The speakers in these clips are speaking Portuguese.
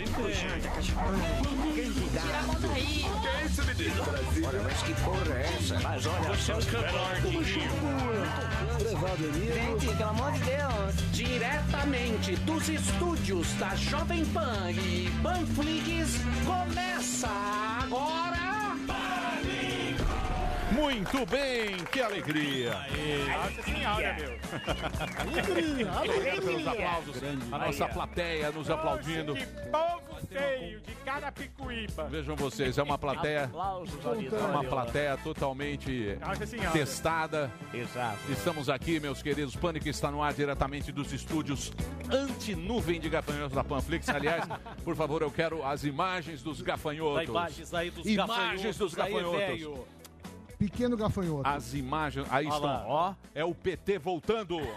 em Brasília. A mão daí. Que isso, menino? Olha, mas que porra é essa? Mas olha Você é um cantor, Gente, pelo amor de Deus. Diretamente dos estúdios da Jovem Pan e Panflix, começa agora. Muito bem, que alegria. Nossa senhora, meu. Alegria, alegria. pelos aplausos. A nossa plateia nos aplaudindo. Que povo feio de Carapicuíba. Vejam vocês, é uma plateia, Aplausos, é uma plateia totalmente Nossa Senhora. testada. Exato. Estamos aqui, meus queridos. Pânico está no ar diretamente dos estúdios anti-nuvem de gafanhotos da Panflix. Aliás, por favor, eu quero as imagens dos gafanhotos. Imagens aí dos Imagens dos gafanhotos aí, gafanhotos. Pequeno gafanhoto. As imagens. Aí Olha estão. Ó, é o PT voltando.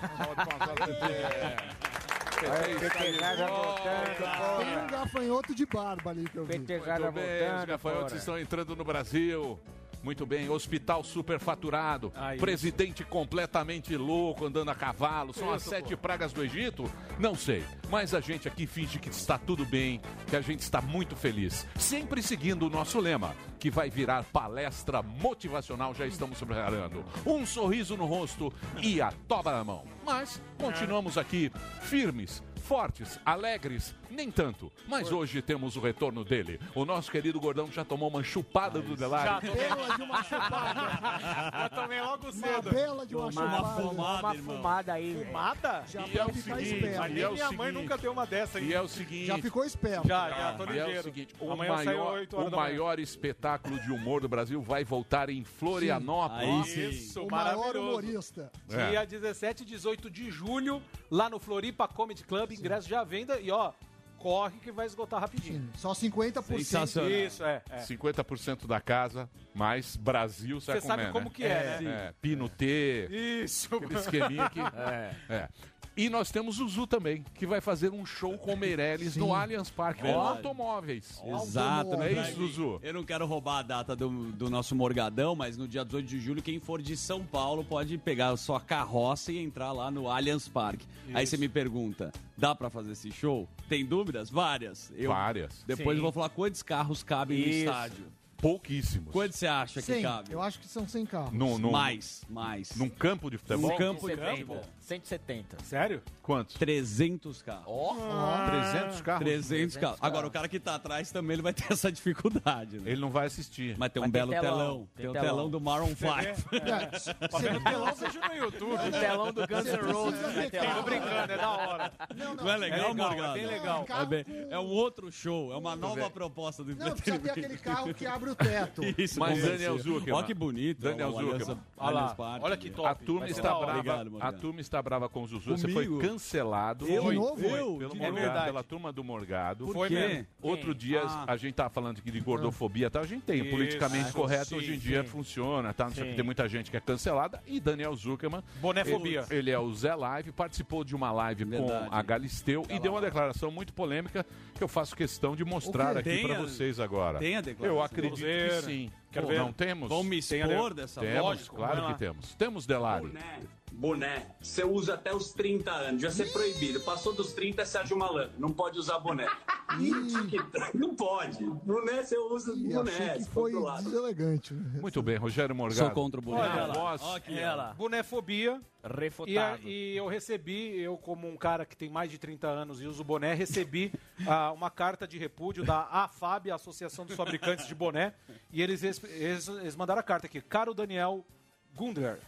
Tem um gafanhoto de barba ali que eu vi. Bem, os gafanhotos estão entrando no Brasil. Muito bem, hospital superfaturado, presidente completamente louco, andando a cavalo, são as Isso, sete pragas do Egito? Não sei, mas a gente aqui finge que está tudo bem, que a gente está muito feliz. Sempre seguindo o nosso lema, que vai virar palestra motivacional, já estamos preparando. Um sorriso no rosto e a toba na mão. Mas continuamos aqui firmes, fortes, alegres, nem tanto. Mas hoje temos o retorno dele. O nosso querido gordão que já tomou uma chupada do Delari. Bela de uma chupada. Eu tomei logo Uma cedo. bela de uma chupada. Uma fumada aí. Fumada? Já E é o ficar seguinte, esperto. e é o minha mãe seguinte, nunca deu uma dessa aí. E é o seguinte. Já ficou esperto. Já, já, tô E é o ligeiro. seguinte, o Amanhã maior, 8 horas o maior espetáculo de humor do Brasil vai voltar em Florianópolis. Isso, O maior humorista. É. Dia 17 e 18 de julho, lá no Floripa Comedy Club, ingresso já à venda e ó, corre que vai esgotar rapidinho. Só 50%. Isso, é. é. 50% da casa, mais Brasil sai Você sabe como né? que é, né? É, Pino T. Isso. Aquele esqueminha aqui. É. E nós temos o Zu também, que vai fazer um show com o Meirelles no Allianz Parque com automóveis. Exato, É isso, Zuzu. Eu não quero roubar a data do, do nosso Morgadão, mas no dia 18 de julho, quem for de São Paulo pode pegar a sua carroça e entrar lá no Allianz Parque. Aí você me pergunta, dá pra fazer esse show? Tem dúvidas? Várias. Eu- Várias. Depois Sim. eu vou falar quantos carros cabem no Isso. estádio. Pouquíssimos. Quantos você acha que Sim, cabe? eu acho que são 100 carros. Num, num- Mais, mais. Num campo de futebol? Num campo de 170. futebol. 170. Sério? Quantos? 300 carros. Ó. 300 carros? 300 carros. Agora, o cara que tá atrás também ele vai ter essa dificuldade. Né? Ele não vai assistir. Mas tem um Mas tem belo telão, telão. tem Tem um telão. telão do Maroon 5. É, Pra ver no telão, veja no YouTube. O telão do Guns N' Roses Tô brincando, é da hora. Não, não. Não é legal, É legal, Morgado? é bem legal. É, bem- é um outro show, é uma nova proposta do Não, precisa ter aquele carro que abre o teto. Isso, Mas Daniel. Zuckerman. Olha que bonito. Daniel o Zuckerman. Olha que top. A turma, está brava, a turma está brava com o Zuzu. Você foi Comigo? cancelado Eu? Foi, De novo? foi, Eu? pelo Morgado, verdade. pela turma do Morgado. Por Foi quê? mesmo. Outro dia Ah. a gente tava falando aqui de gordofobia, tá? A gente tem Isso, politicamente ah, correto sim, hoje em dia sim. funciona, tá? Não sei que tem muita gente que é cancelada e Daniel Zuckerman, Bonéfobia. ele, ele é o Zé Live, participou de uma live Verdade. com a Galisteu e deu uma declaração muito polêmica que eu faço questão de mostrar aqui para vocês agora. tem a declaração? Eu acredito Vamos que sim. Quero Pô, ver. Não temos? Vão me expor dessa Temos, Lógico, claro que temos. Temos Delari. Boné, boné, você usa até os 30 anos, já ser proibido. Passou dos 30 é Sérgio Malandro, não pode usar boné. não pode. Boné você usa E boné. que foi lado. deselegante. Muito bem, Rogério Morgado. Sou contra o boneco. Olha, voz, Ela. Bonefobia. E, a- Refutado. e eu recebi, eu como um cara que tem mais de 30 anos e uso boné, recebi ah, uma carta de repúdio da AFAB, a Associação dos Fabricantes de Boné, e eles, eles, eles mandaram a carta aqui. Caro Daniel Gundler,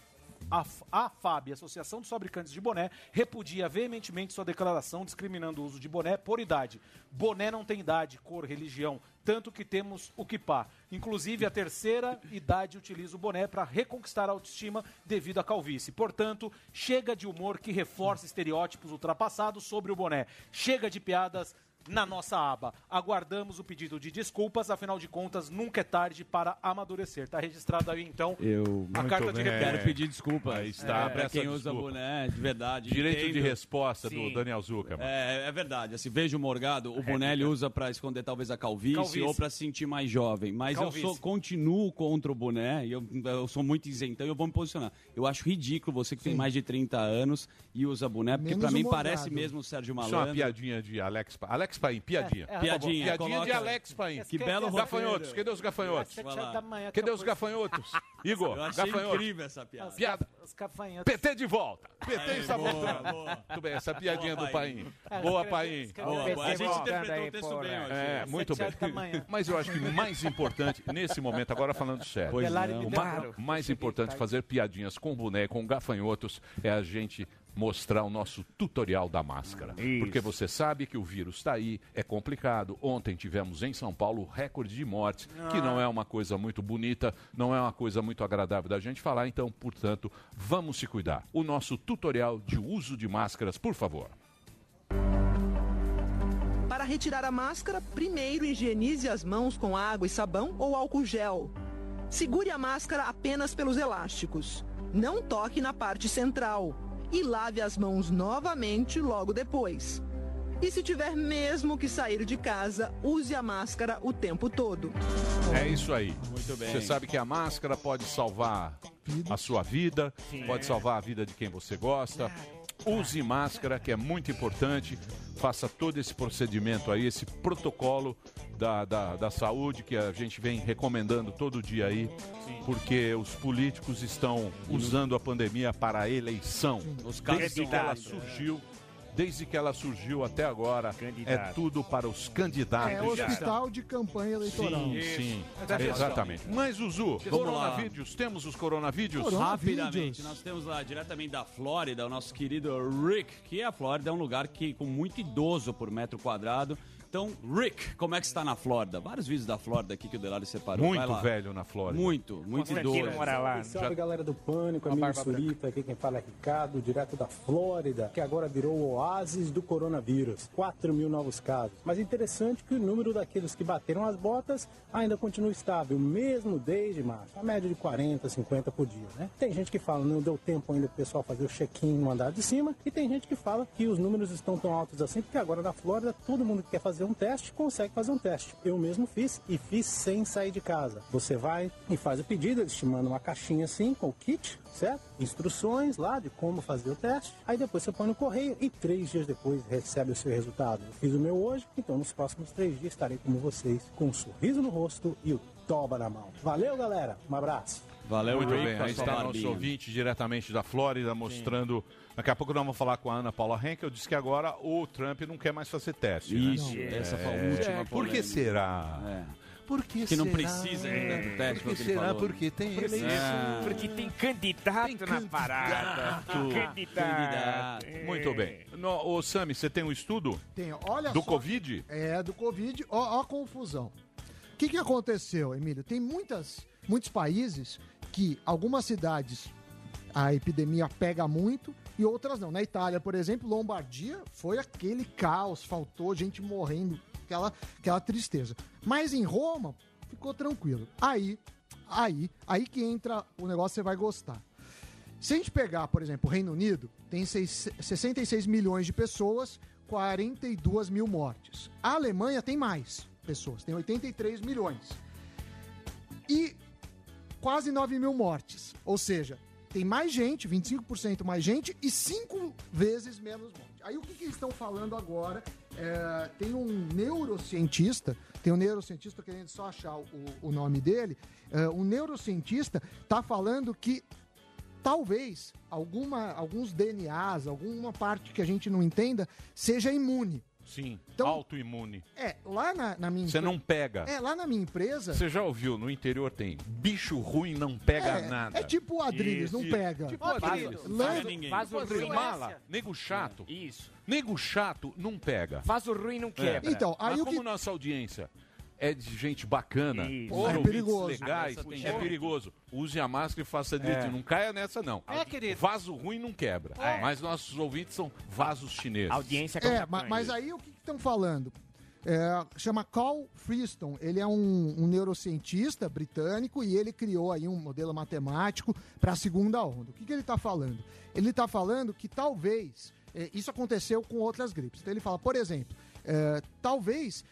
a, a FAB, Associação dos Fabricantes de Boné, repudia veementemente sua declaração discriminando o uso de boné por idade. Boné não tem idade, cor, religião, tanto que temos o kipá. Inclusive, a terceira idade utiliza o boné para reconquistar a autoestima devido à calvície. Portanto, chega de humor que reforça estereótipos ultrapassados sobre o boné. Chega de piadas na nossa aba. Aguardamos o pedido de desculpas, afinal de contas, nunca é tarde para amadurecer. Tá registrado aí, então, Eu a carta de repúdio. quero pedir desculpa. Aí está, é, pra peça quem usa desculpa. boné, de verdade. Direito de entendo. resposta Sim. do Daniel Zuckerman. É, é verdade. Assim, vejo o Morgado, o boné ele usa pra esconder talvez a calvície, Calvície. ou pra se sentir mais jovem. Mas Calvície. eu sou, continuo contra o boné e eu, eu sou muito isentão e eu vou me posicionar. Eu acho ridículo você que tem mais de 30 anos e usa boné, porque o mim Morgado. parece mesmo o Sérgio Isso é uma Malandro. piadinha de Alex Pa- Alex Paim, piadinha. É, é, Piadinha, Piadinha de Alex Paim. Que belo Gafanhotos, roteiro. cadê os gafanhotos? Cadê os gafanhotos? Igor, Eu achei gafanhotos. incrível essa piada. Os Piada. Os gafanhotos. PT de volta. PT Aí, está boa, voltando. boa. Tudo bem, essa piadinha Boa, do Paim. É, Boa, Paim. Boa, boa. A gente interpretou aí, o texto porra. bem hoje. É, muito bem. Mas eu acho que mais importante, nesse momento, agora falando sério, o mais importante tarde. fazer piadinhas com boné, com gafanhotos, é a gente mostrar o nosso tutorial da máscara. Porque você sabe que o vírus está aí, é complicado. Ontem tivemos em São Paulo recorde de mortes, que não é uma coisa muito bonita, não é uma coisa muito agradável da gente falar, então, portanto, vamos se cuidar. O nosso tutorial de uso de máscaras, por favor. Para retirar a máscara, primeiro higienize as mãos com água e sabão ou álcool gel. Segure a máscara apenas pelos elásticos. Não toque na parte central. E lave as mãos novamente logo depois. E se tiver mesmo que sair de casa, use a máscara o tempo todo. É isso aí. Muito bem. Você sabe que a máscara pode salvar a sua vida, pode salvar a vida de quem você gosta. Use máscara, que é muito importante. Faça todo esse procedimento aí, esse protocolo da, da, da saúde que a gente vem recomendando todo dia aí, porque os políticos estão usando a pandemia para a eleição. Os casos Desde que ela surgiu, desde que ela surgiu até agora, é Candidato. tudo para os candidatos. É hospital de campanha eleitoral. Sim, sim, Mas é exatamente. Mas, Zuzu, coronavídeos, temos os coronavídeos? Corona- Rapidamente, Vídeos. nós temos lá diretamente da Flórida o nosso querido Rick, que a Flórida é um lugar que com muito idoso por metro quadrado. Então, Rick, como é que está na Flórida? Vários vídeos da Flórida aqui que o Delari separou. Vai Muito lá. velho na Flórida. Muito, muito idoso. mora lá. Salve galera do Pânico, amigo. Surita, aqui quem fala é Ricardo, direto da Flórida, que agora virou o oásis do coronavírus. 4 mil novos casos. Mas interessante que o número daqueles que bateram as botas ainda continua estável, mesmo desde março. A média de 40, 50 por dia, né? Tem gente que fala, não deu tempo ainda pro pessoal fazer o check-in no andar de cima, e tem gente que fala que os números estão tão altos assim, porque agora na Flórida todo mundo que quer fazer um teste consegue fazer um teste. Eu mesmo fiz e fiz sem sair de casa. Você vai e faz o pedido, eles te mandam uma caixinha assim com o kit, certo? Instruções lá de como fazer o teste. Aí depois você põe no correio e três dias depois recebe o seu resultado. Eu fiz o meu hoje, então nos próximos três dias estarei como vocês, com um sorriso no rosto e o toba na mão. Valeu, galera. Um abraço. Valeu, Muito Rick, bem, aí está nosso barbinha. ouvinte diretamente da Flórida mostrando. Daqui a pouco nós vamos falar com a Ana Paula Henkel. Disse que agora o Trump não quer mais fazer teste. né? Isso, essa foi a É, última Por que será? É. Por que Que não será? precisa de tanto teste, Por que será? falou. Porque tem eleição. É. Porque tem candidato Tem na parada. candidato. Candidato. Muito bem. No, ô, Sami, você tem um estudo Tem, olha do só. Covid? É, do Covid. Ó, ó a confusão. O que, que aconteceu, Emílio? Tem muitas, muitos países que algumas cidades a epidemia pega muito e outras não. Na Itália, por exemplo, Lombardia foi aquele caos, faltou gente morrendo, aquela, aquela tristeza. Mas em Roma ficou tranquilo. Aí, aí, aí que entra o negócio, você vai gostar. Se a gente pegar, por exemplo, o Reino Unido, tem seis- 66 milhões de pessoas, 42 mil mortes. A Alemanha tem mais pessoas, tem 83 milhões. E quase 9 mil mortes. Ou seja, tem mais gente, 25% mais gente e 5 vezes menos morte. Aí o que, que eles estão falando agora? É, tem um neurocientista, tem um neurocientista querendo só achar o, o nome dele. É, um neurocientista está falando que talvez alguma, alguns DNAs, alguma parte que a gente não entenda, seja imune. Sim, Então- autoimune. É, lá na, na minha Você não pega. É, lá na minha empresa. Você já ouviu, no interior tem bicho ruim não pega é, nada. é tipo o não pega. Tipo Adriles. querido, Não faz- pega ninguém. faz o Tipo Adriles, ruim. mala, nego chato. Isso. Nego chato não pega. Faz o ruim não É. quebra. Então, aí Mas o como que- nossa audiência é de gente bacana, Isso. os É perigoso. legais, é perigoso. Use a máscara e faça direitinho. Não caia nessa, não. É, querido. Vaso ruim não quebra. É. Mas nossos ouvintes são vasos chineses. Audiência É, com ma- mas, aí o que estão falando? É, chama Carl Freestone. Ele é um, um neurocientista britânico e ele criou aí um modelo matemático para a segunda onda. O que, que ele está falando? Ele está falando que talvez é, isso aconteceu com outras gripes. Então ele fala, por exemplo, é, talvez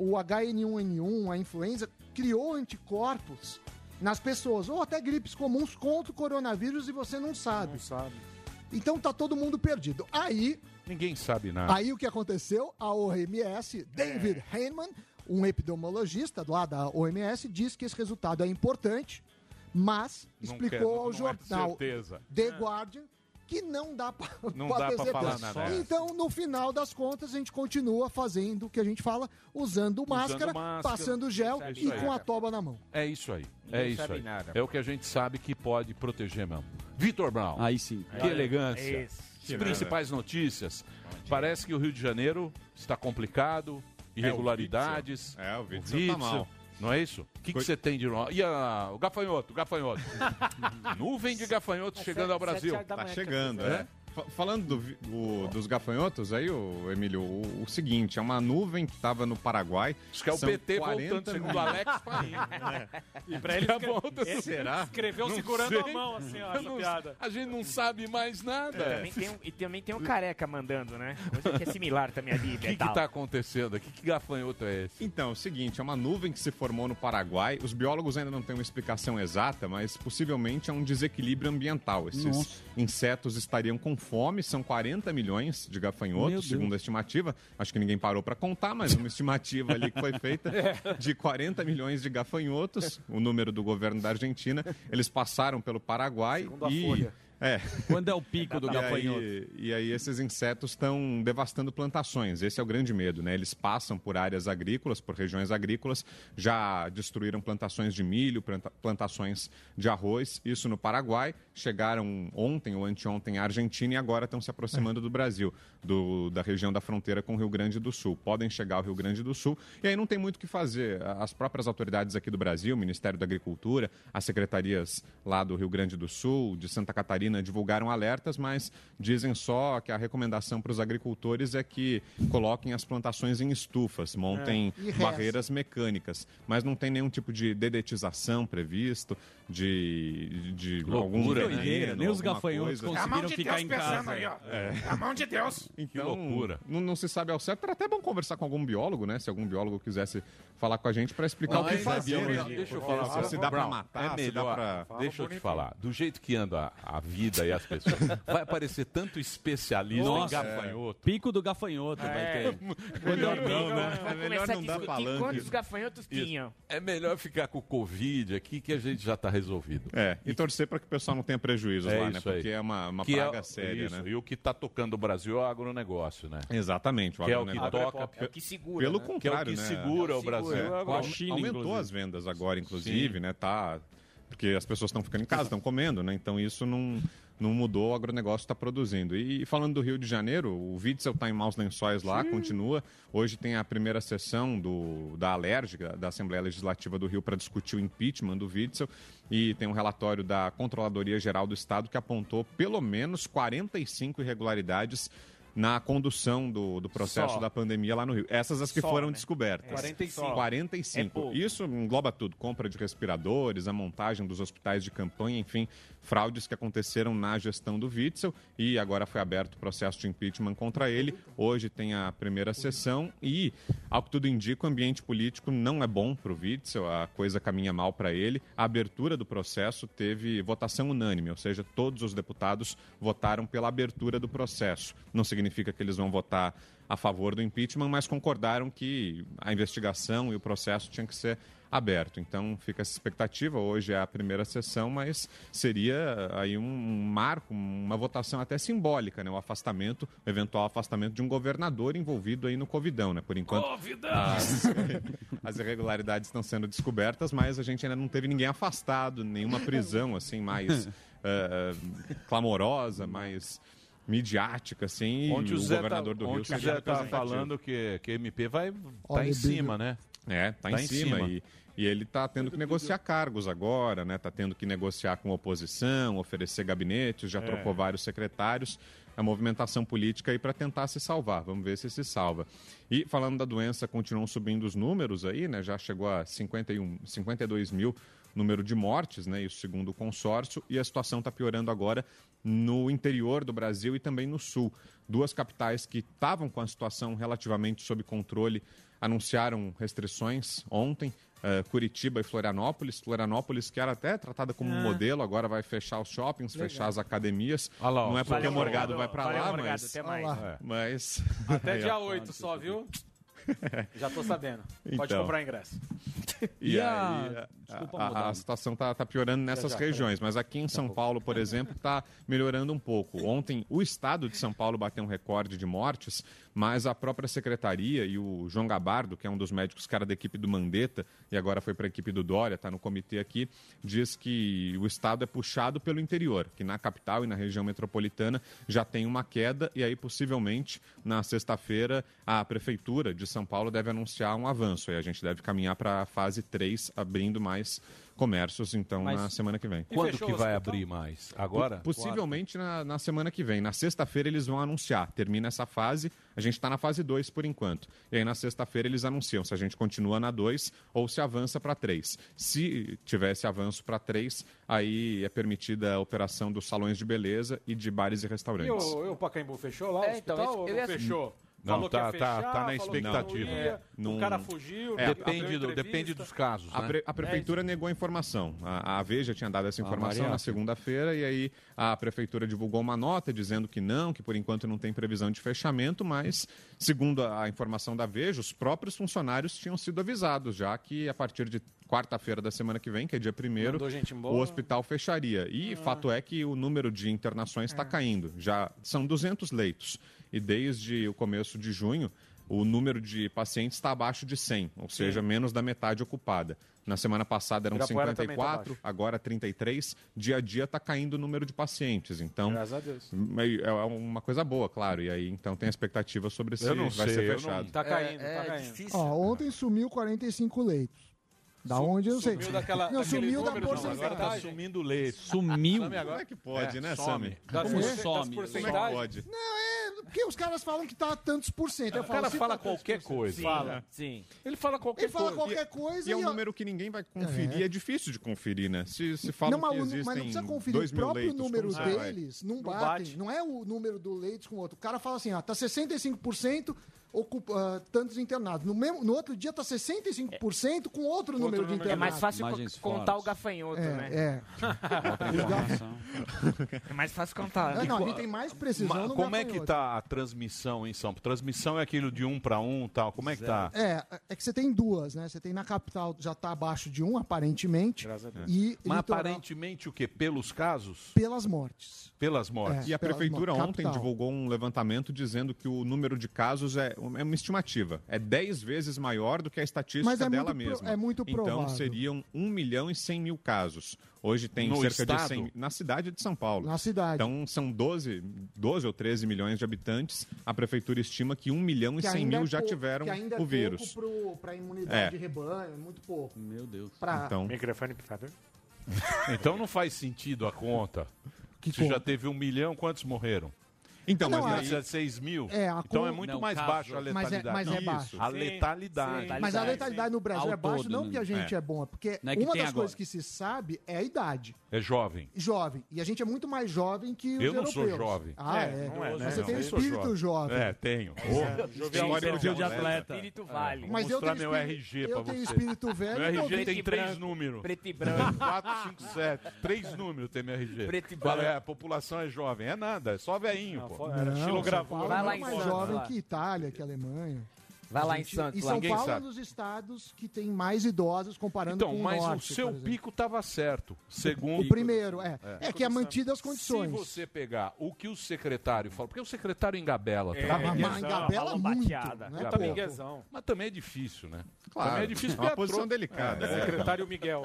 o H1N1, a influenza, criou anticorpos nas pessoas, ou até gripes comuns contra o coronavírus e você não sabe. Não sabe. Então tá todo mundo perdido. Aí Ninguém sabe nada. Aí o que aconteceu? A OMS, David Heyman, um epidemiologista lá da OMS, disse que esse resultado é importante, mas Não explicou quer- não- ao é jornal certeza. The Guardian que não dá certeza. falar nada. Então, no final das contas, a gente continua fazendo o que a gente fala, usando máscara, máscara. passando gel É e aí. com a toba na mão. É isso aí. Ninguém é isso aí. nada. É o que a gente sabe que pode proteger mesmo. Vitor Brown. Aí sim. Que elegância. As principais notícias. Parece que o Rio de Janeiro está complicado, irregularidades. É, o Witzel tá mal. Não é isso? O que, que você tem de novo? E a- o gafanhoto, o gafanhoto. Nuvem de gafanhotos chegando ao Brasil. Tá chegando, é. Fa- Falando do do- dos gafanhotos, aí, o Emílio, o, o seguinte, é uma nuvem que estava no Paraguai. Acho que é o PT 40 voltando, segundo o Alex Paim. E pra ele, Já escre- volta- ele Será? escreveu Não segurando sei. a mão, assim, ó, essa não- piada. A gente não sabe mais nada. Também tem um- e também tem um careca mandando, né? Coisa que é similar também ali, O que está acontecendo aqui? Que gafanhoto é esse? Então, é o seguinte, é uma nuvem que se formou no Paraguai. Os biólogos ainda não têm uma explicação exata, mas possivelmente é um desequilíbrio ambiental. Esses Nossa. insetos estariam com fome, são 40 milhões de gafanhotos, segundo a estimativa. Acho que ninguém parou para contar, mas uma estimativa ali que foi feita de 40 milhões de gafanhotos, o número do governo da Argentina. Eles passaram pelo Paraguai Segundo a e Folha. É, Quando é o pico do e gafanhoto? aí, e aí esses insetos estão devastando plantações. Esse é o grande medo, né? Eles passam por áreas agrícolas, por regiões agrícolas, já destruíram plantações de milho, planta- plantações de arroz, isso no Paraguai. Chegaram ontem ou anteontem à Argentina e agora estão se aproximando do Brasil, do- da região da fronteira com o Rio Grande do Sul. Podem chegar ao Rio Grande do Sul e aí não tem muito o que fazer. As próprias autoridades aqui do Brasil, o Ministério da Agricultura, as secretarias lá do Rio Grande do Sul, de Santa Catarina, divulgaram alertas, mas dizem só que a recomendação para os agricultores é que coloquem as plantações em estufas, montem reza. barreiras mecânicas, mas não tem nenhum tipo de dedetização previsto, de, de algum loucura, veneno, nem os gafanhotos coisa. conseguiram ficar em casa. A mão de Deus. Então, loucura. Não, não se sabe ao certo. Era até bom conversar com algum biólogo, né? Se algum biólogo quisesse falar com a gente para explicar o que é fazer. biologia. né? Deixa eu falar se, dá para matar, é se dá melhor. pra... Deixa eu te falar. Do jeito que anda a vida e as pessoas, vai aparecer tanto especialista Nossa. em gafanhoto. Pico do gafanhoto vai É. ter. Melhor não, né? Vamos melhor começar a não dar palanque. quantos gafanhotos Isso. tinham. É melhor ficar com o Covid aqui que a gente já está resolvido. É, e torcer para que o pessoal não tenha prejuízos É lá, né? isso aí. Porque é uma, uma que praga é, séria, isso, né? E o que está tocando o Brasil é o agronegócio, né? Exatamente. Que é o que agronegócio. toca. É o que segura. Pelo né? Que é o contrário, que né? segura o É o Brasil. o É, Aumentou inclusive. as vendas agora, inclusive, né? Tá. Porque as pessoas estão ficando em casa, estão comendo, né? Então isso não, não mudou, o agronegócio está produzindo. E, falando do Rio de Janeiro, o Witzel está em maus lençóis lá, continua. Hoje tem a primeira sessão do, da Alérgica, da Assembleia Legislativa do Rio, para discutir o impeachment do Witzel. E tem um relatório da Controladoria Geral do Estado que apontou pelo menos 45 irregularidades na condução do, do processo Só. da pandemia lá no Rio. Essas as que Só, foram né? descobertas. 45. 45. É pouco. Isso engloba tudo: compra de respiradores, a montagem dos hospitais de campanha, enfim, fraudes que aconteceram na gestão do Witzel. E agora foi aberto o processo de impeachment contra ele. Hoje tem a primeira sessão e, ao que tudo indica, o ambiente político não é bom para o Witzel, a coisa caminha mal para ele. A abertura do processo teve votação unânime, ou seja, todos os deputados votaram pela abertura do processo. Não significa que eles vão votar a favor do impeachment, mas concordaram que a investigação e o processo tinham que ser aberto. Então fica essa expectativa. Hoje é a primeira sessão, mas seria aí um marco, uma votação até simbólica, né? O afastamento, o eventual afastamento de um governador envolvido aí no Covidão, né? Por enquanto. As, as irregularidades estão sendo descobertas, mas a gente ainda não teve ninguém afastado, nenhuma prisão assim mais eh, clamorosa, mais midiática, assim, e Ontem o o Zé governador tá, do Rio ontem o Zé tá representativo. falando que, que a MP vai tá em cima, né? É, tá, Tá em em cima. cima. E, E ele está tendo que negociar cargos agora, né? Está tendo que negociar com a oposição, oferecer gabinetes, já É. trocou vários secretários. A movimentação política aí para tentar se salvar. Vamos ver se se salva. E falando da doença, continuam subindo os números aí, né? Já chegou a 51, 52 mil número de mortes, né? Isso segundo o consórcio. E a situação está piorando agora no interior do Brasil e também no sul. Duas capitais que estavam com a situação relativamente sob controle anunciaram restrições ontem. eh, Curitiba e Florianópolis. Florianópolis, que era até tratada como um Ah. modelo, agora vai fechar os shoppings, Legal. fechar as academias. Lá. Não é porque Valeu, o Morgado Morgado. vai para Valeu, lá, Morgado, mas... até mais. É. É. Mas... Até Aí, dia ó. 8 só, viu? Já tô sabendo. Pode Então. comprar ingresso. E, E aí, a- a, Desculpa a- a situação está tá piorando nessas Já, já, regiões, peraí. mas aqui em São Paulo, por exemplo, está melhorando um pouco. Ontem, o estado de São Paulo bateu um recorde de mortes, mas a própria secretaria e o João Gabardo, que é um dos médicos era da equipe do Mandetta e agora foi para a equipe do Dória, está no comitê aqui, diz que o estado é puxado pelo interior, que na capital e na região metropolitana já tem uma queda e aí possivelmente na sexta-feira a prefeitura de São Paulo deve anunciar um avanço. Aí a gente deve caminhar para a fase 3, abrindo mais comércios, então, Mas na semana que vem. Quando que vai abrir mais? Agora? Po- Possivelmente na, na semana que vem. Na sexta-feira eles vão anunciar. Termina essa fase, a gente está na fase 2 por enquanto. E aí na sexta-feira eles anunciam se a gente continua na 2 ou se avança para 3. Se tivesse avanço para 3, aí é permitida a operação dos salões de beleza e de bares e restaurantes. o, e o Pacaembu fechou lá? É, o então, hospital, esse- ou eu ia- fechou? Não, Falou tá- que ia tá- fechar, tá na falou que expectativa. não ia, É, O não- cara fugiu. É, Depende, do, depende dos casos, A, né? pre- a prefeitura negou a informação. A, a Veja tinha dado essa Ah, informação na segunda-feira e aí a prefeitura divulgou uma nota dizendo que não, que por enquanto não tem previsão de fechamento, mas segundo a, a informação da Veja, os próprios funcionários tinham sido avisados já que a partir de quarta-feira da semana que vem, que é dia primeiro, o hospital fecharia. E fato é que o número de internações está caindo. Já são 200 leitos e desde o começo de junho o número de pacientes está abaixo de 100, ou seja, menos da metade ocupada. Na semana passada eram tá 54, abaixo. agora 33. Dia a dia está caindo o número de pacientes. Então, Graças a Deus. é é uma coisa boa, claro. E aí, então, tem expectativa sobre se vai sei, ser fechado. não- Tá caindo, É, tá é caindo. difícil. Ó, ontem sumiu 45 leitos. Da onde eu não sei. sumiu daquela- não, sumiu da porcentagem. Agora tá sumindo leite. Sumiu? Sami, agora Como é que pode, É, né, some. Sami? Das, Como porce- some? das Como é que Como é que pode? Não, é porque os caras falam que tá tantos por cento. Eu O falo, cara se fala tá qualquer coisa. Fala. Sim. Ele fala qualquer Ele fala coisa. qualquer coisa E é um número que ninguém vai conferir. É, difícil de conferir, né? Se, se falam não, mas, que existem mas não precisa conferir. 2 O mil próprio leitos, número deles não bate. Não é o número do leitos com o outro. O cara fala assim, ó, tá 65% ocupa, ah, tantos internados. No, mesmo, no outro dia tá 65% com outro número de número. É internados. mais fácil Imagens contar fortes. o gafanhoto, né? É, é. É mais fácil contar. É, não, a gente tem mais precisão Ma- no como é que gafanhoto. tá a transmissão em São Paulo? Transmissão é aquilo de um para um tal. Como é que tá? É, é que você tem duas, né? Você tem na capital, já tá abaixo de um, aparentemente. Graças a Deus. E Mas litoral, aparentemente o quê? Pelos casos? pelas mortes. Pelas mortes? É. E a prefeitura no- ontem capital. divulgou um levantamento dizendo que o número de casos é, é uma estimativa. É 10 vezes maior do que a estatística Mas é dela muito pro- mesma. é muito Então provável. seriam 1 milhão e 100 mil casos. Hoje tem No cerca estado? de 100 na cidade de São Paulo. Na cidade. Então são 12, 12 ou 13 milhões de habitantes. A prefeitura estima que 1 milhão e Que 100 ainda mil é já pouco- tiveram que ainda é o vírus. pouco pro, pra imunidade É. de rebanho, é muito pouco. Meu Deus. Pra, Então, Microfone, por favor. Então não faz sentido a conta. Que Se já teve um milhão, quantos morreram? Então Não, mas a- daí- Precisa de 6 mil? É, a então é muito Não, mais caso- baixa a Mas é- letalidade. mas é Isso, baixo. A Sim, letalidade. sim. Mas a Sim. letalidade no Brasil Ao é baixa todo, não né? porque a gente É. é, bom, é porque é uma das agora. coisas que se sabe é a idade. É jovem. Jovem. E a gente é muito mais jovem que os Eu não sou europeus. jovem. Ah, É, é. não é, né? Você Não, tem eu sou espírito jovem. É, tenho. História de de atleta. Espírito vale. Mas eu tenho meu espírito- RG pra eu tenho espírito velho. Meu RG tem três números. Preto e branco. 4, 5, 7. Três números tem meu RG. Preto e é? branco. A população é jovem. É nada, é só veinho, pô. Era Não, estilo gravura. Paulo Vai é lá em mais jovem lá. que Itália, que Alemanha. Vai lá em Santos. E. São Paulo é um sabe. dos estados que tem mais idosos comparando Então, com o mas norte, o seu por exemplo. pico estava certo. Segundo. O primeiro, é. É, que é mantido as Se condições. você pegar o que o secretário fala, porque o secretário engabela É, também. Mas Miguezão, engabela falou muito. bateada. Não é Tá. Miguezão. Mas também é difícil, né? Claro, Também é difícil é uma posição delicada. É, né? Secretário Miguel.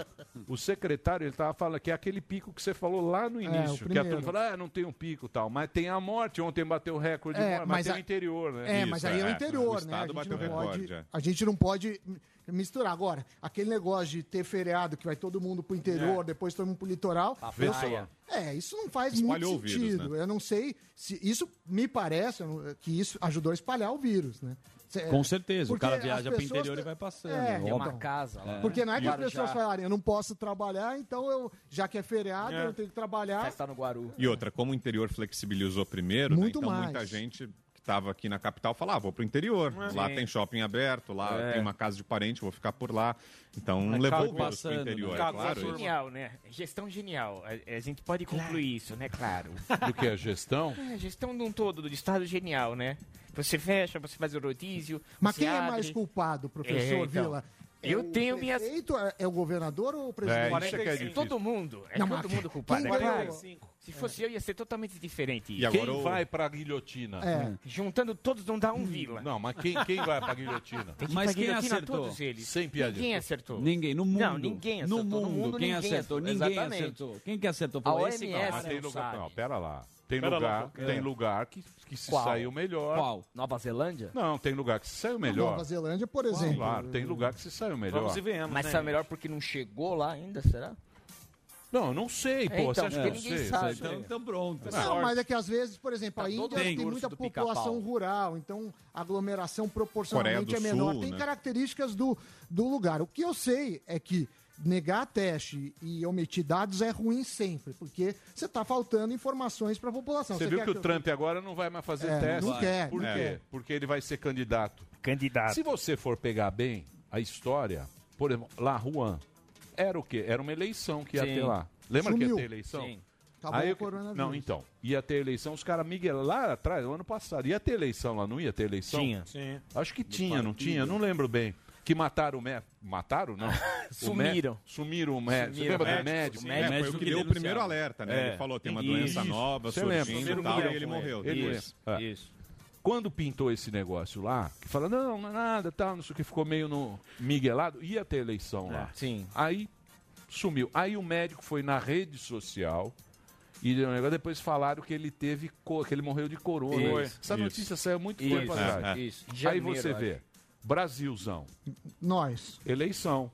O secretário, ele estava falando que é aquele pico que você falou lá no É, o início. que a turma fala, ah, não tem um pico e tal. Mas tem a morte. Ontem bateu o recorde de É, morte, mas, mas tem a- o interior, né? É, Isso, mas aí é, o é. interior, O né? Estado bateu não pode, a gente não pode misturar. Agora, aquele negócio de ter feriado que vai todo mundo pro interior, depois todo mundo pro litoral. Pra eu- praia. é, isso não faz Espalhou muito o vírus, sentido. Eu não sei se. Isso me parece que isso ajudou a espalhar o vírus, né? Cê- Com certeza, o cara viaja pro pessoas interior e vai passando. É. Tem uma casa lá. Porque não é que as pessoas falarem, eu não posso trabalhar, então eu, já que é feriado, É. eu tenho que trabalhar. Festa no Guaru. E outra, como o interior flexibilizou primeiro, né, Muito então mais. muita gente estava aqui na capital falava, ah, vou pro interior. Lá Sim. tem shopping aberto, lá É. tem uma casa de parente, vou ficar por lá. Então Mas levou o vírus pro passando, interior, né? é claro. Genial, né? Gestão genial. A, a gente pode concluir isso, né? Claro. Do que a gestão? É, gestão de um todo do Estado genial, né? Você fecha, você faz o rodízio. Mas você quem é abre. mais culpado, professor É, então. Vila? É Eu o tenho minhas- é- É o governador ou o presidente? É, é é. Todo mundo. É Não, todo mas mundo culpado, é claro. Se fosse eu, ia ser totalmente diferente. E agora Quem o- vai pra guilhotina? É. Juntando todos não dá um vila. Não, mas quem, quem vai pra guilhotina? Tem que Mas pra quem guilhotina acertou? todos eles. Sem piadinha. Ninguém acertou. Ninguém, no mundo. Não, ninguém acertou. No No mundo, mundo, quem ninguém acertou? acertou. Ninguém Exatamente. acertou. Quem que acertou? A OMS cara. Mas tem não lugar. sabe. Não, pera lá. Tem Pera lá, lugar, porque- tem lugar que, que se Qual? saiu melhor. Qual? Nova Zelândia? Não, tem lugar que se saiu melhor. Nova Zelândia, por exemplo. Claro, tem lugar que se saiu melhor. Vamos e venhamos, Mas né, saiu melhor porque não chegou lá ainda, será? Não, não sei, pô. então, Você acha que eu ninguém sei? sabe. Então, então pronto. Não, mas é que às vezes, por exemplo, Tá a Índia tem mundo muita população rural, então a aglomeração proporcionalmente é menor. Sul, tem né? características do, do lugar. O que eu sei é que negar teste e omitir dados é ruim sempre, porque você está faltando informações para a população. Você viu quer que o Trump agora não vai mais fazer É, teste? não quer, Por não quê? Porque ele vai ser candidato. Candidato. Se você for pegar bem a história, por exemplo, lá Juan, era o quê? Era uma eleição que ia Sim. ter lá. Lembra que Sumiu. ia ter eleição? Sim. Acabou Aí o coronavírus. Não, então, ia ter eleição, os caras Miguel lá atrás, no ano passado, ia ter eleição lá, não ia ter eleição? Tinha. Sim. Acho que tinha, não tinha, não lembro bem. Que mataram o médico. Mataram, não? O Sumiram. mé- Sumiram o médico. Você Sumiram lembra o do médico? médico. É, foi médico o que que deu o primeiro alerta, né? É. Ele falou, tem uma Isso. doença nova Você lembra? surgindo Primeiro e tal, e ele morreu. ele. depois. É. Isso. Quando pintou esse negócio lá, que fala, não, não é nada, tal, não sei o que, ficou meio no miguelado, ia ter eleição lá. Sim. Aí sumiu. Aí o médico foi na rede social e depois falaram que ele teve, que ele morreu de corona. Foi. Essa Isso. notícia saiu muito Isso. tempo atrás. É, é. Isso. Aí você acho. vê, Brasilzão, Nós. eleição.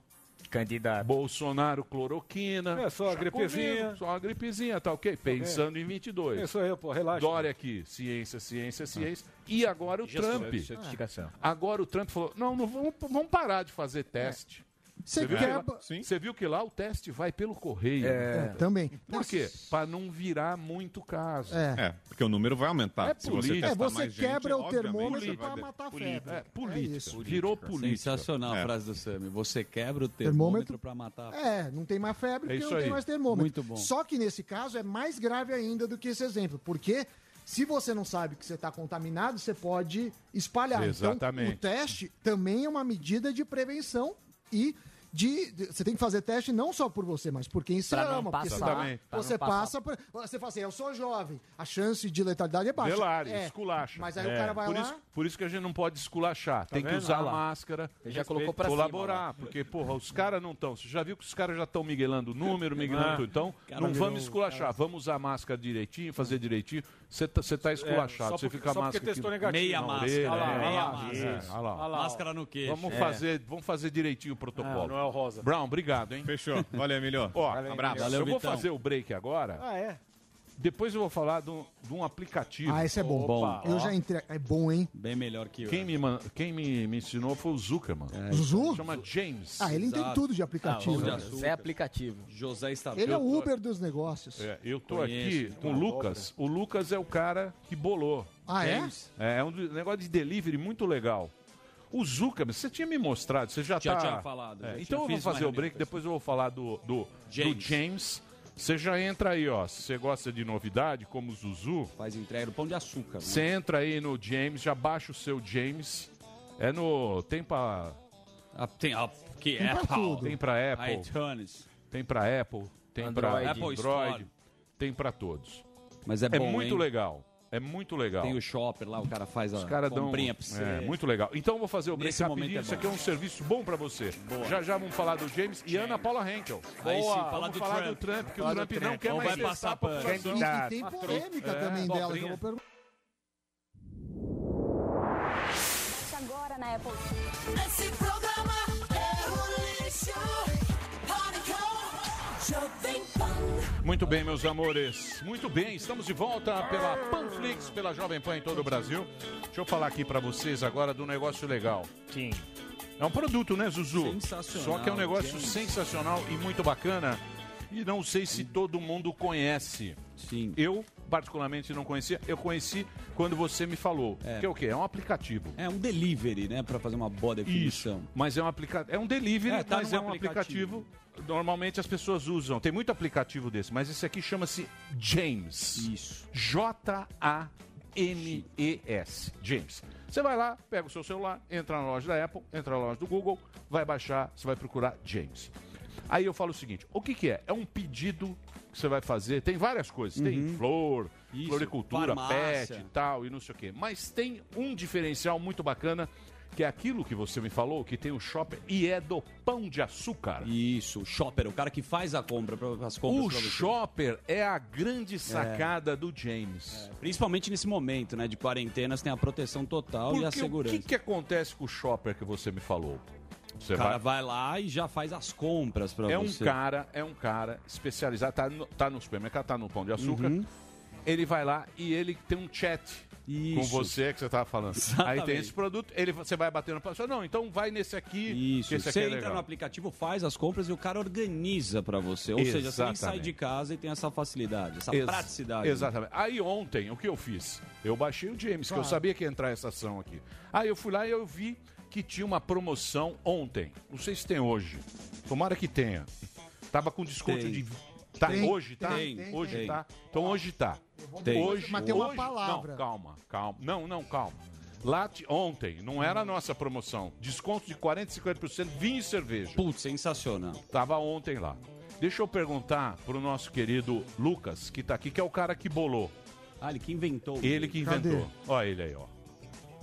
Candidato. Bolsonaro, cloroquina. É, só a gripezinha. comigo, Só a gripezinha, tá ok? Pensando em 22. É isso aí, pô, relaxa. Dória aqui, ciência, ciência, ciência. E agora o Trump. Certificação. Agora o Trump falou: não, não vamos, vamos parar de fazer teste. Você viu que lá- quebra. Sim. Você viu que lá o teste vai pelo correio. É, também. Por quê? Para não virar muito caso. É. É, porque o número vai aumentar. É Se você política. É, você mais quebra gente, o termômetro para matar a Política. febre. É, política. isso. Virou política. Sensacional a É. frase do Sami. Você quebra o Termômetro. termômetro pra matar. É, não tem mais febre É porque isso não tem aí. mais termômetro. Muito bom. Só que nesse caso é mais grave ainda do que esse exemplo, porque se você não sabe que você está contaminado, você pode espalhar. Exatamente. Então, o teste também é uma medida de prevenção e de, de- você tem que fazer teste não só por você, mas por quem você Pra ama. Porque passar. senão você passa por, você fala assim, eu sou jovem, a chance de letalidade é baixa. Velare, é, esculacha. Mas aí É. o cara vai por lá... Isso, por isso que a gente não pode esculachar. tem que vendo? usar Ah lá. máscara. Ele já colocou pra cima, colaborar. porque, porra, os caras não estão. Você já viu que os caras já estão miguelando o número, miguelando Ah. tudo. Então, Cara, não virou vamos esculachar. Vamos usar máscara direitinho, fazer direitinho. Você tá, tá É, esculachado. você porque- fica a só máscara. testou negativo. Meia máscara. é, Olha lá, é. Olha lá, ó. Máscara no queixo. Vamos, É. fazer, vamos fazer direitinho o protocolo. É o rosa. Brown, obrigado, hein? Fechou. Valeu, Emílio. Ó, abraço. Valeu, eu vou Vitão. fazer o break agora. Ah, é? Depois eu vou falar de um, de um aplicativo. Ah, esse é bom. Opa. Eu já entrei. É bom, hein? Bem melhor que eu. Quem me, man- quem me, me ensinou foi o Zuckerman. Zuzu? Chama James. Ah, ele entende Exato. tudo de aplicativo. Ah, Zé aplicativo. José está ele é o Uber dos negócios. É, eu tô Conheço, aqui com o Lucas. O Lucas é o cara que bolou. Ah, é? É, é um do- negócio de delivery muito legal. O Zuckerman, você tinha me mostrado, você já, Já tá... tinha falado, É, já tinha- então eu vou fazer o break, depois eu vou falar do, do, James. do James. Você já entra aí, ó. Se você gosta de novidade, como o Zuzu, Faz entrega do pão de açúcar. né? você entra aí no James, já baixa o seu James. É no. Tem pra. Ah, tem, ah, que Tem pra Apple. tudo. Tem pra Apple. iTunes. Tem pra Apple. Tem pra Android. Apple Android. Store. Tem pra todos. Mas é É, bom, muito hein? legal. É muito legal. Tem o shopper lá, o cara faz Os a caras dão. comprinha pra você. É, muito legal. Então eu vou fazer o break Nesse rapidinho. momento é Isso aqui é um serviço bom pra você. Já já vamos falar do James e Ana Paula Henkel. Aí sim, Boa. falar vamos do falar Trump. do Trump, que Falar o do Trump não Trump. quer Ou mais vai passar a pano. população. E, e tem polêmica É, também dela. que eu vou perguntar. Agora na Apple. Muito bem, meus amores. Muito bem, estamos de volta pela Panflix, pela Jovem Pan em todo o Brasil. Deixa eu falar aqui pra vocês agora do negócio legal. Sim. É um produto, né, Zuzu? Sensacional, Só que é um negócio gente. sensacional e muito bacana. E não sei se todo mundo conhece. Sim. Eu, particularmente, não conhecia. Eu conheci quando você me falou. Que é o quê? É um aplicativo. É um delivery, né? Pra fazer uma boa definição. Isso. Mas é um aplicativo. É um delivery, É, tá mas é um aplicativo. Normalmente as pessoas usam. Tem muito aplicativo desse, mas esse aqui chama-se James. Isso. J-A-M-E-S. James. Você vai lá, pega o seu celular, entra na loja da Apple, entra na loja do Google, vai baixar, você vai procurar James. Aí eu falo o seguinte: o que, que é? É um pedido que você vai fazer. Tem várias coisas. Tem flor, Isso, floricultura, farmácia. pet e tal, e não sei o quê. Mas tem um diferencial muito bacana, que é aquilo que você me falou, que tem o shopper e é do pão de açúcar. Isso, o shopper, o cara que faz a compra, pra- as compras O shopper é a grande sacada do James. Principalmente nesse momento, né, de quarentena, você tem a proteção total e a Porque o segurança. que, que acontece com o shopper que você me falou? Você o cara vai... lá e já faz as compras pra é um você. cara, é um cara especializado, tá no, tá no supermercado, tá no pão de açúcar. Uhum. Ele vai lá e ele tem um chat com Isso. você que você tava falando. Exatamente. Aí tem esse produto, ele você vai batendo no passo, não, então vai nesse aqui, Isso, que esse aqui você é entra legal. no aplicativo, faz as compras e o cara organiza pra você. Ou seja, você nem sai Exatamente. de casa e tem essa facilidade, essa Ex- praticidade. né? Exatamente. Aí ontem, o que eu fiz? Eu baixei o James, que eu Claro. sabia que ia entrar essa ação aqui. Aí eu fui lá e eu vi que tinha uma promoção ontem. Não sei se tem hoje. Tomara que tenha. Tava com desconto Tem. de. Tá, Tem, hoje tá? tem, hoje tem. tá. Então hoje tá. Tem. Hoje, Mas tem uma hoje- palavra. Não, calma, calma. Não, não, calma. Lá ontem, não era a nossa promoção. Desconto de 40 e 50% vinho e cerveja. Putz, sensacional. Tava ontem lá. Deixa eu perguntar pro nosso querido Lucas, que tá aqui, que é o cara que bolou. Ah, ele que inventou. Ele que Cadê? inventou. Olha ele aí, ó.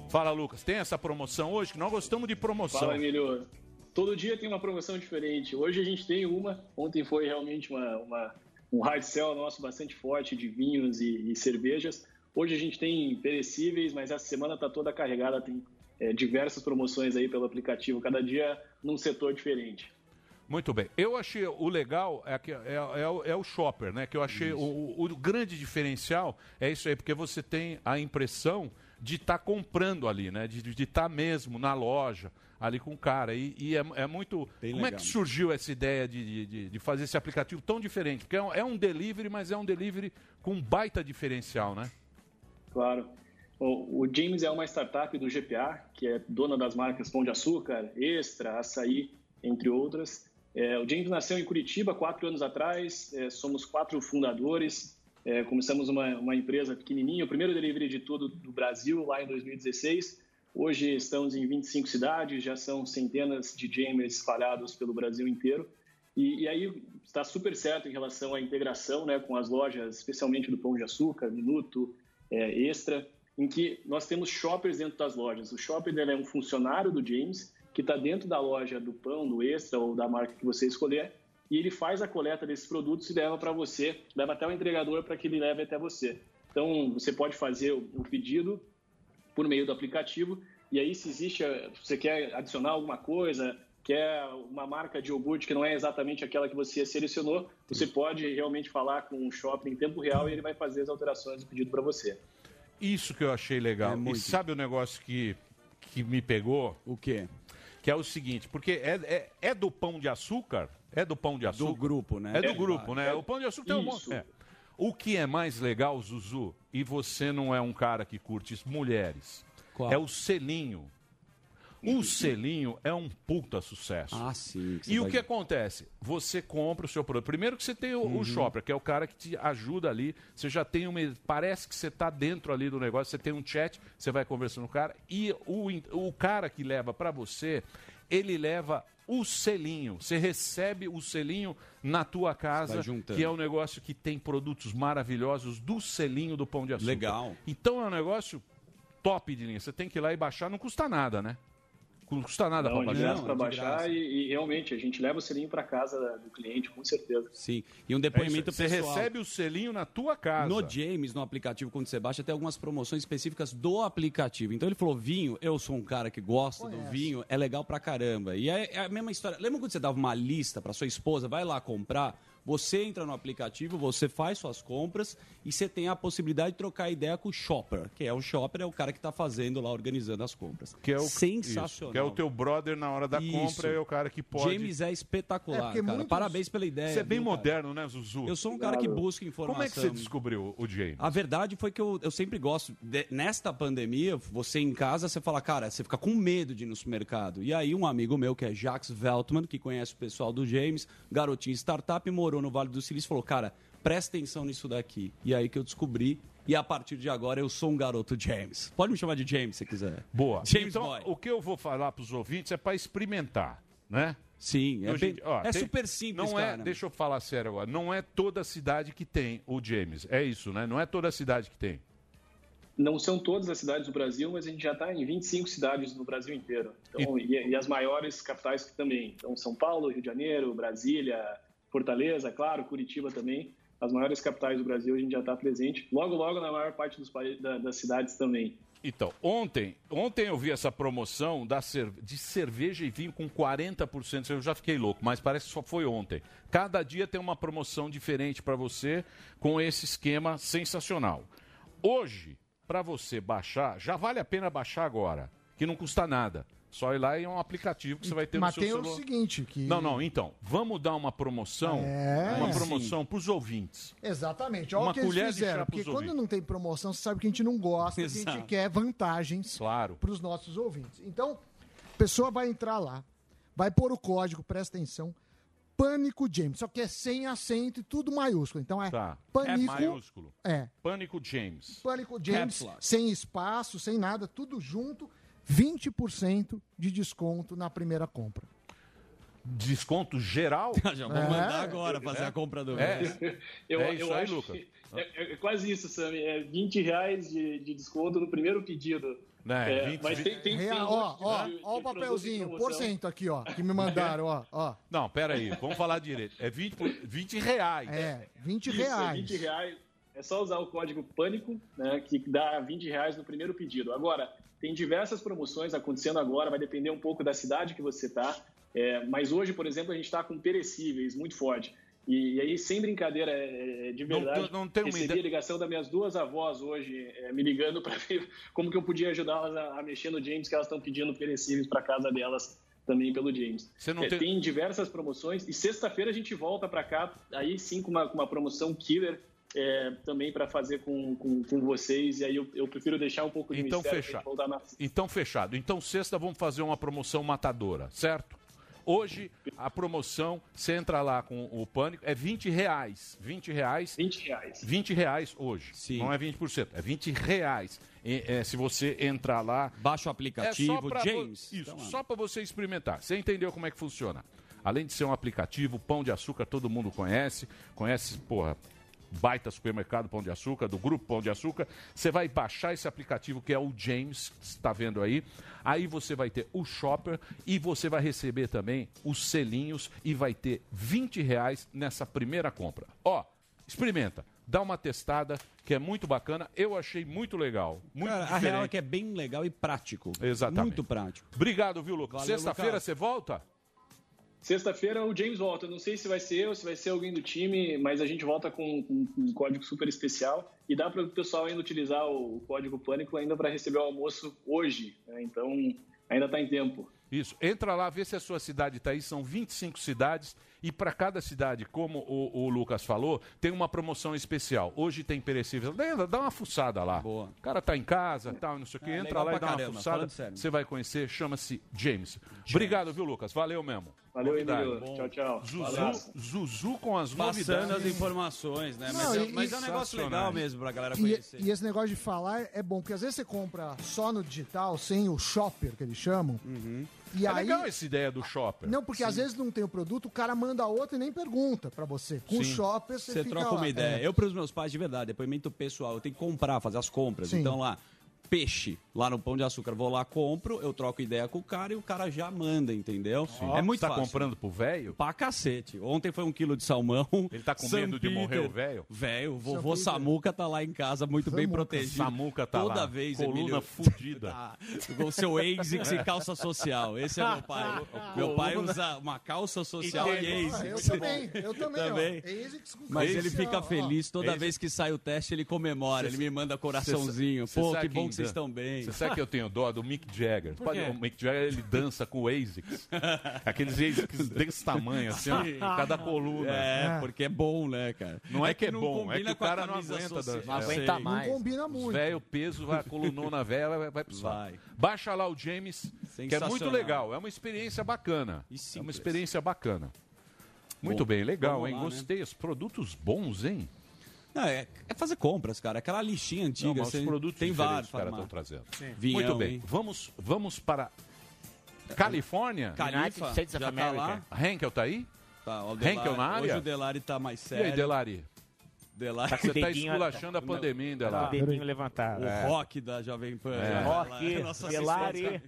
Fala, Lucas, tem essa promoção hoje? Que nós gostamos de promoção. Fala, Emílio. Todo dia tem uma promoção diferente. Hoje a gente tem uma. Ontem foi realmente uma, uma- um hard sell nosso bastante forte de vinhos e, e cervejas. Hoje a gente tem perecíveis, mas essa semana está toda carregada. Tem é, diversas promoções aí pelo aplicativo, cada dia num setor diferente. Muito bem. Eu achei o legal é, que é, é o- é o shopper, né? Que eu achei o, o- o grande diferencial é isso aí, porque você tem a impressão de estar comprando ali, né? De estar mesmo na loja, ali com o cara. E, e é, é muito. Bem como é legal. que surgiu essa ideia de, de- de, fazer esse aplicativo tão diferente? Porque é um, é um delivery, mas é um delivery com um baita diferencial, né? Claro. O, o James é uma startup do GPA, que é dona das marcas Pão de Açúcar, Extra, Açaí, entre outras. É, o James nasceu em Curitiba quatro anos atrás, é, somos quatro fundadores, é, começamos uma, uma empresa pequenininha, o primeiro delivery de tudo do Brasil, lá em 2016. Hoje estamos em 25 cidades, já são centenas de James espalhados pelo Brasil inteiro. E, e aí está super certo em relação à integração né, com as lojas, especialmente do Pão de Açúcar, Minuto, é, Extra, em que nós temos shoppers dentro das lojas. O shopper é um funcionário do James que está dentro da loja do Pão, do Extra ou da marca que você escolher e ele faz a coleta desses produtos e leva para você, leva até o entregador para que ele leve até você. Então você pode fazer o, pedido por meio do aplicativo e aí se existe, eh, você quer adicionar alguma coisa, quer uma marca de iogurte que não é exatamente aquela que você selecionou, você pode realmente falar com o shopping em tempo real e ele vai fazer as alterações do pedido para você. Isso que eu achei legal. É e muito. sabe o negócio que, que me pegou? O quê? Que é o seguinte, porque é, é, é do pão de açúcar, é do pão de açúcar. Do grupo, né? É do grupo, né? é. O pão de açúcar tem um monte. É. O que é mais legal, Zuzu, e você não é um cara que curte mulheres, Qual? é o selinho. O selinho é um puta sucesso. Ah, sim. E o que acontece? Você compra o seu produto. Primeiro que você tem o, Uhum. o shopper, que é o cara que te ajuda ali. Você já tem uma. Parece que você está dentro ali do negócio, você tem um chat, você vai conversando com o cara. E o, o cara que leva para você, ele leva o selinho. Você recebe o selinho na tua casa, que é um negócio que tem produtos maravilhosos do selinho do Pão de Açúcar. Legal. Então é um negócio top de linha. Você tem que ir lá e baixar, não custa nada, né? Não custa nada Não, para baixar. para baixar e, e realmente a gente leva o selinho para casa do cliente, com certeza. Sim, e um É depoimento pessoal. Você recebe o selinho na tua casa. No James, no aplicativo, quando você baixa, tem algumas promoções específicas do aplicativo. Então ele falou: vinho, eu sou um cara que gosta do vinho, é legal pra caramba. E é, é a mesma história. Lembra quando você dava uma lista pra sua esposa, vai lá comprar? Você entra no aplicativo, você faz suas compras e você tem a possibilidade de trocar ideia com o shopper, que é o shopper, é o cara que tá fazendo lá, organizando as compras. Que é o, Sensacional. isso, que é o teu brother na hora da Isso. compra, é o cara que pode. James é espetacular, É, cara. muitos- Parabéns pela ideia. Você é bem viu, cara? moderno, né, Zuzu? Eu sou um cara que busca informação. Como é que você descobriu o James? A verdade foi que eu, eu sempre gosto. de- nesta pandemia, você em casa, você fala, cara, você fica com medo de ir no supermercado. E aí, um amigo meu, que é Jacques Veltman, que conhece o pessoal do James, garotinho startup, morou no Vale do Silício, falou, cara, presta atenção nisso daqui. E aí que eu descobri. E a partir de agora eu sou um garoto James. Pode me chamar de James se quiser. Boa. James então, Boy. o que eu vou falar para os ouvintes é para experimentar, né? Sim, é Hoje bem- ó, é super simples, não é, cara. Deixa eu falar sério agora. Não é toda cidade que tem o James. É isso, né? Não é toda cidade que tem. Não são todas as cidades do Brasil, mas a gente já está em 25 cidades no Brasil inteiro. Então, e... e as maiores capitais também. Então, São Paulo, Rio de Janeiro, Brasília, Fortaleza, claro, Curitiba também. As maiores capitais do Brasil a gente já está presente. Logo, logo na maior parte dos da- das cidades também. Então, ontem, ontem eu vi essa promoção da de cerveja e vinho com 40%. Eu já fiquei louco, mas parece que só foi ontem. Cada dia tem uma promoção diferente para você com esse esquema sensacional. Hoje, para você baixar, já vale a pena baixar agora, que não custa nada. Só ir lá e é um aplicativo que você vai ter Mas no seu tem o celular. seguinte, que... Não, não, então, vamos dar uma promoção, É. uma promoção para os ouvintes. Exatamente. Olha Uma o que eles colher de fizeram. Porque quando ouvintes. não tem promoção, você sabe que a gente não gosta, que a gente Exato. quer vantagens claro. para os nossos ouvintes. Então, a pessoa vai entrar lá, vai pôr o código, presta atenção, Pânico James. Só que é sem acento e tudo maiúsculo. Então é Tá. Pânico. É maiúsculo. É. Pânico James. Pânico James, sem espaço, sem nada, tudo junto. 20% de desconto na primeira compra. Desconto geral? Já vou mandar agora fazer a compra do É. mês. Eu, É isso eu aí, acho Lucas. que é, é quase isso, Sami. É 20 reais de, de desconto no primeiro pedido. Né, É, 20, mas tem, tem, tem Real, ó, ó, de- ó de o papelzinho, promoção. porcento aqui, ó, que me mandaram, ó, ó. Não, pera aí, vamos falar direito. É 20, por- 20 reais. É, 20 Isso, é reais. 20 reais. É só usar o código PâNICO, né, que dá 20 reais no primeiro pedido. Agora, tem diversas promoções acontecendo agora, vai depender um pouco da cidade que você está. mas hoje, por exemplo, a gente está com perecíveis muito forte. E, e aí, sem brincadeira, é, é de Não verdade, não tenho uma recebi ideia- a ligação das minhas duas avós hoje, é, me ligando para ver como que eu podia ajudá-las a, a mexer no James, que elas estão pedindo perecíveis para casa delas também pelo James. Você não É, tem- tem diversas promoções e sexta-feira a gente volta para cá, aí sim com uma, com uma promoção killer é, também para fazer com, com, com vocês. E aí eu, eu prefiro deixar um pouco de Então mistério pra fechado. na Então fechado. Então sexta vamos fazer uma promoção matadora, certo? Hoje a promoção, você entra lá com o pânico, é 20 reais. 20 reais. 20 reais. 20 reais hoje. Não é 20%, é 20 reais. E, é, se você entrar lá. Baixa o aplicativo, é só pra vo- James. Isso, Então, só para você experimentar. Você entendeu como é que funciona? Além de ser um aplicativo, Pão de Açúcar todo mundo conhece. Conhece, porra, baita supermercado Pão de Açúcar, do grupo Pão de Açúcar. Você vai baixar esse aplicativo que é o James, que você está vendo aí. Aí você vai ter o Shopper e você vai receber também os selinhos e vai ter 20 reais nessa primeira compra. Ó, experimenta. Dá uma testada, que é muito bacana. Eu achei muito legal. Muito Cara, a real é que é bem legal e prático. Exatamente. Muito prático. Obrigado, viu, Lucas? Sexta-feira você volta? Sexta-feira o James volta. Não sei se vai ser eu, se vai ser alguém do time, mas a gente volta com, um código super especial e dá para o pessoal ainda utilizar o código Pânico ainda para receber o almoço hoje. né? Então ainda está em tempo. Isso. Entra lá, vê se a sua cidade está aí. São 25 cidades. E para cada cidade, como o, o Lucas falou, tem uma promoção especial. Hoje tem perecíveis. Dá, dá uma fuçada lá. O cara tá em casa, tal, não sei o que. É, Entra lá e dá uma caramba, fuçada. falando sério. Você vai conhecer. Chama-se James. Obrigado, viu, Lucas? Valeu mesmo. Valeu. Emílio. Tchau, tchau. Zuzu. Zuzu com as Passando novidades. as informações, né? Não, Mas, é, e- mas é um negócio legal mesmo pra galera E, conhecer. e esse negócio de falar é bom, porque às vezes você compra só no digital, sem o shopper que eles chamam. E é aí. legal essa ideia do shopper. Não, porque às vezes não tem o produto, o cara manda outro e nem pergunta pra você. Com o Sim. shopper você, Você fica troca lá. uma ideia. É. Eu, para os meus pais, de verdade, depoimento pessoal, eu tenho que comprar, fazer as compras. Sim. Então lá, peixe lá no Pão de Açúcar. Vou lá, compro, eu troco ideia com o cara e o cara já manda, entendeu? É muito Tá fácil. comprando pro velho? Pra cacete. Ontem foi um quilo de salmão. Ele tá com medo de morrer o velho? Velho, o São vovô Peter. Samuca tá lá em casa, muito bem Samuca. protegido. Samuca tá Toda lá, vez, coluna Emílio. fudida. Com o seu ASICS e calça social. Esse é meu pai. meu pai usa uma calça social e, Ah, ASICS. eu também, eu também. Também. ASICS com Mas ele fica feliz toda ASICS. vez que sai o teste, ele comemora. Cê- ele me manda coraçãozinho. Cê Pô, que bom que vocês estão bem. Você sabe que eu tenho dó do Mick Jagger? Por Pode- quê? o Mick Jagger ele dança com o ASICS. Aqueles ASICS desse tamanho, assim, ó, cada coluna. É, porque é bom, né, cara? Não é, que é bom, é combina que o cara não aguenta. social. dan- Não é. aguenta Não mais. combina muito. Velho, peso, vai, a colunona velha vai, vai pro. Vai. Baixa lá o James, que é muito legal. É uma experiência bacana. É uma experiência bacana. Muito Bom, bem, legal, vamos hein? lá, né? Gostei. Os produtos bons, hein? Não, é, é fazer compras, cara. Aquela listinha antiga. Não, mas você- os produtos tem vários que estão trazendo. Vinhão, Muito bem. hein? Vamos, vamos para Califórnia? Califa, já tá lá. Henkel tá aí? Tá, o Henkel Delari- na área? Hoje o Delari tá mais E sério. aí, Delari? Delari. Tá o Você tá dedinho- esculachando a pandemia, hein, Tá com o Delari? dedinho levantado. O É. rock da Jovem Pan. É. Rock. Nossa Delari.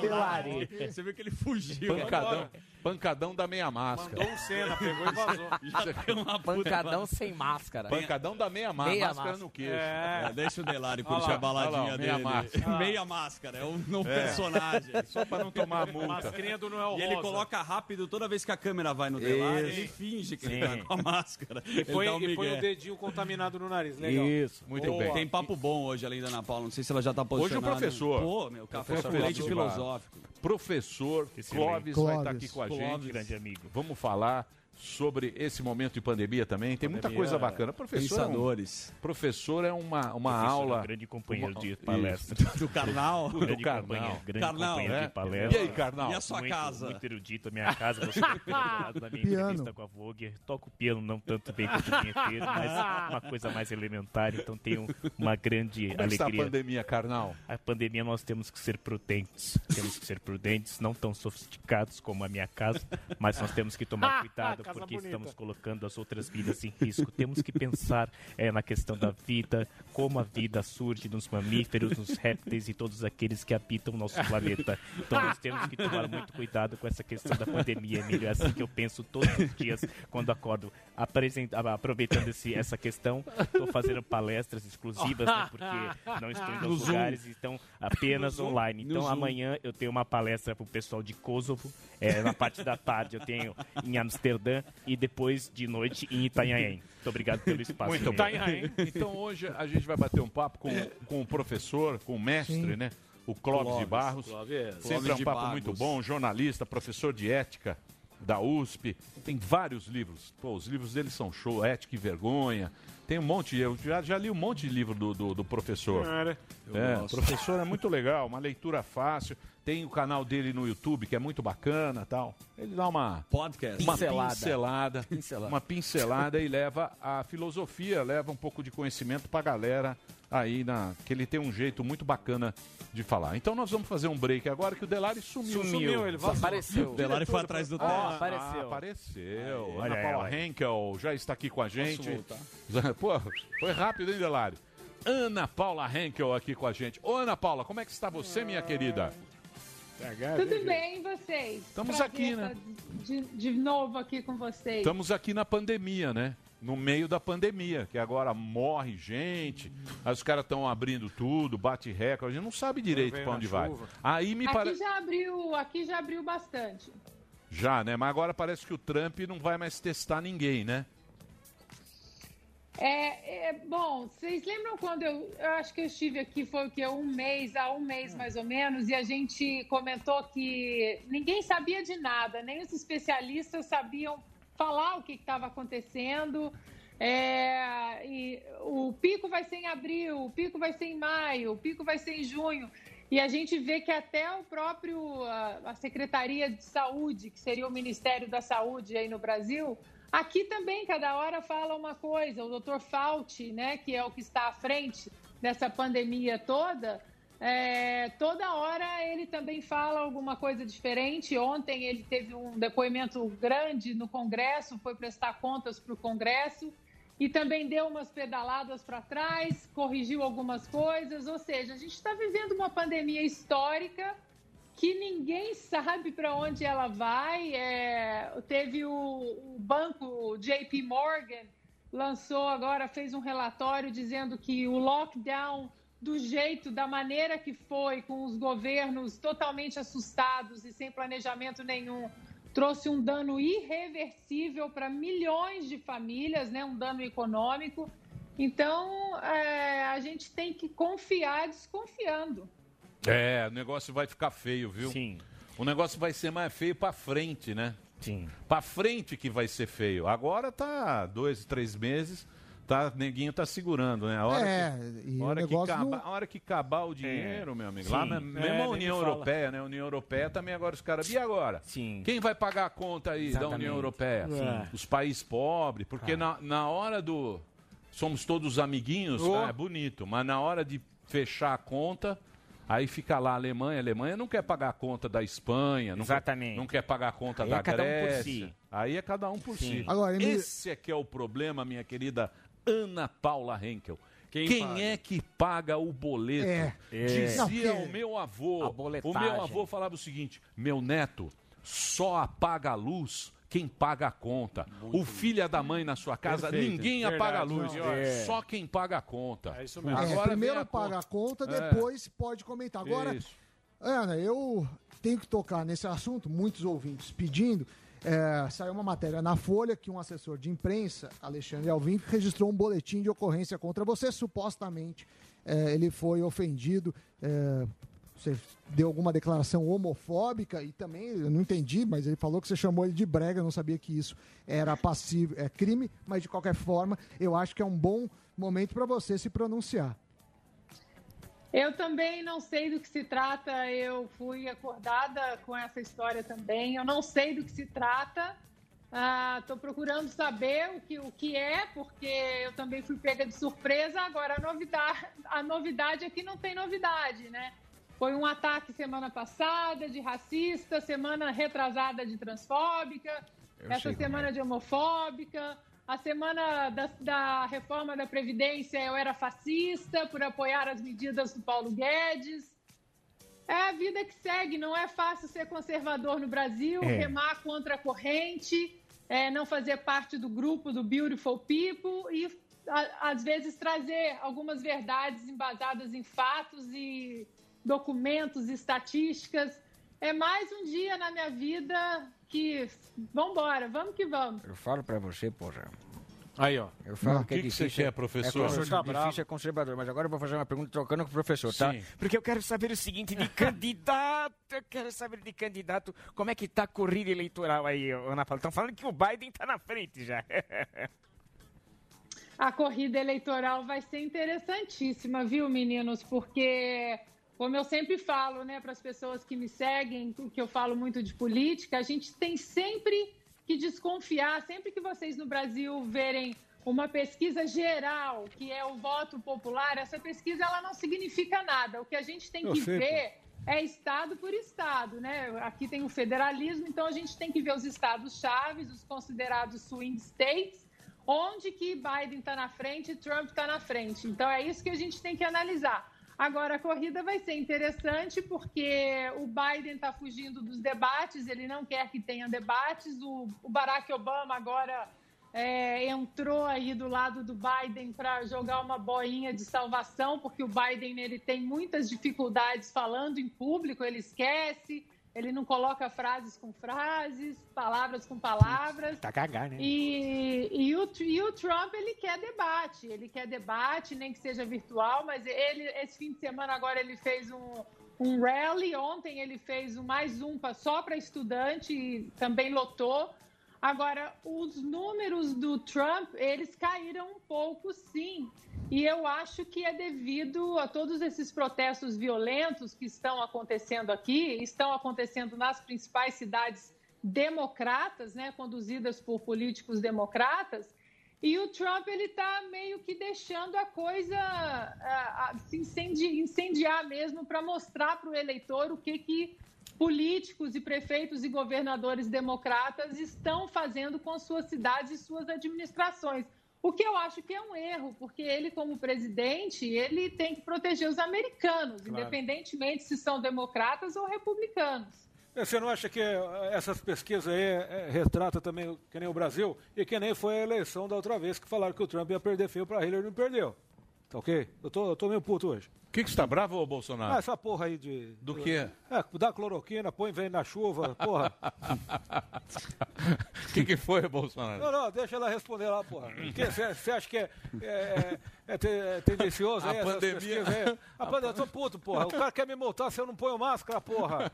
Delari. Você viu que ele fugiu. Pancadão, pancadão da meia máscara. Mandou um cena, pegou e vazou. Já tem uma puta- Pancadão sem máscara. Pancadão da meia máscara. Meia máscara máscara. no queixo. É, deixa o Delari curtir a baladinha lá, meia dele. máscara. Meia máscara, é um novo É. personagem. Só pra não tomar multa. Mascarinha do Noel E ele Rosa. coloca rápido toda vez que a câmera vai no Delari, ele finge que Sim. ele tá com a máscara. E um e migué. o dedinho contaminado no nariz. Legal. Isso. Muito Boa. bem. Tem papo bom hoje, além da Ana Paula. Não sei se ela já tá Hoje posicionada. o professor. Pô, meu, café com leite filosófico. Professor Clóvis lembra. vai estar Clóvis. aqui com a Clóvis. gente. Grande amigo. Vamos falar sobre esse momento de pandemia também. Tem muita Pandemia, coisa bacana. Professor é um, Pensadores. professor é uma, uma Professor, aula um grande companheiro uma- de palestra. Do Karnal. do companheiro, grande Karnal, companheiro é? de palestra. E aí, Karnal? E a sua muito, casa? Muito erudito a minha casa. Você na minha Piano. entrevista com a Vogue. Toco piano não tanto bem quanto o vinheteiro, mas uma coisa mais elementar. Então tenho uma grande Como é que está a alegria. pandemia, Karnal? A pandemia nós temos que ser prudentes. Temos que ser prudentes, não tão sofisticados como a minha casa, mas nós temos que tomar cuidado Casa porque bonita. estamos colocando as outras vidas em risco. Temos que pensar eh, na questão da vida, como a vida surge nos mamíferos, nos répteis e todos aqueles que habitam o nosso planeta. Então nós temos que tomar muito cuidado com essa questão da pandemia, Emílio. É assim que eu penso todos os dias quando acordo. Ah, Aproveitando esse, essa questão, estou fazendo palestras exclusivas, né, porque não estou indo No aos lugares, então apenas online. Então amanhã eu tenho uma palestra para o pessoal de Kosovo, é, na parte da tarde eu tenho em Amsterdã e depois de noite em Itanhaém. Muito obrigado pelo espaço. Muito bem. Então hoje a gente vai bater um papo com, com o professor, com o mestre, né? O Clóvis, de Barros. Clóvis. Sempre Clóvis é um papo muito bom, jornalista, professor de ética da USP. Tem vários livros. Pô, os livros dele são show, Ética e Vergonha. Tem um monte, eu já, já li um monte de livro do, do, do professor. É, o gosto. professor é muito legal, uma leitura fácil. Tem o canal dele no YouTube, que é muito bacana tal. Ele dá uma, Podcast. uma Pincelada. pincelada, Pincelada. uma pincelada e leva a filosofia, leva um pouco de conhecimento pra galera aí na que ele tem um jeito muito bacana de falar. Então nós vamos fazer um break agora que o Delari sumiu. Sumiu, ele vazou. Apareceu. O Delari foi atrás do Ah, teste. apareceu. ah, apareceu. Ana Paula aí. Henkel já está aqui com a gente. voltar? Pô, foi rápido, hein, Delari? Ana Paula Henkel aqui com a gente. Ô, Ana Paula, como é que está você, minha querida? Tudo bem, e vocês? Estamos Prazer aqui, né? De, de novo aqui com vocês. Estamos aqui na pandemia, né? No meio da pandemia, que agora morre gente, aí os caras estão abrindo tudo, bate recorde, a gente não sabe direito para onde vai. chuva. Aí me aqui parece. já abriu, aqui já abriu bastante. Já, né? Mas agora parece que o Trump não vai mais testar ninguém, né? É, é, bom, vocês lembram quando eu, eu acho que eu estive aqui, foi o que, um mês, há um mês mais ou menos, e a gente comentou que ninguém sabia de nada, nem os especialistas sabiam falar o que estava acontecendo. É, e o pico vai ser em abril, o pico vai ser em maio, o pico vai ser em junho. E a gente vê que até o próprio a, a Secretaria de Saúde, que seria o Ministério da Saúde aí no Brasil, aqui também cada hora fala uma coisa. O Dr. Fauci, né, que é o que está à frente dessa pandemia toda, é, toda hora ele também fala alguma coisa diferente. Ontem ele teve um depoimento grande no Congresso, foi prestar contas para o Congresso e também deu umas pedaladas para trás, corrigiu algumas coisas. Ou seja, a gente está vivendo uma pandemia histórica que ninguém sabe para onde ela vai. É, teve o, o banco JP Morgan lançou agora, fez um relatório dizendo que o lockdown do jeito, da maneira que foi, com os governos totalmente assustados e sem planejamento nenhum, trouxe um dano irreversível para milhões de famílias, né? um dano econômico. Então, é, a gente tem que confiar desconfiando. É, o negócio vai ficar feio, viu? Sim. O negócio vai ser mais feio pra frente, né? Sim. Pra frente que vai ser feio. Agora tá dois, três meses, tá, neguinho tá segurando, né? A hora, É, que, e a o hora, que acaba- não- a hora que acabar o dinheiro, meu amigo. Sim. Lá, na- É, mesmo a nem União. Europeia, né? A União Europeia também agora os caras. E agora? Sim. Quem vai pagar a conta aí da Exatamente. União Europeia? Sim. Ah. Os países pobres. Porque na, na hora do. Somos todos amiguinhos, Oh. ah, é bonito. Mas na hora de fechar a conta. Aí fica lá a Alemanha. A Alemanha não quer pagar a conta da Espanha. Não Exatamente. Quer, não quer pagar a conta Aí da é cada um por Grécia. si. Aí é cada um por Sim. si. Agora, Esse é que é o problema, minha querida Ana Paula Henkel. Quem Quem, é que paga o boleto? É. É. Dizia Não, porque- o meu avô. O meu avô falava o seguinte: meu neto só apaga a luz quem paga a conta. o filho da mãe na sua casa, Perfeito. ninguém Verdade, apaga a luz. é. Só quem paga a conta. É isso mesmo. É, Agora primeiro vem a paga conta. a conta, É. depois pode comentar. Agora, Isso. Ana, eu tenho que tocar nesse assunto, muitos ouvintes pedindo. É, saiu uma matéria na Folha que um assessor de imprensa, Alexandre Alvim, registrou um boletim de ocorrência contra você. Supostamente é, ele foi ofendido. é, você deu alguma declaração homofóbica e também, eu não entendi, mas ele falou que você chamou ele de brega, eu não sabia que isso era passivo, é crime, mas de qualquer forma, eu acho que é um bom momento para você se pronunciar. Eu também não sei do que se trata, eu fui acordada com essa história também. Eu não sei do que se trata. Estou procurando saber o que, o que é, porque eu também fui pega de surpresa. Agora, a novidade, a novidade é que não tem novidade, né? Foi um ataque semana passada de racista, semana retrasada de transfóbica, Eu essa como semana é. de homofóbica. A semana da, da reforma da Previdência eu era fascista por apoiar as medidas do Paulo Guedes. É a vida que segue, não é fácil ser conservador no Brasil, É. remar contra a corrente, é, não fazer parte do grupo do Beautiful People e, a- às vezes, trazer algumas verdades embasadas em fatos e documentos, estatísticas. É mais um dia na minha vida que. Vambora, vamos que vamos. Eu falo pra você, porra. Aí, ó. Eu falo Ah, que é que que você difícil. quer, professor? É, professor tá bravo. difícil é conservador, mas agora eu vou fazer uma pergunta trocando com o professor, tá? Sim. Porque eu quero saber o seguinte de candidato, eu quero saber de candidato, como é que tá a corrida eleitoral aí, Ana Paula? Estão falando que o Biden tá na frente já. A corrida eleitoral vai ser interessantíssima, viu, meninos? Porque, como eu sempre falo, né, para as pessoas que me seguem, que eu falo muito de política, a gente tem sempre que desconfiar, sempre que vocês no Brasil verem uma pesquisa geral, que é o voto popular, essa pesquisa ela não significa nada. O que a gente tem Eu que sei, ver é estado por estado, né? Aqui tem o federalismo, então a gente tem que ver os estados chaves, os considerados swing states, onde que Biden está na frente e Trump está na frente. Então é isso que a gente tem que analisar. Agora a corrida vai ser interessante porque o Biden está fugindo dos debates, ele não quer que tenha debates. O, o Barack Obama agora é, entrou aí do lado do Biden para jogar uma boinha de salvação, porque o Biden ele tem muitas dificuldades falando em público, ele esquece, ele não coloca frases com frases, palavras com palavras. tá cagar, né? E, e, o, e o Trump, ele quer debate, ele quer debate, nem que seja virtual, mas ele, esse fim de semana agora ele fez um, um rally, ontem ele fez um, mais um pra- só para estudante e também lotou. Agora, os números do Trump, eles caíram um pouco, sim. E eu acho que é devido a todos esses protestos violentos que estão acontecendo aqui, estão acontecendo nas principais cidades democratas, né, conduzidas por políticos democratas. E o Trump ele está meio que deixando a coisa ah, ah, se incendi- incendiar mesmo para mostrar para o eleitor o que que políticos e prefeitos e governadores democratas estão fazendo com suas cidades e suas administrações. O que eu acho que é um erro, porque ele, como presidente, ele tem que proteger os americanos, Claro. independentemente se são democratas ou republicanos. Você não acha que eh, essas pesquisas aí eh, retratam também que nem o Brasil e que nem foi a eleição da outra vez que falaram que o Trump ia perder feio para Hillary e não perdeu? Tá ok? Eu tô, eu tô meio puto hoje. O que, que você tá bravo, ô Bolsonaro? Ah, essa porra aí de. Do quê? É, dá cloroquina, põe vem na chuva, porra. O que, que foi, Bolsonaro? Não, não, deixa ela responder lá, porra. Você acha que é, é, é, é é tendencioso A aí? pandemia- aí? A pandemia, eu tô puto, porra. O cara quer me multar se eu não ponho máscara, porra.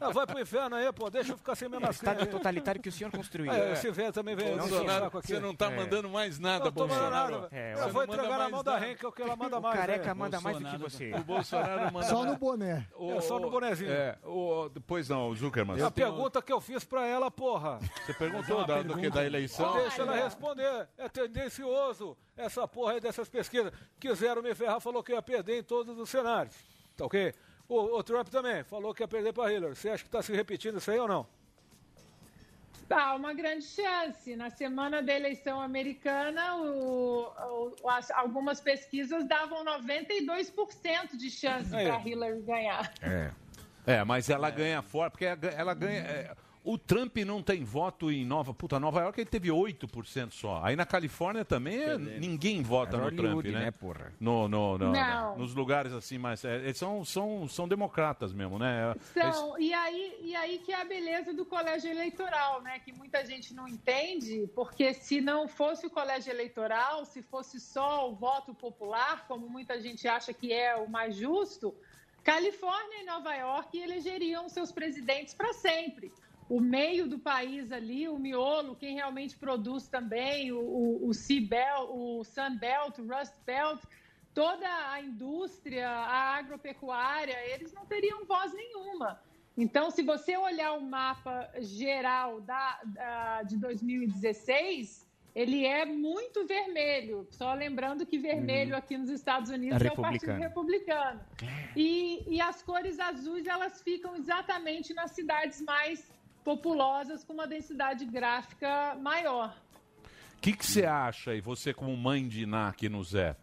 Ah, vai pro inferno aí, pô. Deixa eu ficar sem minha máscara. Estado totalitário que o senhor construiu. É, esse velho também vem. Bolsonaro, você não tá mandando mais nada, Não tô mandando Bolsonaro. nada. É, eu vou entregar na mão da. Henkel que ela manda O mais. careca é. manda mais do que você. O Bolsonaro manda Só no boné. O- É, só no bonezinho. É, o, depois não, o Zuckerman. A pergunta que eu fiz pra ela, porra. Você perguntou da- do que? Da eleição? Deixa ela responder. É tendencioso essa porra aí dessas pesquisas. Quiseram me ferrar, falou que ia perder em todos os cenários. Tá ok? O, o Trump também falou que ia perder pra Hillary. Você acha que tá se repetindo isso aí ou não? Há uma grande chance. Na semana da eleição americana, o- o- as- algumas pesquisas davam 92% de chance Aí. para Hillary ganhar. É. É, mas ela ganha fora, porque ela ganha. O Trump não tem voto em Nova. Puta, Nova York ele teve 8% só. Aí na Califórnia também é- ninguém vota É no Trump, né? né, porra? No, no, no- Não. Nos lugares assim, mas é, eles são, são, são democratas mesmo, né? Eles- São, e, aí, e aí que é a beleza do colégio eleitoral, né? Que muita gente não entende, porque se não fosse o colégio eleitoral, se fosse só o voto popular, como muita gente acha que é o mais justo, Califórnia e Nova York elegeriam seus presidentes para sempre. O meio do país ali, o miolo, quem realmente produz também, o, o, o, Belt, o Sun Belt, o Rust Belt, toda a indústria, a agropecuária, eles não teriam voz nenhuma. Então, se você olhar o mapa geral da, da- de 2016, ele é muito vermelho. Só lembrando que vermelho aqui nos Estados Unidos é, o Partido Republicano. Republicano. E, e as cores azuis, elas ficam exatamente nas cidades mais populosas, com uma densidade gráfica maior. O que você acha, e você como mãe de Iná aqui no Zé?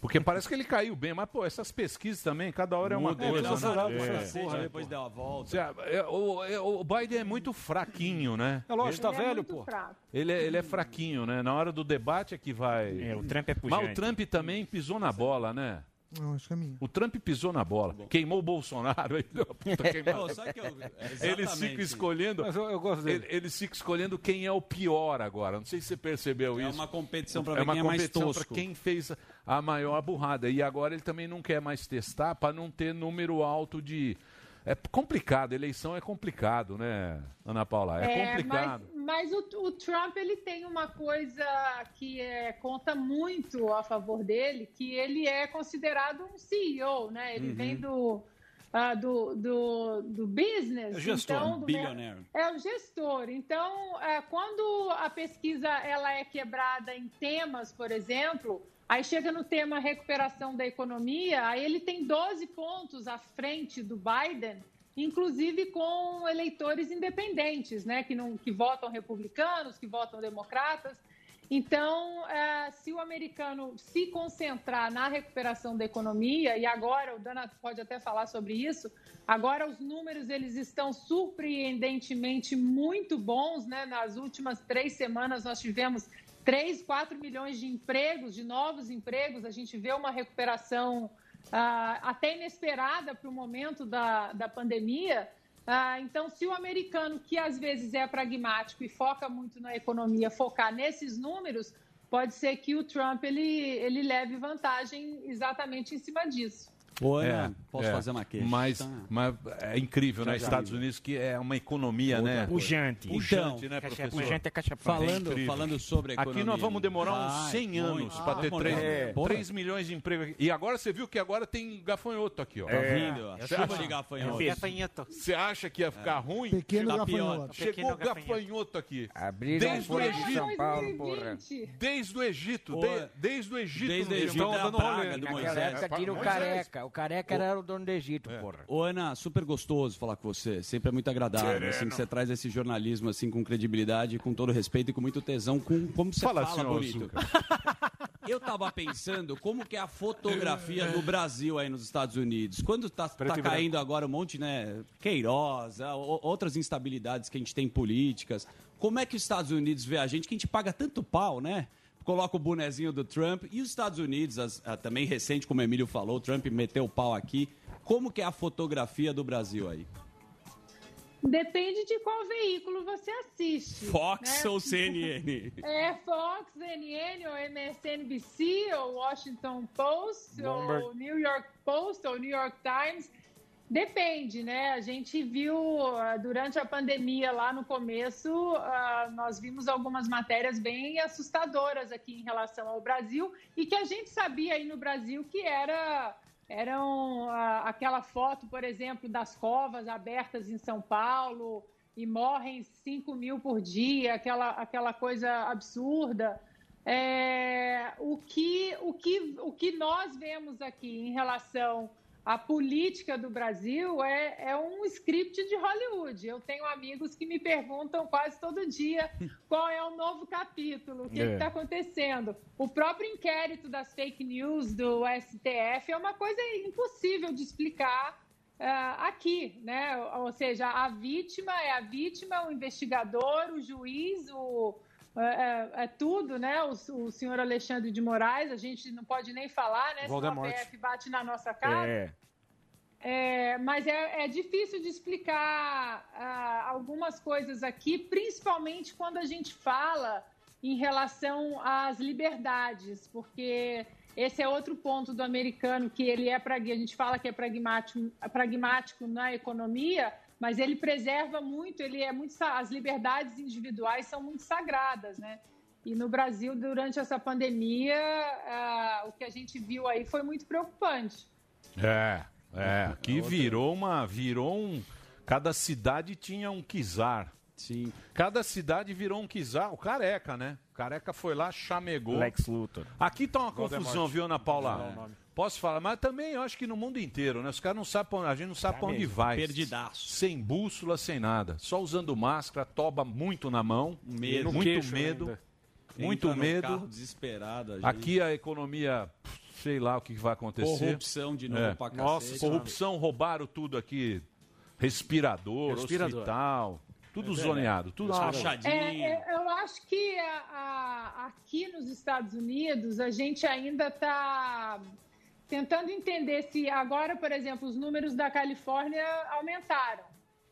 Porque parece que ele caiu bem, mas, pô, essas pesquisas também, cada hora é uma Muda, coisa. é, né? É. aí depois deu a volta. É, o, é, o Biden é muito fraquinho, né? É lógico, tá Ele é velho, pô. fraco. Ele é, ele é fraquinho, né? Na hora do debate é que vai. É, o Trump é Mas pujante. o Trump também pisou na bola, né? Não, acho que é minha. O Trump pisou na bola. Queimou o Bolsonaro. Puta queimada. Pô, sabe que eu- é Eles ficam escolhendo. Mas eu, eu gosto dele. ele- Eles ficam escolhendo quem é o pior agora. Não sei se você percebeu É isso. uma competição pra é ver uma quem é mais competição pra tosco. quem fez a maior burrada. E agora ele também não quer mais testar para não ter número alto de. É complicado, eleição é complicado, né, Ana Paula? É, complicado. Mas, mas o, o Trump ele tem uma coisa que é, conta muito a favor dele, que ele é considerado um CEO, né? Ele Uhum. vem do, ah, do, do, do business. É gestor, então, do billionaire. É o gestor. Então, é, quando a pesquisa ela é quebrada em temas, por exemplo, aí chega no tema recuperação da economia, aí ele tem 12 pontos à frente do Biden, inclusive com eleitores independentes, né, que, não, que votam republicanos, que votam democratas. Então, é, se o americano se concentrar na recuperação da economia, e agora o Dana pode até falar sobre isso, agora os números eles estão surpreendentemente muito bons, né? Nas últimas três semanas nós tivemos 3, 4 milhões de empregos, de novos empregos, a gente vê uma recuperação ah, até inesperada para o momento da, da pandemia. Ah, então, se o americano, que às vezes é pragmático e foca muito na economia, focar nesses números, pode ser que o Trump ele, ele leve vantagem exatamente em cima disso. Ô, Ana, posso fazer uma queixa? Mas, Tá. mas é incrível, né? Estados Unidos, que é uma economia, Outra né? coisa. Pujante. Pujante, Então, né, caixa- professor? pujante é caixa Falando, É falando sobre a economia. Aqui nós vamos demorar uns Vai, 100 anos muito. para ter Ah, 3, é, porra. milhões de empregos. aqui. E agora você viu que agora tem gafanhoto aqui, ó. Tá vindo, a Você chuva acha- de gafanhoto. É gafanhoto. Você acha que ia ficar ruim? Pequeno Tá gafanhoto. Chegou Pequeno o gafanhoto aqui. Abriram Desde o Egito. São Paulo, porra. Desde o Egito. Pô, de- desde o Egito. Desde o não Egito tinha- é a dando praga rolê. do Naquela Moisés. época tira o Moisés, careca. o careca era o dono do Egito, porra. Ô, Ana, super gostoso falar com você. Sempre é muito agradável. Sereno. Assim, que você traz esse jornalismo assim com credibilidade, com todo respeito e com muito tesão, com como você Fala, fala, bonito. Eu tava pensando como que é a fotografia do Brasil aí nos Estados Unidos. Quando tá, tá branco. caindo agora um monte, né? Queiroz, o- outras instabilidades que a gente tem políticas. Como é que os Estados Unidos vê a gente, que a gente paga tanto pau, né? Coloca o bonezinho do Trump. E os Estados Unidos, as- a- também recente, como o Emílio falou, o Trump meteu o pau aqui. Como que é a fotografia do Brasil aí? Depende de qual veículo você assiste. Fox né? ou CNN? É Fox, CNN, ou MSNBC, ou Washington Post, Bloomberg. ou New York Post, ou New York Times. Depende, né? A gente viu ah, durante a pandemia lá no começo, ah, nós vimos algumas matérias bem assustadoras aqui em relação ao Brasil e que a gente sabia aí no Brasil que era eram ah, aquela foto, por exemplo, das covas abertas em São Paulo e morrem 5 mil por dia, aquela, aquela coisa absurda. É, o, que, o, que, o que nós vemos aqui em relação à política do Brasil é, é um script de Hollywood. Eu tenho amigos que me perguntam quase todo dia qual é o novo capítulo, o que É. está acontecendo. O próprio inquérito das fake news do STF é uma coisa impossível de explicar ah, aqui, né? Ou seja, a vítima é a vítima, o investigador, o juiz, o é, é- é tudo, né? O, o senhor Alexandre de Moraes, a gente não pode nem falar, né? Senão a Voldemort. PF bate na nossa cara. É. É, mas é, é difícil de explicar ah, algumas coisas aqui, principalmente quando a gente fala em relação às liberdades, porque esse é outro ponto do americano que ele é a gente fala que é pragmático, pragmático na economia, mas ele preserva muito, ele é muito as liberdades individuais são muito sagradas, né? E no Brasil durante essa pandemia, ah, o que a gente viu aí foi muito preocupante. É, é. Aqui virou uma. Virou um. Cada cidade tinha um kizar. Sim. Cada cidade virou um kizar. O careca, né? O careca foi lá, chamegou. Lex Luthor. Aqui tá uma Voldemort. confusão, viu, Ana é Paula? nome. Posso falar, mas também eu acho que no mundo inteiro, né? Os caras não sabem, a gente não sabe pra onde mesmo, vai. perdidaço. Sem bússola, sem nada. Só usando máscara, toba muito na mão. Medo. Muito queixo medo. ainda. Muito Entra no medo. carro desesperado, a. Aqui a economia, sei lá o que vai acontecer. É. Corrupção de novo pra cacete. Nossa, corrupção, roubaram tudo aqui. Respirador, Respirador. hospital, tudo É zoneado, tudo rachadinho. É, é, eu acho que a- a- aqui nos Estados Unidos a gente ainda está tentando entender se agora, por exemplo, os números da Califórnia aumentaram.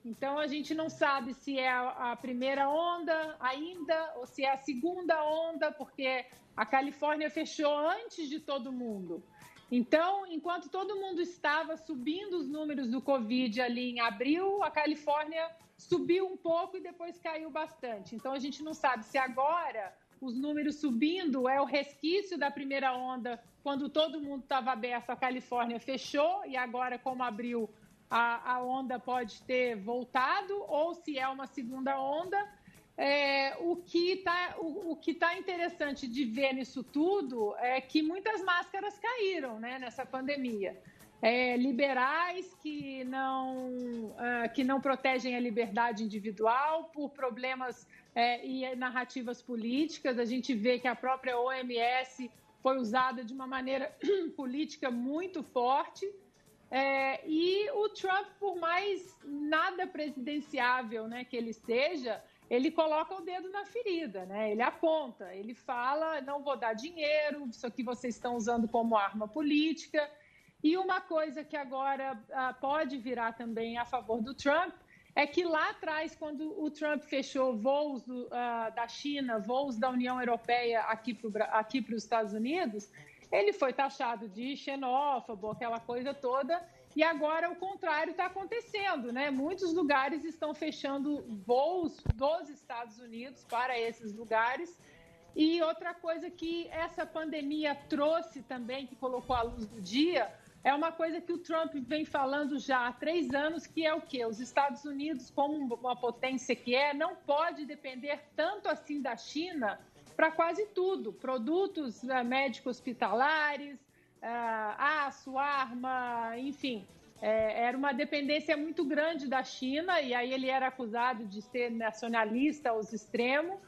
Então a gente não sabe se é a, a primeira onda ainda ou se é a segunda onda, porque a Califórnia fechou antes de todo mundo. Então, enquanto todo mundo estava subindo os números do Covid ali em abril, a Califórnia subiu um pouco e depois caiu bastante. Então, a gente não sabe se agora os números subindo é o resquício da primeira onda, quando todo mundo estava aberto, a Califórnia fechou e agora, como abriu, a, a onda pode ter voltado, ou se é uma segunda onda. É, o que está o, o tá interessante de ver nisso tudo é que muitas máscaras caíram né, nessa pandemia. É, liberais que não, ah, que não protegem a liberdade individual por problemas é, e narrativas políticas. A gente vê que a própria OMS foi usada de uma maneira política muito forte. É, e o Trump, por mais nada presidenciável né, que ele seja, ele coloca o dedo na ferida, né? Ele aponta, ele fala, não vou dar dinheiro, isso aqui vocês estão usando como arma política. E uma coisa que agora ah, pode virar também a favor do Trump é que lá atrás, quando o Trump fechou voos do, ah, da China, voos da União Europeia aqui para os Estados Unidos, ele foi taxado de xenófobo, aquela coisa toda. E agora o contrário está acontecendo, né? Muitos lugares estão fechando voos dos Estados Unidos para esses lugares. E outra coisa que essa pandemia trouxe também, que colocou à luz do dia, é uma coisa que o Trump vem falando já há três anos, que é o quê? Os Estados Unidos, como uma potência que é, não pode depender tanto assim da China para quase tudo. Produtos eh, médico-hospitalares, ah, aço, arma, enfim. É, era uma dependência muito grande da China, e aí ele era acusado de ser nacionalista aos extremos.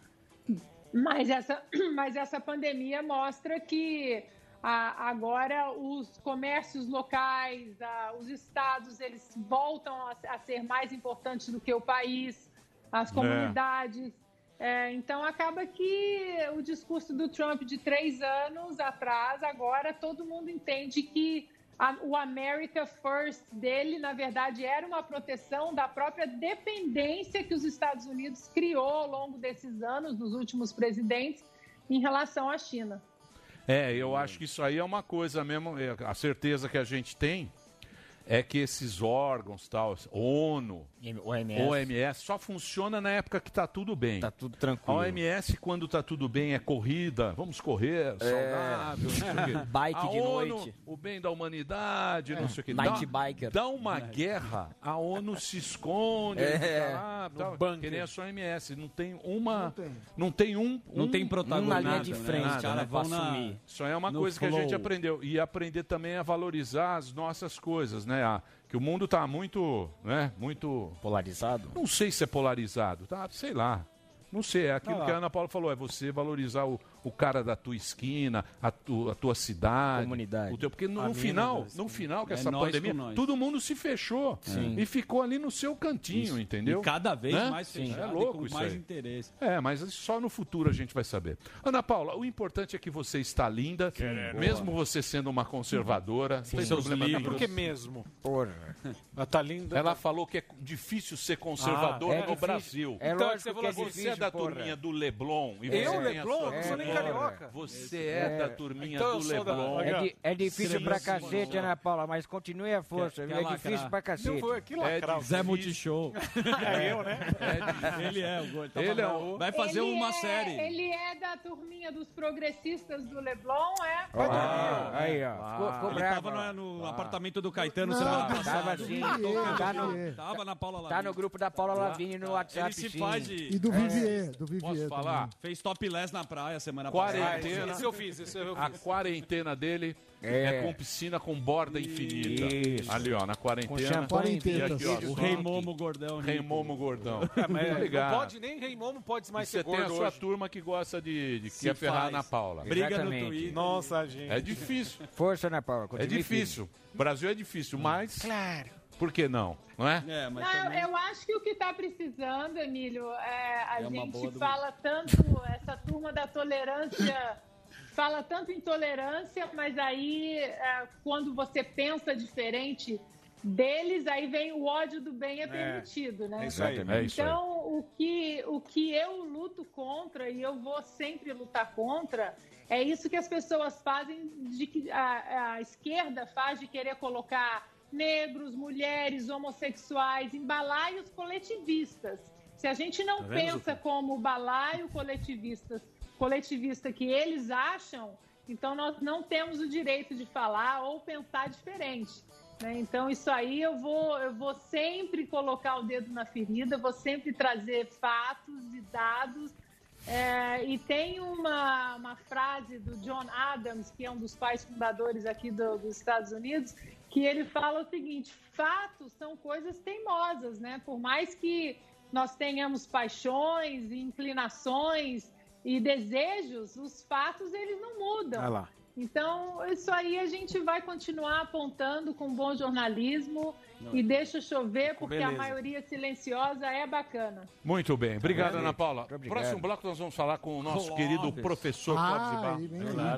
Mas essa, mas essa pandemia mostra que a- agora os comércios locais, a- os estados, eles voltam a, a ser mais importantes do que o país, as É. comunidades. É, então acaba que o discurso do Trump de três anos atrás, agora todo mundo entende que o America First dele, na verdade, era uma proteção da própria dependência que os Estados Unidos criou ao longo desses anos, dos últimos presidentes, em relação à China. É, eu acho que isso aí é uma coisa mesmo. é, A certeza que a gente tem é que esses órgãos, tal, ONU, OMS. OMS, só funciona na época que tá tudo bem. Tá tudo tranquilo. A OMS, quando tá tudo bem, é corrida, vamos correr, saudável, não o quê. Bike A de ONU, noite. O bem da humanidade, não sei o quê. Night dá, biker. Dá uma guerra, a ONU se esconde, É. lá, tal, que nem a sua OMS. Não tem uma. Não tem, um. Não um- tem protagonista, um na linha de né? frente, né, pra vão na- assumir. Isso aí é uma coisa que a gente flow. aprendeu. E aprender também a valorizar as nossas coisas, né? A- que o mundo está muito, né? Muito polarizado. Não sei se é polarizado, tá? Sei lá. Não sei, é aquilo Ah que a Ana Paula falou, é você valorizar o, o cara da tua esquina, a, tu- a tua cidade, Comunidade. o teu, porque no, no final, no final que É essa pandemia, todo mundo se fechou Sim. e ficou ali no seu cantinho, Isso. entendeu? E cada vez Né? mais fechado é e louco com isso mais aí. interesse. É, mas só no futuro a gente vai saber. Ana Paula, o importante é que você está linda, mesmo você sendo uma conservadora, Sim. tem Seus problema livros. Por que mesmo? Porra. Ela tá linda. Ela falou que é difícil ser conservadora Ah, é no difícil. Brasil. É então, lógico você, que falou, é você difícil, é da porra. turminha do Leblon. E Eu, você tem a Leblon? sua Não sou nem. Carioca. Você é, da turminha Então do sou da- Leblon. É, di- é difícil pra Estrela cacete, Ana Paula, mas continue a força. Quer- viu? quer é difícil pra cacete. Não foi aqui É lacrar. Zé Multishow. É eu, né? Ele é, o gordo. Ele é o- Vai fazer Ele uma é- série. Ele é da turminha dos progressistas do Leblon, é? Ah, aí, ó. Ficou, ficou Ele bravo. tava no, no apartamento do Caetano Não, semana tava passada. sim. Tocando Tá show. no- Tava na Paula Tá Lavigne. no grupo da Paula Lavigne no WhatsApp, Ele se faz de... E do É. Vivier, do Vivier Posso falar? Fez topless na praia semana Quarentena. passada. Isso eu fiz, isso eu A fiz. quarentena dele é. É. com piscina com borda infinita. Isso. Ali, ó, na quarentena. E aqui, ó, O Rei que- Momo gordão. Rei Momo gordão. É, mas não pode nem Rei Momo pode mais Você ser tem a sua hoje. turma que gosta de, de Se quer ferrar na Paula. Briga Exatamente. no Twitter. Nossa, gente. É difícil. Força, Ana Paula. É difícil. Brasil é difícil, mas. Claro. Por que não? Não é? É, mas Não, também... eu acho que o que está precisando, Emílio, é, a É gente do- fala tanto, essa turma da tolerância, fala tanto em tolerância, mas aí é, quando você pensa diferente deles, aí vem o ódio do bem é permitido, né? É aí. É. Então, o que, o que eu luto contra, e eu vou sempre lutar contra, é isso que as pessoas fazem, de que a, a esquerda faz de querer colocar negros, mulheres, homossexuais em balaios coletivistas. Se a gente não Tá vendo, pensa como o balaio coletivista, coletivista que eles acham, então nós não temos o direito de falar ou pensar diferente. né? Então, isso aí eu vou, eu vou sempre colocar o dedo na ferida, vou sempre trazer fatos e dados. É, e tem uma, uma frase do John Adams, que é um dos pais fundadores aqui do- dos Estados Unidos, que ele fala o seguinte: fatos são coisas teimosas, né? Por mais que nós tenhamos paixões, inclinações e desejos, os fatos eles não mudam. Lá. Então, isso aí a gente vai continuar apontando com bom jornalismo e deixa chover, porque a Beleza. maioria silenciosa é bacana. Muito bem. Obrigado? Ana Paula. Próximo bloco nós vamos falar com o nosso Clóvis. querido professor Ah, Clóvis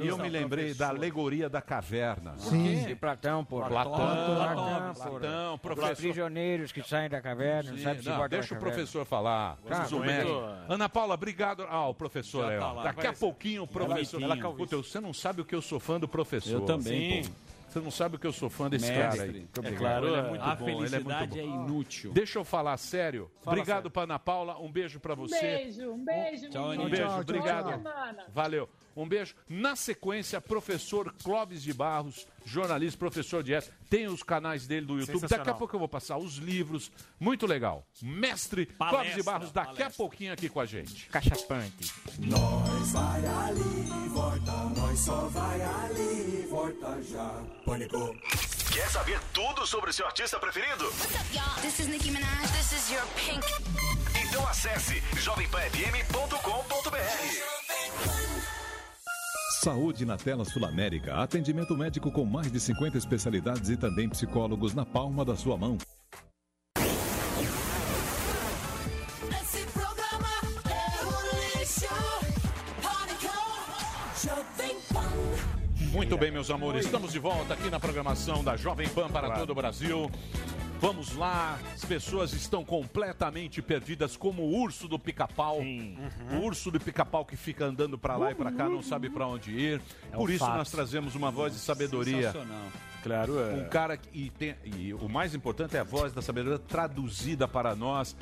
E eu me lembrei da alegoria da caverna. Sim. De Platão, porra. Platão, Platão, Platão, porra. Os professor. prisioneiros que saem da caverna, não Sim, sabe se não, deixa o caverna. professor falar. Os muito. médicos. Ana Paula, obrigado. Ah, o professor aí, tá. Daqui a pouquinho o professor. Ela calvície. Puta, você não sabe o que eu sou fã do professor. Eu também, Sim. pô. Você não sabe o que eu sou fã desse Mestre. cara aí. É claro, ele é muito A bom. Ele é muito felicidade bom. é inútil. Deixa eu falar sério. Fala Obrigado, sério. pra Ana Paula. Um beijo pra Um você. beijo, um beijo, Tchau. Um beijo, Boa obrigado. semana. Valeu. Um beijo. Na sequência, professor Clóvis de Barros, jornalista, professor de ética. Tem os canais dele do YouTube. Daqui a pouco eu vou passar os livros. Muito legal. Mestre Palestra, Clóvis de Barros, daqui a palestra. pouquinho aqui com a gente. Cachapante. Nós vai ali e volta, nós só vai ali e volta já. Pânico. Quer saber tudo sobre o seu artista preferido? This is Nicki Minaj. This is your pink. Então acesse jovempanfm.com.br. Saúde na tela Sul América. Atendimento médico com mais de 50 especialidades e também psicólogos na palma da sua mão. Esse programa é um lixo. Jovem Pan. Muito bem, meus amores. Estamos de volta aqui na programação da Jovem Pan para todo o Brasil. Vamos lá, as pessoas estão completamente perdidas como o urso do pica-pau. O urso do pica-pau que fica andando para lá e para cá, não sabe para onde ir. É Por um isso fato. nós trazemos uma voz de sabedoria. Sensacional. Claro, é. Um cara que e, tem- e o mais importante é a voz da sabedoria traduzida para nós.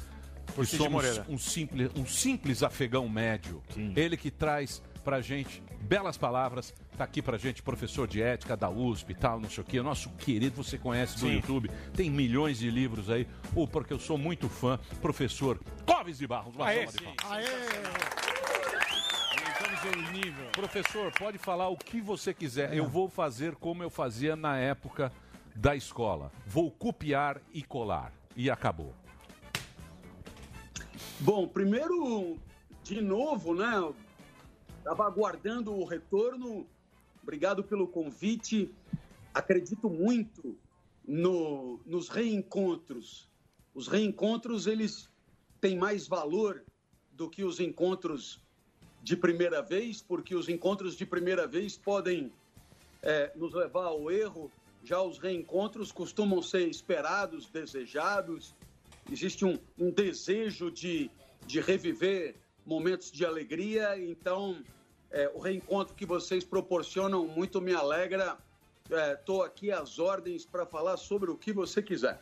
Por somos um simples, um simples afegão médio. Ele que traz pra gente belas palavras, tá aqui pra gente, professor de ética da USP e tal, não sei o quê. Nosso querido, você conhece do Sim. YouTube, tem milhões de livros aí. Ou porque eu sou muito fã, professor Clóvis de Barros. Uma Aê, de nível. Professor, pode falar o que você quiser. Eu vou fazer como eu fazia na época da escola. Vou copiar e colar. E acabou. Bom, primeiro, de novo, né? Estava aguardando o retorno. Obrigado pelo convite. Acredito muito no, nos reencontros. Os reencontros, eles têm mais valor do que os encontros de primeira vez, porque os encontros de primeira vez podem é, nos levar ao erro. Já os reencontros costumam ser esperados, desejados. Existe um, um desejo de, de reviver momentos de alegria. Então, é, o reencontro que vocês proporcionam muito me alegra. Estou aqui às ordens para falar sobre o que você quiser.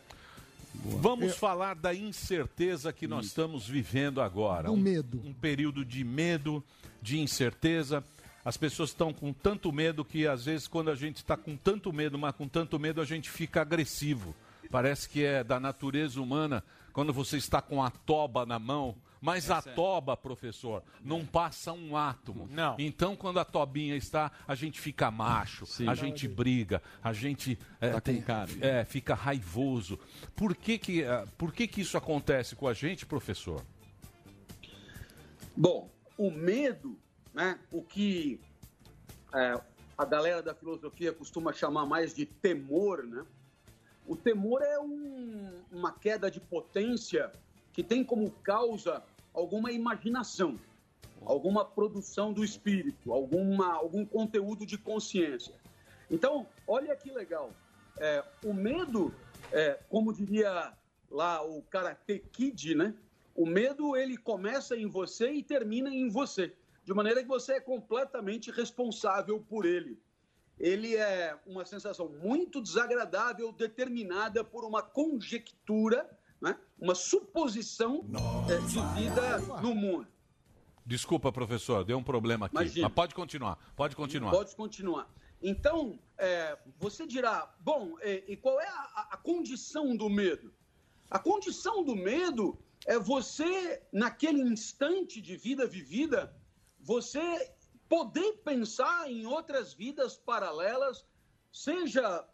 Vamos falar da incerteza que nós estamos vivendo agora. Do um, medo. Um período de medo, de incerteza. As pessoas estão com tanto medo que, às vezes, quando a gente está com tanto medo, mas com tanto medo, a gente fica agressivo. Parece que é da natureza humana quando você está com a toba na mão. Mas a toba, professor, não passa um átomo. Não. Então, quando a tobinha está, a gente fica macho, a gente briga, a gente é, Tá tem- cara. é, fica raivoso. Por que que, eh, por que que isso acontece com a gente, professor? Bom, o medo, né, o que é, a galera da filosofia costuma chamar mais de temor, né? O temor é um- uma queda de potência que tem como causa alguma imaginação, alguma produção do espírito, alguma, algum conteúdo de consciência. Então, olha que legal. É, o medo, é, como diria lá o Karate Kid, né? O medo ele começa em você e termina em você, de maneira que você é completamente responsável por ele. Ele é uma sensação muito desagradável, determinada por uma conjectura, né? uma suposição é, de vida no mundo. Desculpa, professor, deu um problema aqui. Imagina. Mas pode continuar, pode continuar. Pode continuar. Então, é, você dirá, bom, é, e qual é a, a condição do medo? A condição do medo é você, naquele instante de vida vivida, você poder pensar em outras vidas paralelas, seja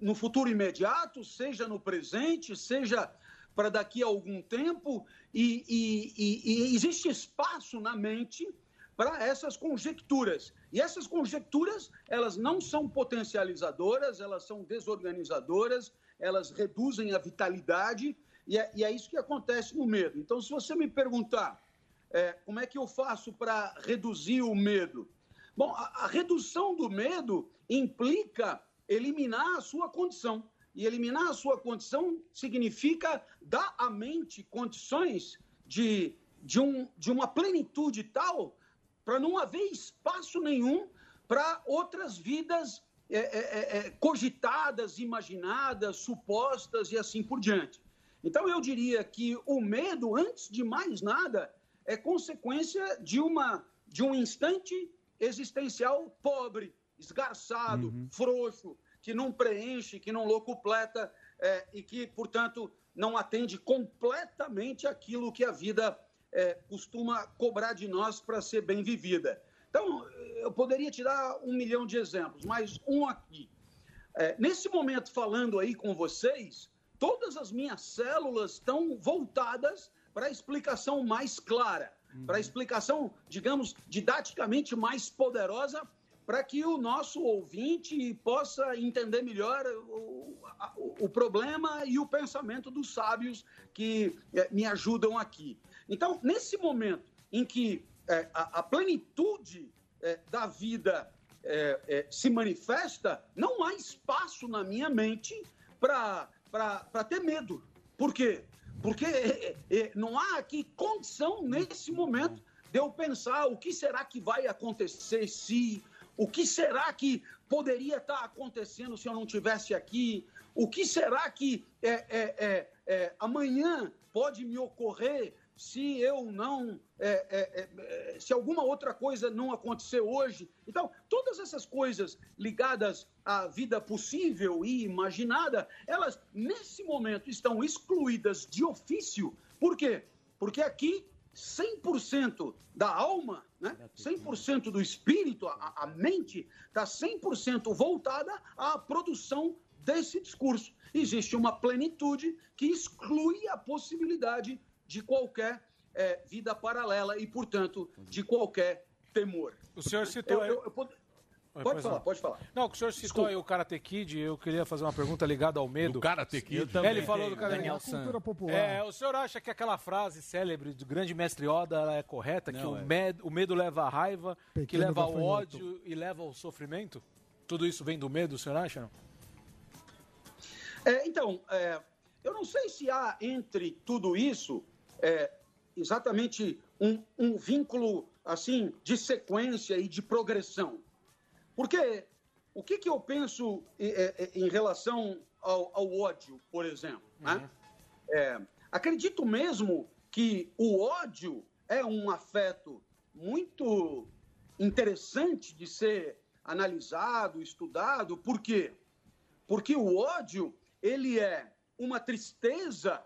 no futuro imediato, seja no presente, seja para daqui a algum tempo, e, e- e- e existe espaço na mente para essas conjecturas. E essas conjecturas, elas não são potencializadoras, elas são desorganizadoras, elas reduzem a vitalidade, e é, e é isso que acontece no medo. Então, se você me perguntar é, como é que eu faço para reduzir o medo? Bom, a, a redução do medo implica eliminar a sua condição. E eliminar a sua condição significa dar à mente condições de, de, um, de uma plenitude tal para não haver espaço nenhum para outras vidas é, é, é, cogitadas, imaginadas, supostas e assim por diante. Então, eu diria que o medo, antes de mais nada, é consequência de, uma, de um instante existencial pobre, esgarçado, frouxo, que não preenche, que não locupleta é, e que, portanto, não atende completamente aquilo que a vida é, costuma cobrar de nós para ser bem vivida. Então, eu poderia te dar um milhão de exemplos, mas um aqui. É, nesse momento, falando aí com vocês, todas as minhas células estão voltadas para a explicação mais clara, para a explicação, digamos, didaticamente mais poderosa, para que o nosso ouvinte possa entender melhor o, o problema e o pensamento dos sábios que eh, me ajudam aqui. Então, nesse momento em que eh, a, a plenitude eh, da vida eh, se manifesta, não há espaço na minha mente para ter medo. Por quê? Porque não há aqui condição nesse momento de eu pensar o que será que vai acontecer se, o que será que poderia estar acontecendo se eu não tivesse aqui, o que será que é, é, é, é, amanhã pode me ocorrer se eu não, é, é, se alguma outra coisa não acontecer hoje. Então, todas essas coisas ligadas à vida possível e imaginada, elas nesse momento estão excluídas de ofício. Por quê? Porque aqui 100% da alma, né? 100% do espírito, a, a mente, está 100% voltada à produção desse discurso. Existe uma plenitude que exclui a possibilidade de qualquer eh, vida paralela e, portanto, de qualquer temor. O senhor citou. Eu- eu- eu Pode falar, não. pode falar. Não, o senhor citou Desculpa. aí o Karate Kid, eu queria fazer uma pergunta ligada ao medo. Do Karate Kid? Também. Ele falou do Karate Daniel Kid. San. Cultura popular. É, o senhor acha que aquela frase célebre do grande mestre Oda ela é correta? que Não, o, é. med- o medo leva à raiva, que Pequeno leva ao ódio e leva ao sofrimento? Tudo isso vem do medo, o senhor acha? Não? É, então, é, eu não sei se há entre tudo isso é, exatamente um, um vínculo assim de sequência e de progressão. Porque o que, que eu penso em, é, em relação ao, ao ódio, por exemplo? né? É, acredito mesmo que o ódio é um afeto muito interessante de ser analisado, estudado. Por quê? Porque o ódio, ele é uma tristeza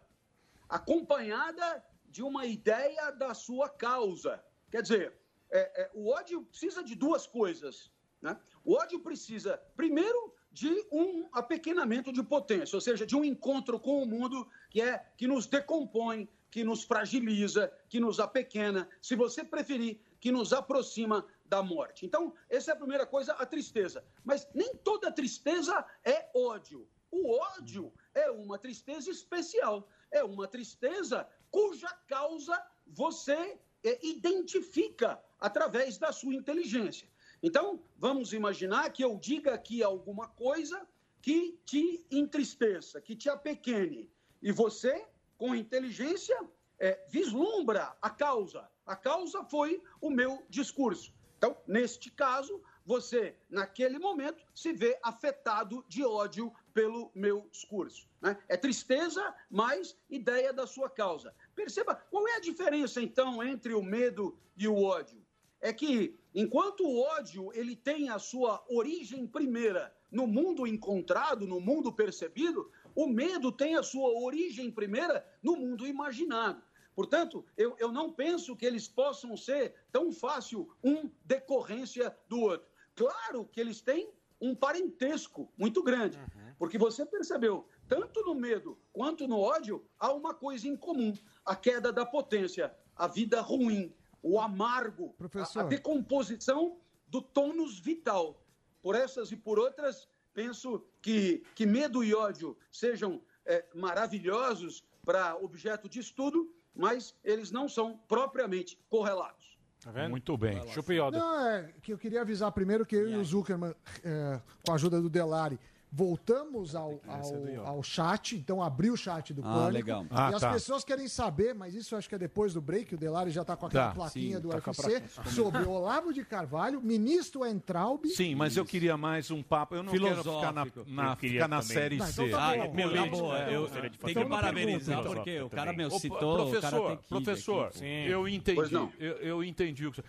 acompanhada de uma ideia da sua causa. Quer dizer, é, é, o ódio precisa de duas coisas. Né? O ódio precisa, primeiro, de um apequenamento de potência, ou seja, de um encontro com o mundo que é que nos decompõe, que nos fragiliza, que nos apequena, se você preferir, que nos aproxima da morte. Então, essa é a primeira coisa, a tristeza. Mas nem toda tristeza é ódio. O ódio é uma tristeza especial, é uma tristeza cuja causa você eh, identifica através da sua inteligência. Então, vamos imaginar que eu diga aqui alguma coisa que te entristeça, que te apequene. E você, com inteligência, eh, vislumbra a causa. A causa foi o meu discurso. Então, neste caso, você, naquele momento, se vê afetado de ódio pelo meu discurso. né? É tristeza mais ideia da sua causa. Perceba qual é a diferença, então, entre o medo e o ódio. É que, enquanto o ódio ele tem a sua origem primeira no mundo encontrado, no mundo percebido, o medo tem a sua origem primeira no mundo imaginado. Portanto, eu, eu não penso que eles possam ser tão fácil um decorrência do outro. Claro que eles têm um parentesco muito grande, porque você percebeu, tanto no medo quanto no ódio, há uma coisa em comum: a queda da potência, a vida ruim, o amargo, a, a decomposição do tônus vital. Por essas e por outras, penso que, que medo e ódio sejam eh, maravilhosos para objeto de estudo, mas eles não são propriamente correlatos. Tá vendo? Muito bem. Chupa. Não, é que eu queria avisar primeiro que eu e o Zuckerman, é, com a ajuda do Delari, voltamos ao, ao, ao chat, então abri o chat do Ah, Pânico. legal. e Ah, as tá. pessoas querem saber, mas isso eu acho que é depois do break, o Delari já tá com aquela Tá, plaquinha sim, do tá UFC, sobre Olavo de Carvalho, ministro Entraub. Sim, mas eu queria mais um papo. Eu não quero ficar na, na, Eu ficar na série Não, C. então tá bom, meu tá leite. bom, é, eu- de tem que parabenizar, pergunta. porque o cara, Ô, citou o professor, Karate Kid professor, aqui, pô. eu entendi. Eu, eu entendi o que você...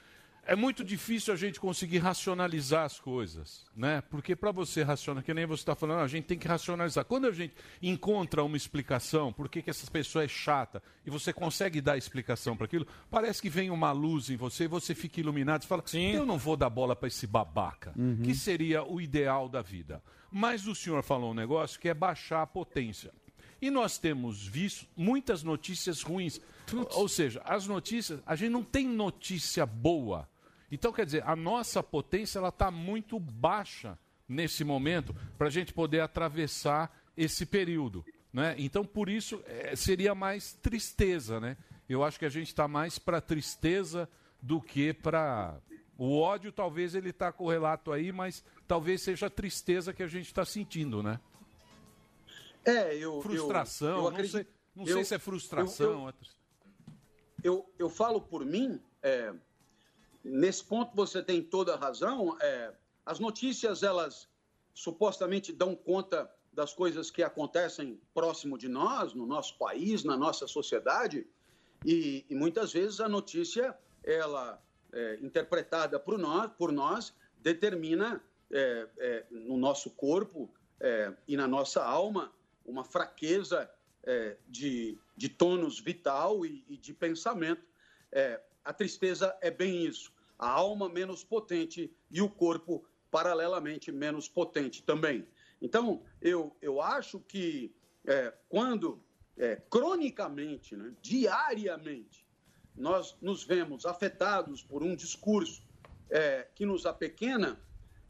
É muito difícil a gente conseguir racionalizar as coisas, né? Porque para você racionalizar, que nem você está falando, a gente tem que racionalizar. Quando a gente encontra uma explicação, por que, que essa pessoa é chata, e você consegue dar explicação para aquilo, parece que vem uma luz em você e você fica iluminado e fala, eu não vou dar bola para esse babaca, que seria o ideal da vida. Mas o senhor falou um negócio que é baixar a potência. E nós temos visto muitas notícias ruins. Ou seja, as notícias, a gente não tem notícia boa. Então, quer dizer, a nossa potência ela está muito baixa nesse momento para a gente poder atravessar esse período. Né? Então, por isso, eh, seria mais tristeza. Né? Eu acho que a gente está mais para tristeza do que para. O ódio, talvez ele está correlato aí, mas talvez seja a tristeza que a gente está sentindo, né? É, eu. Frustração, eu, eu não acredito- sei- não eu- sei se é frustração, eu- é Eu, eu falo por mim, é, nesse ponto você tem toda a razão. é, as notícias, elas supostamente dão conta das coisas que acontecem próximo de nós, no nosso país, na nossa sociedade, e, e muitas vezes a notícia, ela, é, interpretada por nós, por nós determina é, é, no nosso corpo é, e na nossa alma uma fraqueza é, de, de tônus vital e, e de pensamento. A tristeza é bem isso. A alma menos potente e o corpo, paralelamente, menos potente também. Então, eu, eu acho que é, quando, é, cronicamente, né, diariamente, nós nos vemos afetados por um discurso é, que nos apequena,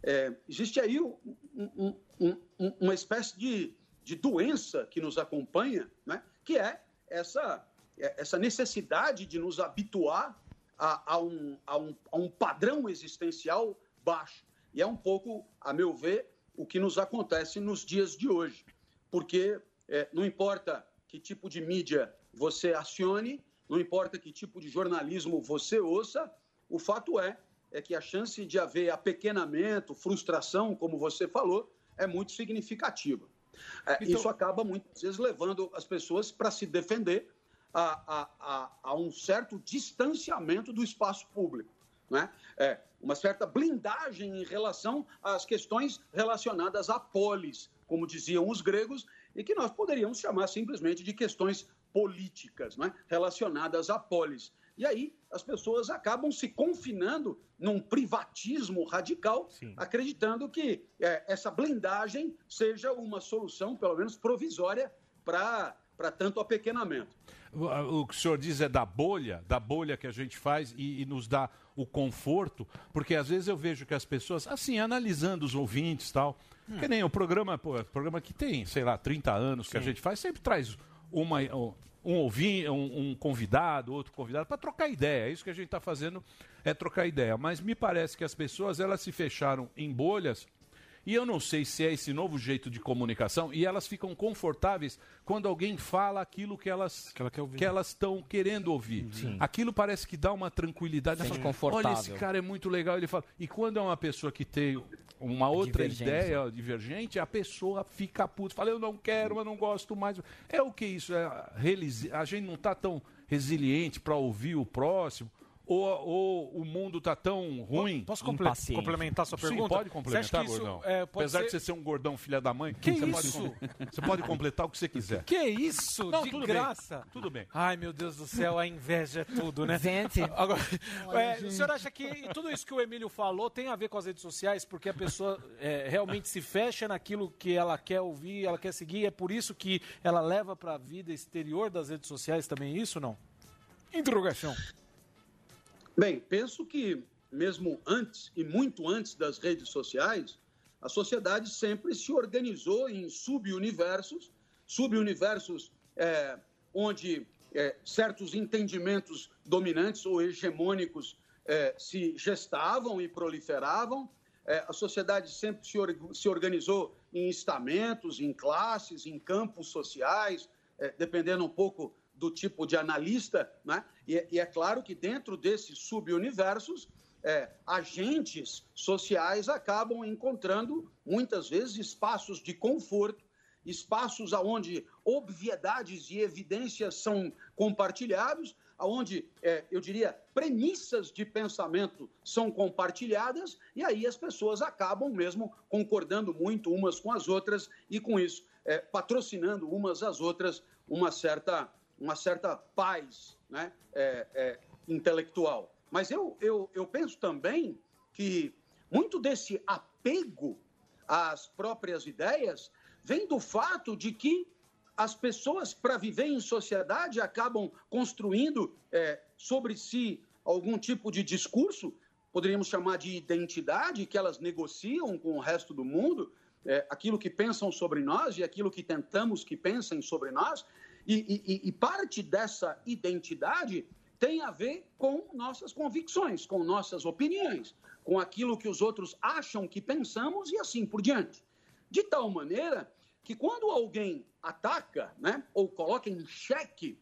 é, existe aí um- um- um- uma espécie de, de doença que nos acompanha, né? que é essa, é- essa necessidade de nos habituar a, a um, a, um, a um padrão existencial baixo. E é um pouco, a meu ver, o que nos acontece nos dias de hoje. Porque é, não importa que tipo de mídia você acione, não importa que tipo de jornalismo você ouça, o fato é, é que a chance de haver apequenamento, frustração, como você falou, é muito significativa. É, Então- Isso acaba muitas vezes levando as pessoas para se defender a, a, a, um certo distanciamento do espaço público. Né? É, uma certa blindagem em relação às questões relacionadas à polis, como diziam os gregos, e que nós poderíamos chamar simplesmente de questões políticas né? relacionadas à polis. E aí as pessoas acabam se confinando num privatismo radical, acreditando que é, essa blindagem seja uma solução, pelo menos provisória, para tanto apequenamento. O que o senhor diz é da bolha, da bolha que a gente faz e, e nos dá o conforto, porque às vezes eu vejo que as pessoas, assim, analisando os ouvintes e tal, que nem o programa, pô, o programa que tem, sei lá, 30 anos que a Sim. gente faz, sempre traz uma, um ouvinte, um, um convidado, outro convidado, para trocar ideia. É isso que a gente está fazendo, é trocar ideia. Mas me parece que as pessoas, elas se fecharam em bolhas e eu não sei se é esse novo jeito de comunicação e elas ficam confortáveis quando alguém fala aquilo que elas que elas estão querendo ouvir. Aquilo parece que dá uma tranquilidade. Sente Ela fala, confortável. Olha, esse cara é muito legal. Ele fala. E quando é uma pessoa que tem uma outra ideia divergente, a pessoa fica puta. Fala, eu não quero, eu não gosto mais. É o que isso é? A gente não está tão resiliente para ouvir o próximo. Ou, ou o mundo tá tão ruim. Posso comple- Impaciente. complementar sua Sim, pergunta? pode complementar, isso, gordão. é, pode Apesar de ser- você ser um gordão filha da mãe, Que você, isso? Pode, você pode completar o que você quiser. Que isso? Não, de tudo graça. Bem, tudo bem. Ai, meu Deus do céu, a inveja é tudo, né? Gente. Agora, Olha, é, gente. o senhor acha que tudo isso que o Emílio falou tem a ver com as redes sociais? Porque a pessoa é, realmente se fecha naquilo que ela quer ouvir, ela quer seguir, é por isso que ela leva para a vida exterior das redes sociais também isso, não? Interrogação. Bem, penso que mesmo antes e muito antes das redes sociais, a sociedade sempre se organizou em subuniversos, subuniversos é, onde é, certos entendimentos dominantes ou hegemônicos é, se gestavam e proliferavam. É, a sociedade sempre se, or- se organizou em estamentos, em classes, em campos sociais, eh, dependendo um pouco do tipo de analista, né? E, é- e é claro que dentro desses subuniversos, eh, agentes sociais acabam encontrando muitas vezes espaços de conforto, espaços aonde obviedades e evidências são compartilhados, aonde eh, eu diria premissas de pensamento são compartilhadas e aí as pessoas acabam mesmo concordando muito umas com as outras e com isso eh, patrocinando umas às outras uma certa uma certa paz né, eh, eh, intelectual. Mas eu, eu, eu penso também que muito desse apego às próprias ideias vem do fato de que as pessoas, para viver em sociedade, acabam construindo eh, sobre si algum tipo de discurso, poderíamos chamar de identidade, que elas negociam com o resto do mundo, eh, aquilo que pensam sobre nós e aquilo que tentamos que pensem sobre nós. E, e- e parte dessa identidade tem a ver com nossas convicções, com nossas opiniões, com aquilo que os outros acham que pensamos e assim por diante. De tal maneira que quando alguém ataca, né, ou coloca em xeque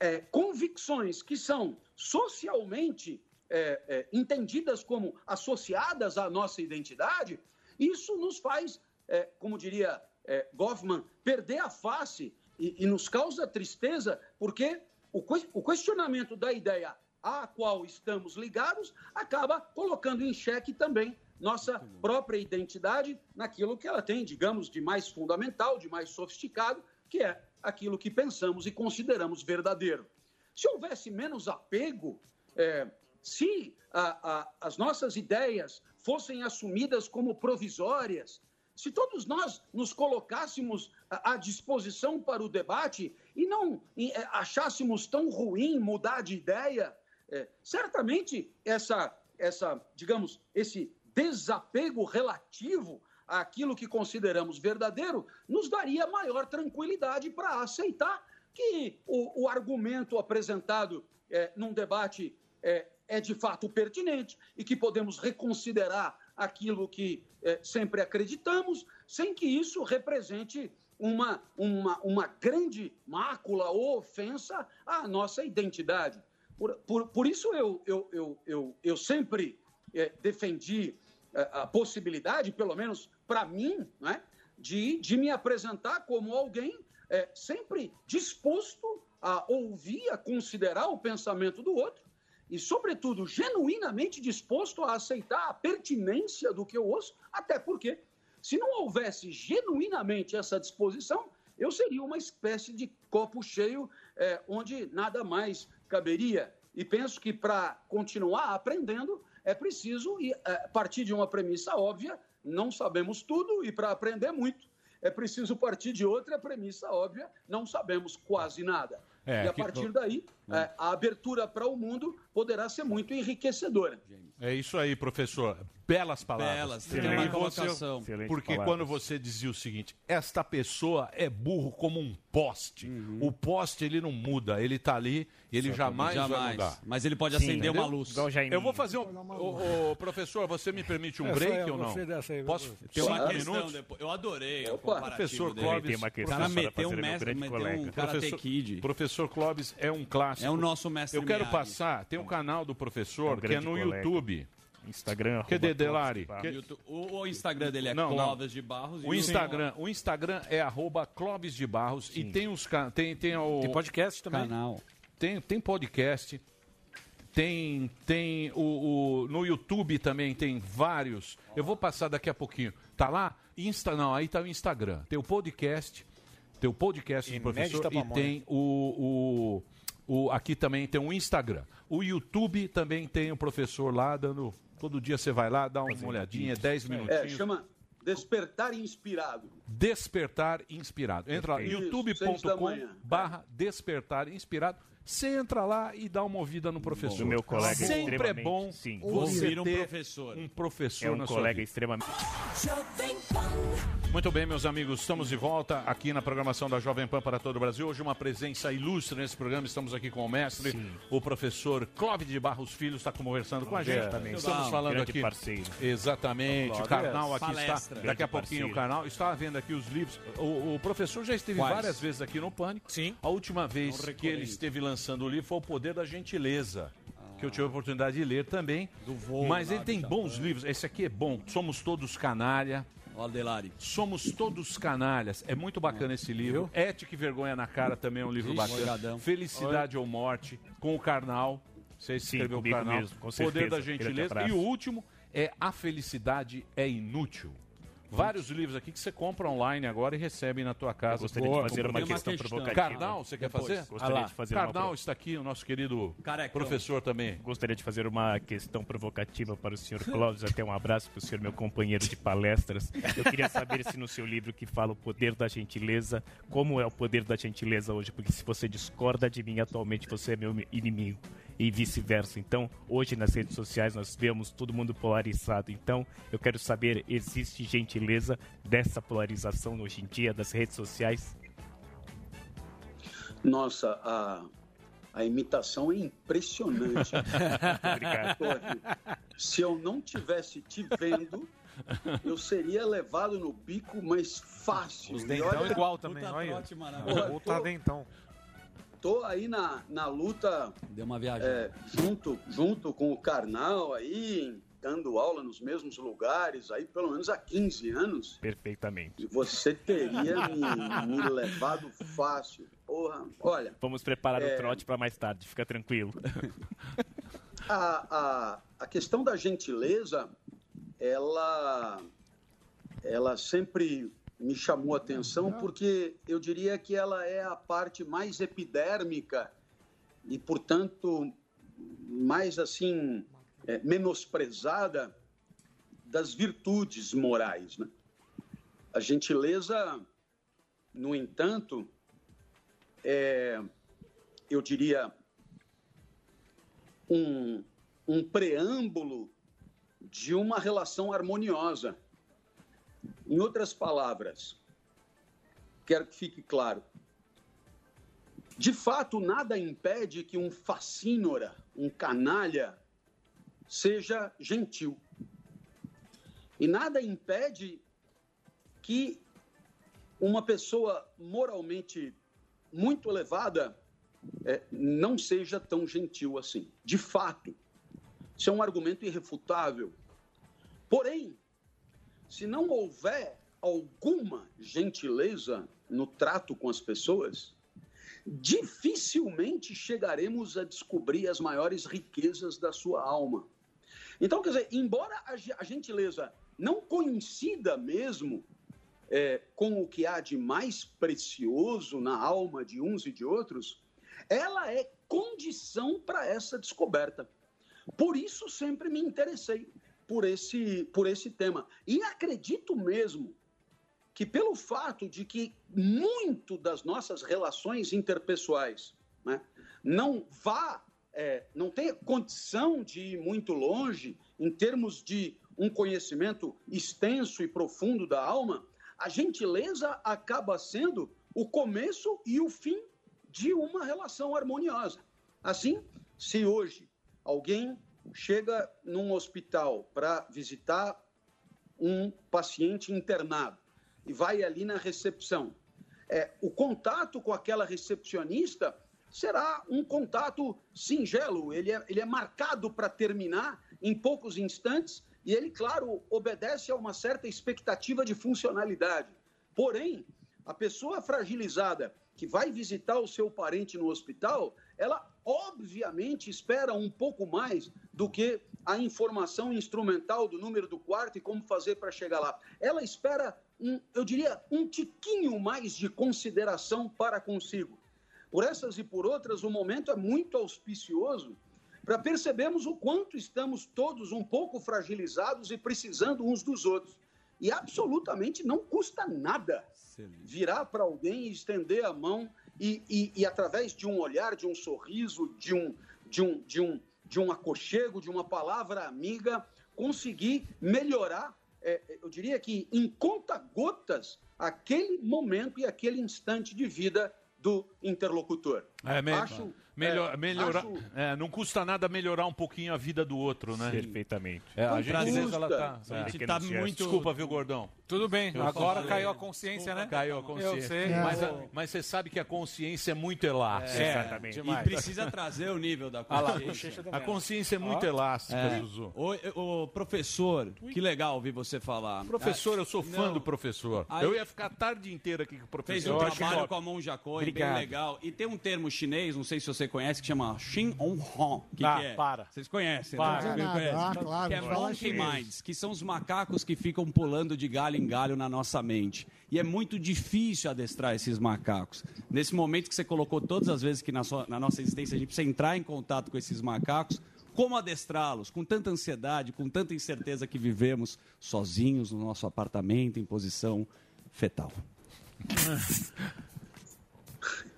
é, convicções que são socialmente é, é, entendidas como associadas à nossa identidade, isso nos faz, é, como diria é, Goffman, perder a face e, e nos causa tristeza, porque o, o questionamento da ideia à qual estamos ligados acaba colocando em xeque também nossa própria identidade naquilo que ela tem, digamos, de mais fundamental, de mais sofisticado, que é aquilo que pensamos e consideramos verdadeiro. Se houvesse menos apego, é, se a- a- as nossas ideias fossem assumidas como provisórias, se todos nós nos colocássemos à disposição para o debate e não eh, achássemos tão ruim mudar de ideia, eh, certamente essa, essa, digamos, esse desapego relativo àquilo que consideramos verdadeiro nos daria maior tranquilidade para aceitar que o, o argumento apresentado eh, num debate eh, é de fato pertinente e que podemos reconsiderar aquilo que eh, sempre acreditamos, sem que isso represente uma, uma, uma grande mácula ou ofensa à nossa identidade. Por, por, por isso eu, eu, eu, eu, eu sempre eh, defendi eh, a possibilidade, pelo menos para mim, né, de, de me apresentar como alguém eh, sempre disposto a ouvir, a considerar o pensamento do outro e, sobretudo, genuinamente disposto a aceitar a pertinência do que eu ouço, até porque, se não houvesse genuinamente essa disposição, eu seria uma espécie de copo cheio eh, onde nada mais caberia. E penso que para continuar aprendendo é preciso ir, eh, partir de uma premissa óbvia: não sabemos tudo, e para aprender muito é preciso partir de outra premissa óbvia: não sabemos quase nada. É, e a que- partir daí, eh, a abertura para o mundo poderá ser muito enriquecedora. É isso aí, professor. Belas palavras. Belas, Porque tem uma você- colocação. Porque palavras. quando você dizia o seguinte, esta pessoa é burro como um poste. O poste, ele não muda, ele tá ali, ele jamais, vai Jamais. mudar. Mas ele pode acender uma luz. O. Eu vou fazer um... Ô, ô, professor, você me permite um Essa break eu ou não? aí, Posso? Tem uma Cinco questão minutos? depois. Eu adorei o Opa. comparativo Professor dele. Clóvis. Tem uma O questão cara só pra meteu um mestre, meteu um. Karate Professor- Kid. Professor Clóvis é um clássico. É o nosso mestre Eu quero Miyagi. passar, tem um canal do É professor um que é no colega. YouTube. Instagram. Que arroba Delari? Que- O, o Instagram dele é Não, não. Clóvis de Barros. e O Instagram, o Instagram é arroba Clóvis de Barros e tem os tem tem o Tem podcast também. canal. tem, tem podcast, tem tem o, o- no YouTube também tem vários. Eu vou passar daqui a pouquinho. Tá lá? Insta não, aí tá o Instagram. Tem o podcast, tem o podcast do professor e tem o, o, o aqui também tem o Instagram. O YouTube também tem o professor lá dando todo dia você vai lá, dá uma olhadinha, 10 minutinhos. É, chama Despertar Inspirado. Despertar Inspirado. Entra lá, Isso, seis da youtube.com manhã. barra Despertar Inspirado. Você entra lá e dá uma ouvida no professor. Do meu colega Sempre é extremamente- bom sim. você Ouvir um professor. um professor É um na sua colega vida. extremamente. Muito bem, meus amigos, estamos de volta aqui na programação da Jovem Pan para todo o Brasil. Hoje uma presença ilustre nesse programa. Estamos aqui com o mestre, o professor Clóvis de Barros Filho está conversando com a gente. Exatamente. Estamos Um falando aqui. parceiro. Exatamente. O. Karnal aqui Palestra. está. Daqui Grande a pouquinho o parceiro. Karnal está vendo aqui os livros. O, o professor já esteve Quais? várias vezes aqui no Pânico. Sim. A última vez que ele esteve lançando o livro foi O Poder da Gentileza. Que eu tive a oportunidade de ler também. voo Mas ele do tem bons livros. Esse aqui é bom. Somos todos canalha. Adelari. Somos todos canalhas. É muito bacana esse livro. Ética e Vergonha na Cara também é um livro Ixi, bacana. Felicidade ou Morte, com o Karnal. Você Sim, escreveu o comigo Karnal. mesmo, com Poder da Grande Gentileza. E o último é A Felicidade é Inútil. Vários livros aqui que você compra online agora e recebe na tua casa. Eu gostaria de fazer uma com- questão provocativa. Karnal, você quer Depois. fazer? Gostaria Ah de fazer uma Karnal pro- está aqui, o nosso querido professor também. Gostaria de fazer uma questão provocativa para o senhor Clóvis, até um abraço para o senhor, meu companheiro de palestras. Eu queria saber se no seu livro que fala o poder da gentileza, como é o poder da gentileza hoje, porque se você discorda de mim atualmente, você é meu inimigo e vice-versa. Então, hoje nas redes sociais nós vemos todo mundo polarizado. Então, eu quero saber, existe gentileza dessa polarização hoje em dia das redes sociais? Nossa, a, a imitação é impressionante. Obrigado. Se eu não tivesse te vendo, eu seria levado no bico mais fácil. Os dentão olha- igual também, olha. Porra, Puta tô- dentão. Tô aí na, na luta. Deu uma viagem. é, junto, junto com o Karnal aí, dando aula nos mesmos lugares aí pelo menos há 15 anos. Perfeitamente. Você teria me, me levado fácil. Porra, olha. Vamos preparar É. o trote para mais tarde, fica tranquilo. A, a, a questão da gentileza, ela, ela sempre me chamou a atenção porque eu diria que ela é a parte mais epidérmica e, portanto, mais assim, é, menosprezada das virtudes morais. Né? A gentileza, no entanto, é, eu diria, um, um preâmbulo de uma relação harmoniosa. Em outras palavras, quero que fique claro. De fato, nada impede que um facínora, um canalha, seja gentil. E nada impede que uma pessoa moralmente muito elevada é, não seja tão gentil assim. De fato, isso é um argumento irrefutável. Porém, se não houver alguma gentileza no trato com as pessoas, dificilmente chegaremos a descobrir as maiores riquezas da sua alma. Então, quer dizer, embora a ge- a gentileza não coincida mesmo é, com o que há de mais precioso na alma de uns e de outros, ela é condição para essa descoberta. Por isso sempre me interessei por esse, por esse tema. E acredito mesmo que pelo fato de que muito das nossas relações interpessoais né, não vá, é, não tenha condição de ir muito longe em termos de um conhecimento extenso e profundo da alma, a gentileza acaba sendo o começo e o fim de uma relação harmoniosa. Assim, se hoje alguém chega num hospital para visitar um paciente internado e vai ali na recepção, é, o contato com aquela recepcionista será um contato singelo, ele é, ele é marcado para terminar em poucos instantes e ele, claro, obedece a uma certa expectativa de funcionalidade. Porém, a pessoa fragilizada que vai visitar o seu parente no hospital, ela obviamente espera um pouco mais do que a informação instrumental do número do quarto e como fazer para chegar lá. Ela espera, um, eu diria, um tiquinho mais de consideração para consigo. Por essas e por outras, o momento é muito auspicioso para percebermos o quanto estamos todos um pouco fragilizados e precisando uns dos outros. E absolutamente não custa nada virar para alguém e estender a mão e, e, e, através de um olhar, de um sorriso, de um, de, um, de, um, de um aconchego, de uma palavra amiga, conseguir melhorar é, eu diria que em conta-gotas, aquele momento e aquele instante de vida do interlocutor. É, me- Acho, melhor, é, melhorar, acho- é, não custa nada melhorar um pouquinho a vida do outro, né? Perfeitamente. É, a gente, vezes, ela tá, custa. é. A gente tá muito- Desculpa, viu, gordão? Tudo bem, Eu agora falei. caiu a consciência, né? Caiu a consciência. Eu sei. Mas, eu- a- mas você sabe que a consciência é muito elástica. É, Exatamente. e precisa trazer o nível da consciência. a consciência é muito elástica, É. Zuzu. Ô, professor, que legal ouvir você falar. Professor, eu sou fã não. do professor. Aí- Eu ia ficar a tarde inteira aqui com o professor. Fez um trabalho que- com a mão Jacoi, bem legal. E tem um termo chinês, não sei se você conhece, que chama Xin On Hong. Que Ah, que é? para. Vocês conhecem, Para. né? Não, Vocês ah, claro, Que é Monkey. Minds, que são os macacos que ficam pulando de galho em galho na nossa mente. E é muito difícil adestrar esses macacos. Nesse momento que você colocou todas as vezes que na, sua- na nossa existência a gente precisa entrar em contato com esses macacos, como adestrá-los com tanta ansiedade, com tanta incerteza que vivemos sozinhos no nosso apartamento, em posição fetal?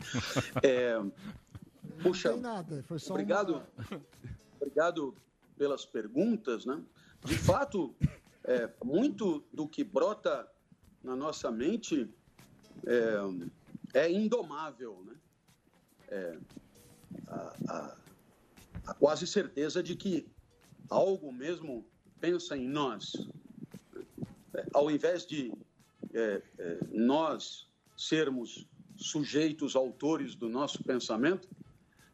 É, puxa, nada, obrigado, obrigado pelas perguntas, né? De fato, é, muito do que brota na nossa mente é, é indomável, né? É, a, a- a quase certeza de que algo mesmo pensa em nós. É, ao invés de é, é, nós sermos sujeitos, autores do nosso pensamento,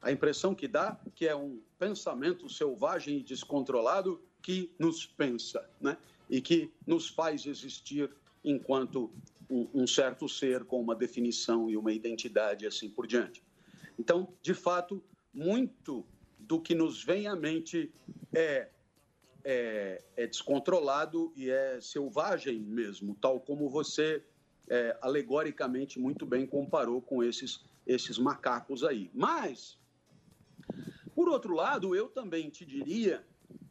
a impressão que dá que é um pensamento selvagem e descontrolado que nos pensa, né? E que nos faz existir enquanto um, um certo ser com uma definição e uma identidade e assim por diante. Então, de fato, muito do que nos vem à mente é é, é descontrolado e é selvagem mesmo, tal como você é, alegoricamente muito bem comparou com esses, esses macacos aí. Mas, por outro lado, eu também te diria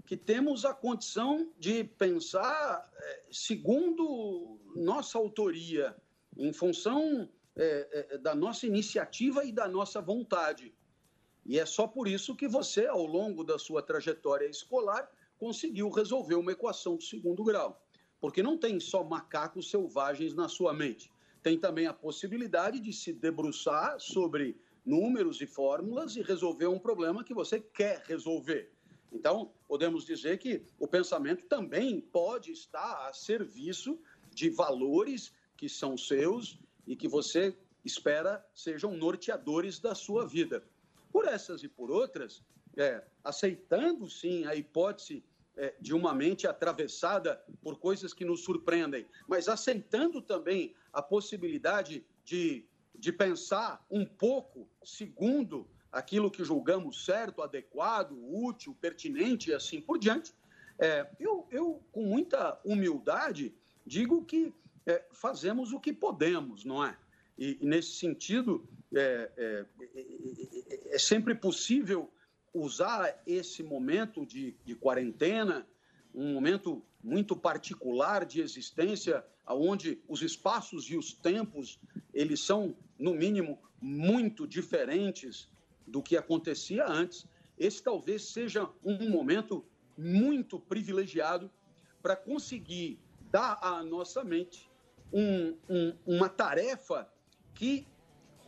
que temos a condição de pensar é, segundo nossa autoria, em função é, é, da nossa iniciativa e da nossa vontade. E é só por isso que você, ao longo da sua trajetória escolar, conseguiu resolver uma equação de segundo grau. Porque não tem só macacos selvagens na sua mente. Tem também a possibilidade de se debruçar sobre números e fórmulas e resolver um problema que você quer resolver. Então, podemos dizer que o pensamento também pode estar a serviço de valores que são seus e que você espera sejam norteadores da sua vida. Por essas e por outras, é, aceitando sim a hipótese é, de uma mente atravessada por coisas que nos surpreendem, mas aceitando também a possibilidade de, de pensar um pouco segundo aquilo que julgamos certo, adequado, útil, pertinente e assim por diante, é, eu, eu, com muita humildade, digo que é, fazemos o que podemos, não é? E, e nesse sentido, é, é, é, é sempre possível usar esse momento de, de quarentena, um momento muito particular de existência, onde os espaços e os tempos eles são, no mínimo, muito diferentes do que acontecia antes. Esse talvez seja um momento muito privilegiado para conseguir dar à nossa mente um, um, uma tarefa que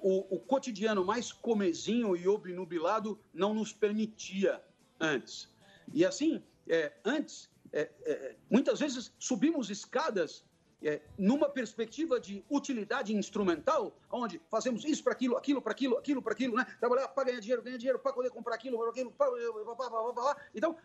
o, o, cotidiano mais comezinho e obnubilado não nos permitia antes. E assim, é, antes, é, é, muitas vezes subimos escadas numa perspectiva de utilidade instrumental, onde fazemos isso para aquilo, aquilo para aquilo, aquilo para aquilo, né? Trabalhar para ganhar dinheiro, ganhar dinheiro, para poder comprar aquilo, para aquilo, para... Então,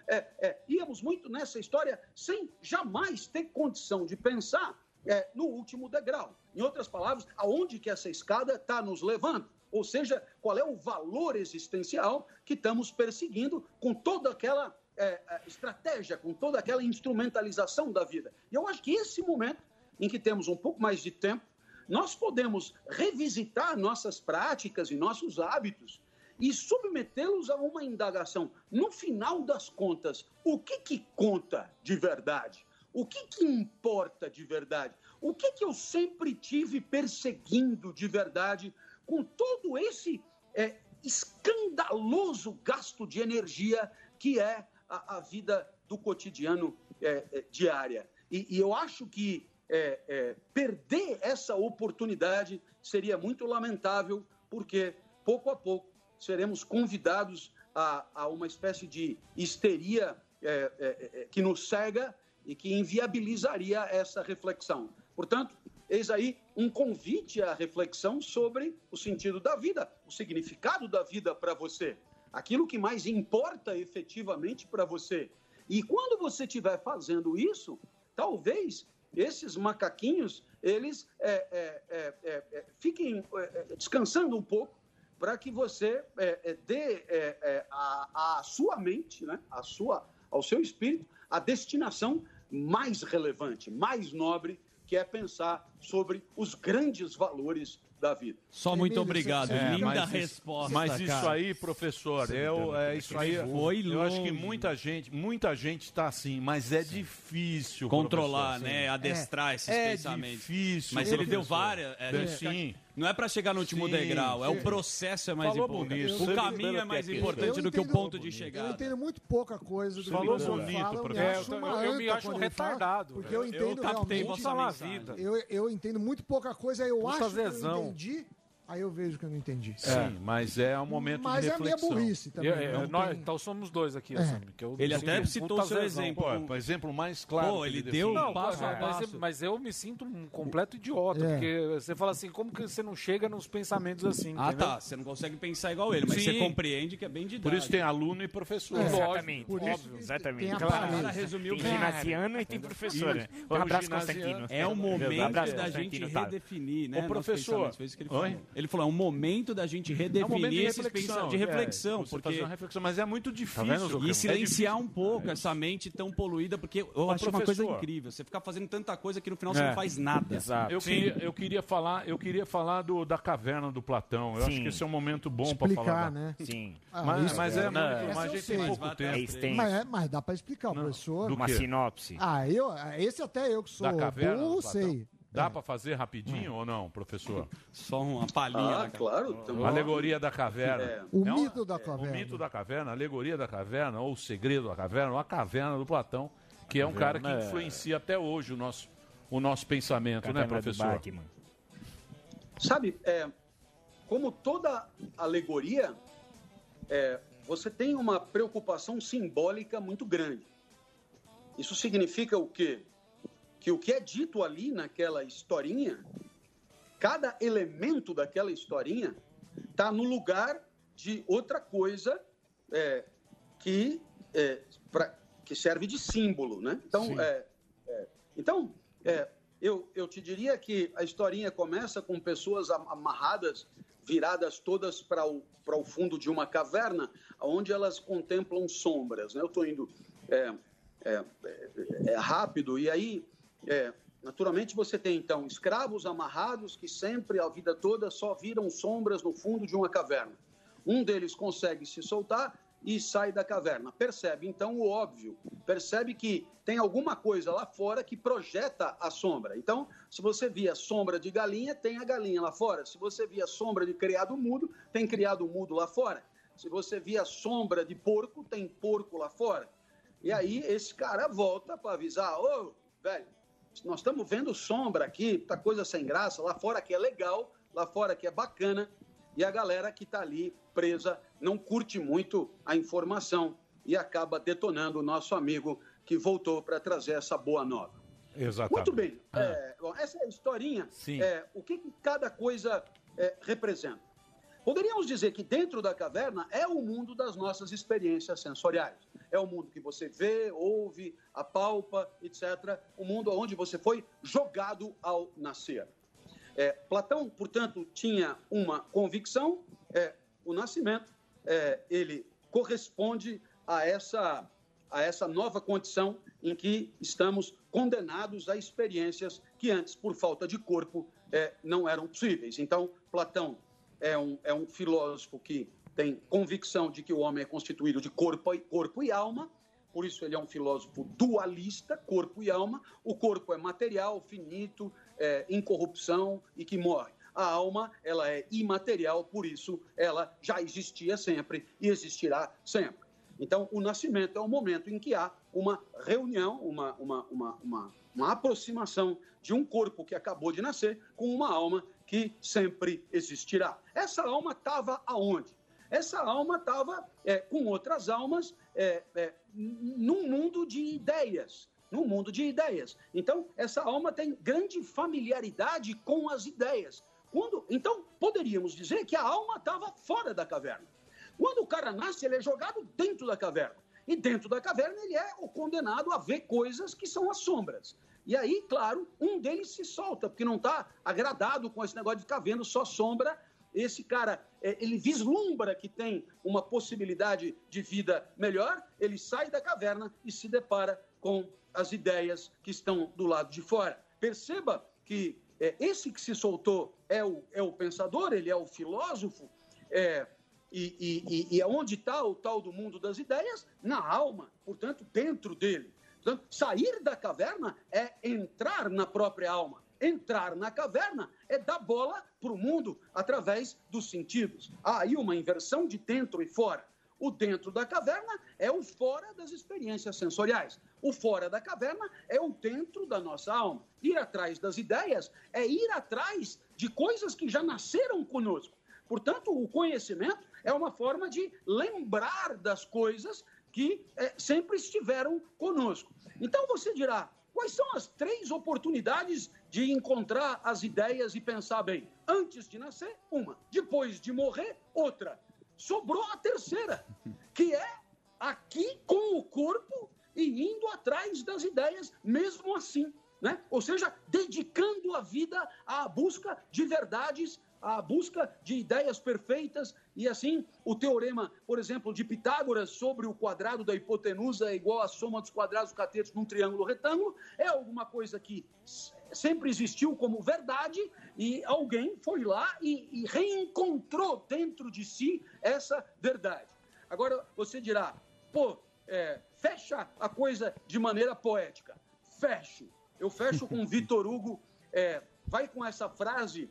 íamos muito nessa história sem jamais ter condição de pensar é, no último degrau. Em outras palavras, aonde que essa escada está nos levando? Ou seja, qual é o valor existencial que estamos perseguindo com toda aquela é, estratégia, com toda aquela instrumentalização da vida. E eu acho que esse momento, em que temos um pouco mais de tempo, nós podemos revisitar nossas práticas e nossos hábitos e submetê-los a uma indagação. No final das contas, o que, que conta de verdade? O que, que importa de verdade? O que, que eu sempre tive perseguindo de verdade com todo esse é, escandaloso gasto de energia que é a, a vida do cotidiano é, é, diária? e, e eu acho que é, é, perder essa oportunidade seria muito lamentável, porque pouco a pouco seremos convidados a, a uma espécie de histeria é, que nos cega e que inviabilizaria essa reflexão. Portanto, eis aí um convite à reflexão sobre o sentido da vida, o significado da vida para você, aquilo que mais importa efetivamente para você. E quando você estiver fazendo isso, talvez esses macaquinhos eles é, é, é, é, é, fiquem é, descansando um pouco para que você dê à sua mente, né, à sua, ao seu espírito, a destinação mais relevante, mais nobre, que é pensar sobre os grandes valores da vida. Só muito obrigado. É, Linda mas isso- resposta. Mas isso cara. aí, professor, eu, é, isso aí. Foi eu acho que longe. muita gente, muita gente está assim, mas é difícil Controlar, professor. né? Adestrar esses é pensamentos. difícil. Mas ele deu várias. é, É, sim. Não é pra chegar no último Sim, degrau, é o processo é mais Falou importante. bonito. O caminho é mais que é importante Eu do que o ponto de Eu chegada. entendo muito pouca coisa do que Falou Emílio bonito, fala, eu me professor. acho eu- eu me acho um retardado, Porque velho. eu Eu entendo captei realmente... Eu, eu entendo muito pouca coisa, eu Puta acho que eu zezão. entendi, aí eu vejo que eu não entendi. Sim, mas é um momento Mas de é a minha reflexão. burrice também. Eu- eu- não nós- tem- Então somos dois aqui, É. assim, porque eu Ele até um citou o seu exemplo. Pô, o exemplo mais claro. Pô, ele define. deu Não, passo a mas, mas- passo. mas eu me sinto um completo idiota, É. porque você fala assim, como que você não chega nos pensamentos assim, Ah, entendeu? tá. Você não consegue pensar igual ele, mas Sim. você compreende que é bem didático. Por isso tem aluno e professor. É. Exatamente. Por isso óbvio, exatamente. tem Claro. resumiu Tem ginasiano e tem professor. Um o abraço. Constantino. É o momento da gente tá? redefinir, né? Nossos professor. pensamentos. Foi isso que ele falou. Ele falou, é um momento da gente redefinir É um de esses reflexão. de é. reflexão, fazer porque uma reflexão, mas é muito difícil. vendo, Zucca? e É silenciar um pouco essa mente tão poluída, porque eu acho uma coisa incrível. Você ficar fazendo tanta coisa que no final você É. não faz nada. Exato. Eu queria, eu queria falar, eu queria falar do, da caverna do Platão. Eu acho Sim. que esse é um momento bom para falar. da- né? Sim. Ah, Mas, isso- mas é, Não, mas a eu gente sei. tem pouco Mas tempo. É. Mas, é- mas dá pra explicar, o professor. Do Uma sinopse. Ah, eu, esse até eu que sou Da burro, sei. Dá para fazer rapidinho ou não, professor? Só uma palhinha. Ah, claro. Então, Alegoria da caverna. É. O É um- mito da O caverna. mito da caverna, a alegoria da caverna, ou o segredo da caverna, ou a caverna do Platão, que é um cara que é- influencia até hoje o nosso, o nosso pensamento, né, Caverna do professor? Sabe, é, como toda alegoria, é, você tem uma preocupação simbólica muito grande. Isso significa o quê? Que o que é dito ali naquela historinha, cada elemento daquela historinha está no lugar de outra coisa é, que, é, pra- que serve de símbolo, né? Então, é, é, então é, eu, eu te diria que a historinha começa com pessoas am- amarradas, viradas todas para o, o fundo de uma caverna, onde elas contemplam sombras. Né? Eu estou indo é, é rápido, e aí, é, naturalmente, você tem então escravos amarrados que sempre, a vida toda, só viram sombras no fundo de uma caverna. Um deles consegue se soltar e sai da caverna. Percebe então o óbvio, percebe que tem alguma coisa lá fora que projeta a sombra. Então, se você via sombra de galinha, tem a galinha lá fora. Se você via sombra de criado mudo, tem criado mudo lá fora. Se você via sombra de porco, tem porco lá fora. E aí esse cara volta para avisar: ô, velho, nós estamos vendo sombra aqui, tá coisa sem graça, lá fora que é legal, lá fora que é bacana, e a galera que está ali presa não curte muito a informação e acaba detonando o nosso amigo que voltou para trazer essa boa nova. Exatamente. Muito bem. É, bom, essa é a historinha. Sim. É, o que, que cada coisa é, representa? Poderíamos dizer que dentro da caverna é o mundo das nossas experiências sensoriais. É o mundo que você vê, ouve, apalpa, etc. O mundo onde você foi jogado ao nascer. É, Platão, portanto, tinha uma convicção: é, o nascimento é, ele corresponde a essa, a essa nova condição em que estamos condenados a experiências que antes, por falta de corpo, é, não eram possíveis. Então, Platão é um, é um filósofo que tem convicção de que o homem é constituído de corpo e, corpo e alma, por isso ele é um filósofo dualista, corpo e alma. O corpo é material, finito, é, incorrupção e que morre. A alma, ela é imaterial, por isso ela já existia sempre e existirá sempre. Então, o nascimento é o momento em que há uma reunião, uma, uma, uma, uma, uma aproximação de um corpo que acabou de nascer com uma alma que sempre existirá. Essa alma estava aonde? Essa alma estava é, com outras almas é, é, num mundo de ideias. Num mundo de ideias. Então, essa alma tem grande familiaridade com as ideias. Quando, então, poderíamos dizer que a alma estava fora da caverna. Quando o cara nasce, ele é jogado dentro da caverna. E dentro da caverna, ele é condenado a ver coisas que são as sombras. E aí, claro, um deles se solta, porque não está agradado com esse negócio de ficar vendo só sombra. Esse cara, é, ele vislumbra que tem uma possibilidade de vida melhor, ele sai da caverna e se depara com as ideias que estão do lado de fora. Perceba que é, esse que se soltou é o, é o pensador, ele é o filósofo, é, e, e, e, e onde está o tal do mundo das ideias? Na alma, portanto, dentro dele. Portanto, sair da caverna é entrar na própria alma. Entrar na caverna é dar bola para o mundo através dos sentidos. Há aí uma inversão de dentro e fora. O dentro da caverna é o fora das experiências sensoriais. O fora da caverna é o dentro da nossa alma. Ir atrás das ideias é ir atrás de coisas que já nasceram conosco. Portanto, o conhecimento é uma forma de lembrar das coisas que é, sempre estiveram conosco. Então você dirá, quais são as três oportunidades de encontrar as ideias e pensar bem? Antes de nascer, uma. Depois de morrer, outra sobrou a terceira, que é aqui com o corpo e indo atrás das ideias, mesmo assim. Né? Ou seja, dedicando a vida à busca de verdades, à busca de ideias perfeitas, e assim o teorema, por exemplo, de Pitágoras sobre o quadrado da hipotenusa é igual à soma dos quadrados do catetos num triângulo retângulo, é alguma coisa que sempre existiu como verdade e alguém foi lá e, e reencontrou dentro de si essa verdade. Agora você dirá, pô, é, fecha a coisa de maneira poética. Fecho. Eu fecho com Vitor Hugo, é, vai com essa frase,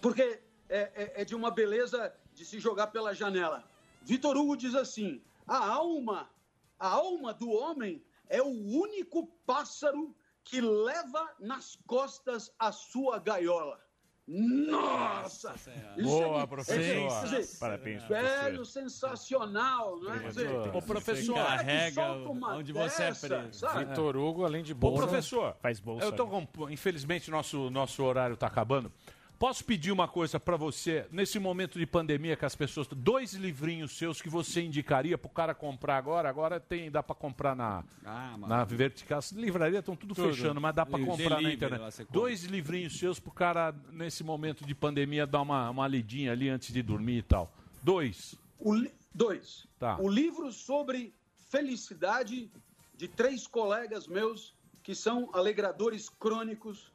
porque é, é, é de uma beleza de se jogar pela janela. Vitor Hugo diz assim: a alma, a alma do homem é o único pássaro que leva nas costas a sua gaiola. Nossa! Boa, é- professor. é- Parabéns, Parabéns, professor. Velho, sensacional, não é? Professor. Ô, professor, o que carrega onde você é preso. Vitor Hugo, além de Ô, bolsa, professor, faz bolsa. eu tô com, infelizmente nosso nosso horário está acabando. Posso pedir uma coisa para você nesse momento de pandemia que as pessoas dois livrinhos seus que você indicaria para o cara comprar agora? Agora tem dá para comprar na Ah, na vertical. As livrarias estão tudo, Tudo. fechando, mas dá para comprar na internet. Dois livrinhos seus para o cara nesse momento de pandemia dar uma uma lidinha ali antes de dormir e tal. Dois. O li- Dois. Tá. O livro sobre felicidade de três colegas meus que são alegradores crônicos,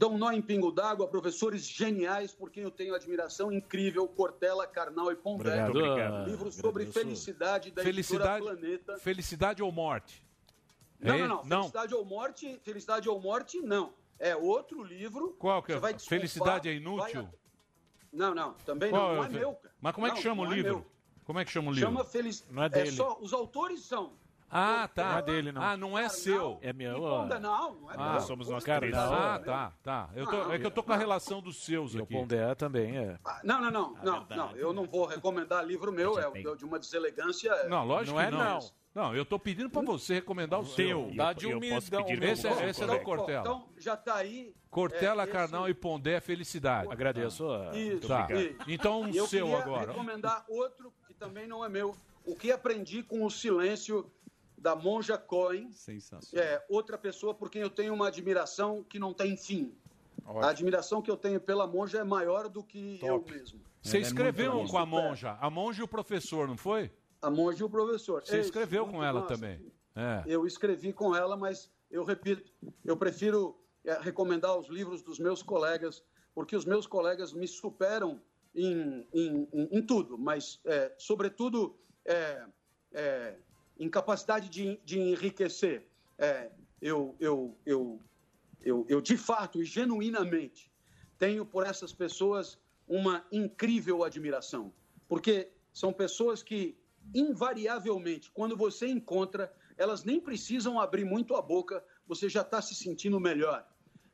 dão nó em pingo d'água, professores geniais por quem eu tenho admiração incrível, Cortella, Karnal e Pondé. Obrigado. Obrigado. Livro sobre Agradeço. felicidade da Felicidade, editora Planeta. felicidade ou morte? Não, É não, não, não. Felicidade ou morte, felicidade ou morte, não. É outro livro. Qual que é? Vai Felicidade é vai inútil? a- Não, não, também Qual não, não é é o- meu, cara. Mas como é que Não, chama o não é livro? meu. Como é que chama o livro? Chama Feliz. Não é dele. só, os autores são. Ah, tá. Não é dele, não. Ah, não é seu. É meu. Pondé, não, não é Ah, meu. somos nós três. não, Ah, é tá, tá. Eu tô, Não, é que eu tô com a relação dos seus aqui. O Pondé também é. Ah, Não, não, não, não, não. Eu não vou recomendar livro meu, é o- de uma deselegância. Não, lógico não que não. Não, eu tô pedindo pra você recomendar o Teu. seu. Dá de Eu humildão, meu Esse, é, esse é Então, do Cortella. Então, já tá aí. Cortella, é, esse- Carnal e Pondé, felicidade. Agradeço. a- Isso, Tá. isso. Então, o eu seu agora. recomendar outro que também não é meu. O que aprendi com o silêncio da Monja Cohen. Sensacional. É, outra pessoa por quem eu tenho uma admiração que não tem fim. A admiração que eu tenho pela monja é maior do que eu mesmo. Você É escreveu muito com a bom. monja. A monja e o professor, não foi? A monja e o professor. Você escreveu com ela massa. também. É. Eu escrevi com ela, mas eu repito, eu prefiro é, recomendar os livros dos meus colegas, porque os meus colegas me superam em, em, em- em tudo, mas, é, sobretudo, é, é, em capacidade de, de enriquecer. É, eu, eu, eu, eu, eu, de fato e genuinamente, tenho por essas pessoas uma incrível admiração, porque são pessoas que, invariavelmente, quando você encontra, elas nem precisam abrir muito a boca, você já está se sentindo melhor.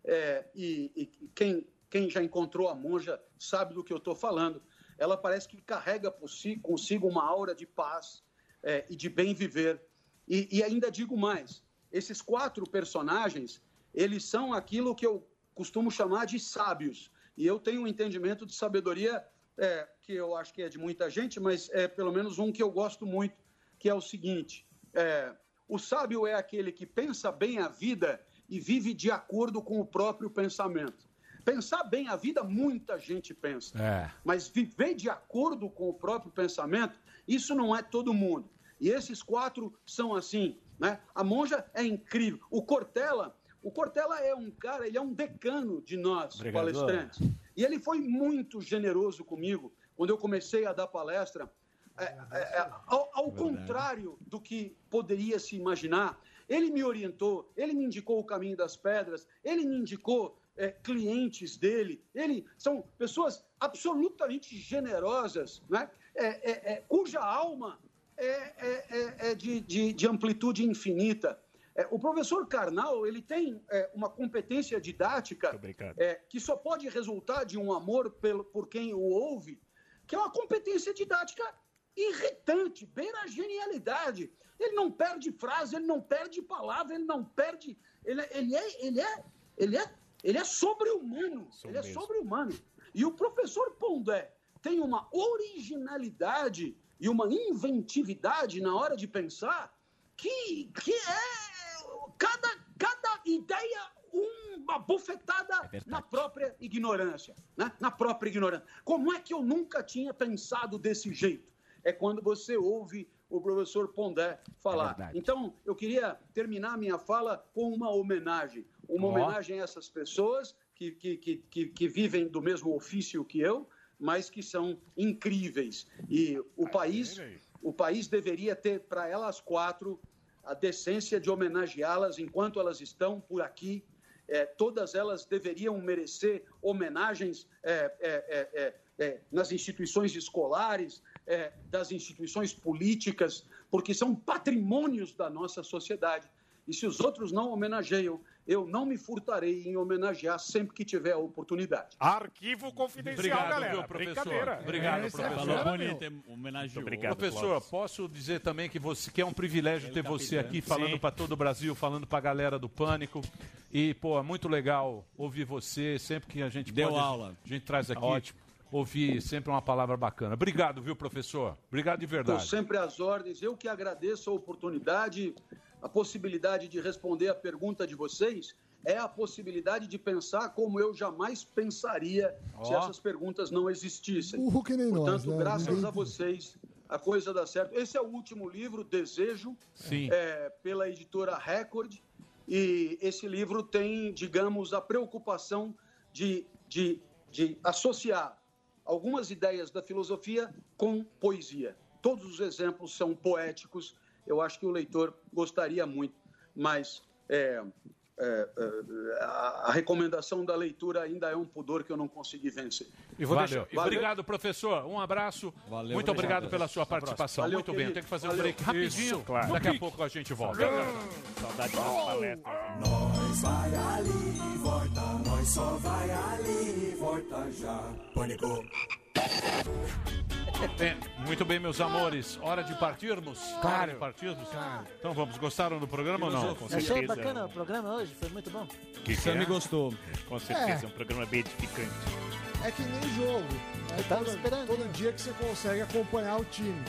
É, e e quem, quem já encontrou a monja sabe do que eu estou falando. Ela parece que carrega por si, consigo uma aura de paz é, e de bem viver. E, e ainda digo mais: esses quatro personagens, eles são aquilo que eu costumo chamar de sábios. E eu tenho um entendimento de sabedoria é, que eu acho que é de muita gente, mas é pelo menos um que eu gosto muito, que é o seguinte: é, o sábio é aquele que pensa bem a vida e vive de acordo com o próprio pensamento. Pensar bem a vida, muita gente pensa. É. Mas viver de acordo com o próprio pensamento, isso não é todo mundo. E esses quatro são assim, né? A monja é incrível. O Cortella, o Cortella é um cara, ele é um decano de nós, Obrigado. palestrantes. E ele foi muito generoso comigo quando eu comecei a dar palestra. É, é, é, ao, ao contrário do que poderia se imaginar, ele me orientou, ele me indicou o caminho das pedras, ele me indicou é, clientes dele, ele são pessoas absolutamente generosas, né? É, é, é, cuja alma é, é- é- é de, de- de amplitude infinita. É, o professor Karnal ele tem é, uma competência didática é, que só pode resultar de um amor pelo, por quem o ouve, que é uma competência didática irritante, beira a genialidade. Ele não perde frase, ele não perde palavra, ele não perde. Ele, é- ele é, ele é, ele é, ele é sobre-humano. Ele é mesmo. sobre-humano. E o professor Pondé tem uma originalidade e uma inventividade na hora de pensar que, que é cada, cada ideia uma bufetada na própria ignorância, né? Na própria ignorância. Como é que eu nunca tinha pensado desse jeito? É quando você ouve o professor Pondé falar. verdade. então, eu queria terminar minha fala com uma homenagem. Uma Ó. homenagem a essas pessoas que, que, que, que vivem do mesmo ofício que eu, mas que são incríveis. E o país, o país deveria ter para elas quatro a decência de homenageá-las enquanto elas estão por aqui. É, todas elas deveriam merecer homenagens é, é, é, é, é, nas instituições escolares, das instituições políticas, porque são patrimônios da nossa sociedade. E se os outros não homenageiam, eu não me furtarei em homenagear sempre que tiver a oportunidade. Arquivo confidencial, Obrigado, galera. viu, professor? Obrigado, é professor. Falou bonito, homenageou. Professor, posso dizer também que, você, que é um privilégio ter você aqui falando para todo o Brasil, falando para a galera do Pânico. E, pô, é muito legal ouvir você. Sempre que a gente Deu pode, aula. a gente traz aqui. Ótimo. Ouvir sempre uma palavra bacana. Obrigado, viu, professor? Obrigado de Estou verdade. sempre às ordens. Eu que agradeço a oportunidade, a possibilidade de responder a pergunta de vocês é a possibilidade de pensar como eu jamais pensaria se Ó. essas perguntas não existissem. Que nem nós, Portanto, né? graças Ninguém- a vocês, a coisa dá certo. Esse é o último livro, Desejo, Sim. é, pela editora Record. E esse livro tem, digamos, a preocupação de, de, de associar algumas ideias da filosofia com poesia. Todos os exemplos são poéticos. Eu acho que o leitor gostaria muito, mas é, é, é, a, recomendação da leitura ainda é um pudor que eu não consegui vencer. Valeu. Obrigado, professor. Um abraço. Valeu, Muito obrigado obrigado. pela sua participação. Valeu, Muito bem, querido. tem que fazer um Valeu. break rapidinho. Isso, claro. Daqui a pouco a gente volta. Saudade das palestras. Nós vai ali e volta, nós só vai ali e volta já. Pânico. É, muito bem, meus amores. Hora de partirmos? Claro. Hora de partirmos? Então vamos, gostaram do programa ou não? Achei bacana o programa hoje, foi muito bom. Que que é? gostou. Com certeza, É. é um programa bem edificante. É que nem jogo. É todo, todo dia que você consegue acompanhar o time.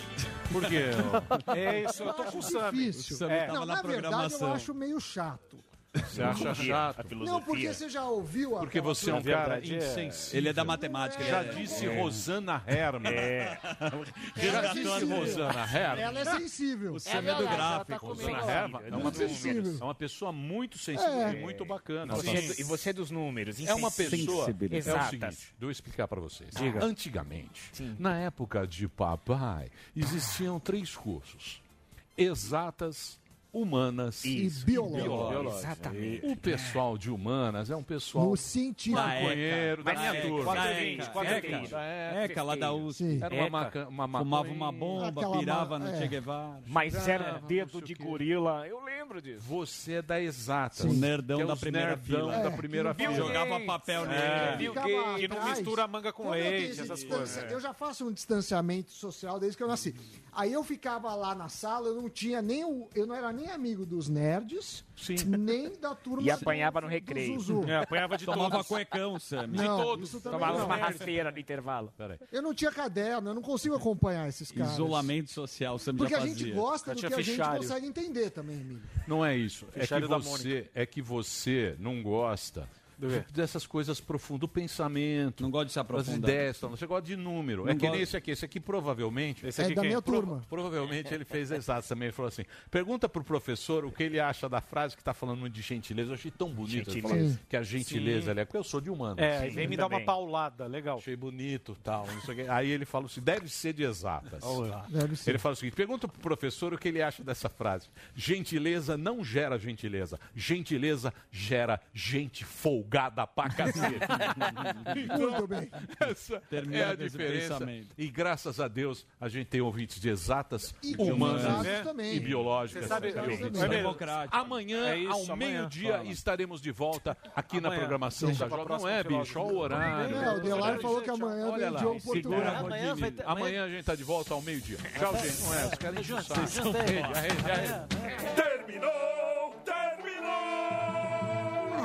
Por quê? É isso, eu tô com o Sami. Difícil. O É. tava Não, na na verdade, eu programação. acho meio chato. Você acha chato? Não, porque você já ouviu a Porque você é um cara insensível. Ele é da matemática. Já é- disse é. Rosana Herman. É. Já é disse. Rosana Herman. Ela é sensível. O Sam é do gráfico. Rosana Herman é uma, sensível. é uma pessoa muito sensível É. e muito bacana. Você é do- e você é dos números. É uma pessoa. É o seguinte, deixa eu explicar para vocês. Diga. Antigamente, na época de papai, existiam três cursos: exatas, humanas E biológicas. Exatamente. O pessoal de humanas é um pessoal No científico. maconheiro da Da minha ECA. turma. Da ECA. 420, ECA. é, ECA, lá da USP. Era uma, maca, uma Fumava uma bomba, pirava no Che Guevara. Mas era Brava, dedo de gorila, eu lembro disso. Você é da exata. O nerdão Que é da primeira nerdão fila. da É, primeira que fila. jogava papel nele. É. Gates, que não mistura manga com leite, essas coisas. Eu já faço um distanciamento social desde que eu nasci. Aí eu ficava lá na sala, eu não tinha nem o, eu não era nem amigo dos nerds, nem da turma E apanhava no recreio. É, apanhava de Tomava todos. cuecão, Sam. Não, De todos. isso também Tomava não. uma rasteira no intervalo. Eu não tinha caderno, eu não consigo acompanhar esses caras. Isolamento social, o Sam Porque já a fazia. gente gosta do que tinha a gente fichário. consegue entender também, Emílio. Não é isso. É que, Fichário você, é que você não gosta dessas coisas profundas, do pensamento. Não gosta de se das aprofundar. ideias. tal. Você gosta de número. Não é que nem esse aqui. Esse aqui provavelmente. Esse É aqui da quem? minha Prova- turma. Provavelmente ele fez exato também. Ele falou assim: pergunta pro professor o que ele acha da frase que está falando muito de gentileza. Eu achei tão bonito ele falou Gentileza. que a gentileza ali é porque eu sou de humano. É, aí vem me dar uma paulada, legal. Achei bonito tal. não sei o quê. Aí ele fala assim: deve ser de exatas. Deve ser. Ele fala o seguinte: pergunta pro professor o que ele acha dessa frase. Gentileza não gera gentileza. Gentileza gera gente folgada pra cacete. Muito bem. Essa Termina é a diferença. E graças a Deus a gente tem ouvintes de exatas, E humanas também. e biológicas. Você sabe- democrático. Amanhã, É isso, ao meio-dia, estaremos de volta aqui na Amanhã. programação Deixa da Jovem. Não é, bicho? Olha o horário. É, o Delari falou que amanhã Olha lá, Diogo Portugal. segura Amanhã vai ter- amanhã- Amanhã a gente tá de volta ao meio-dia. Tchau, gente. Não é? Os caras o. Terminou! Terminou!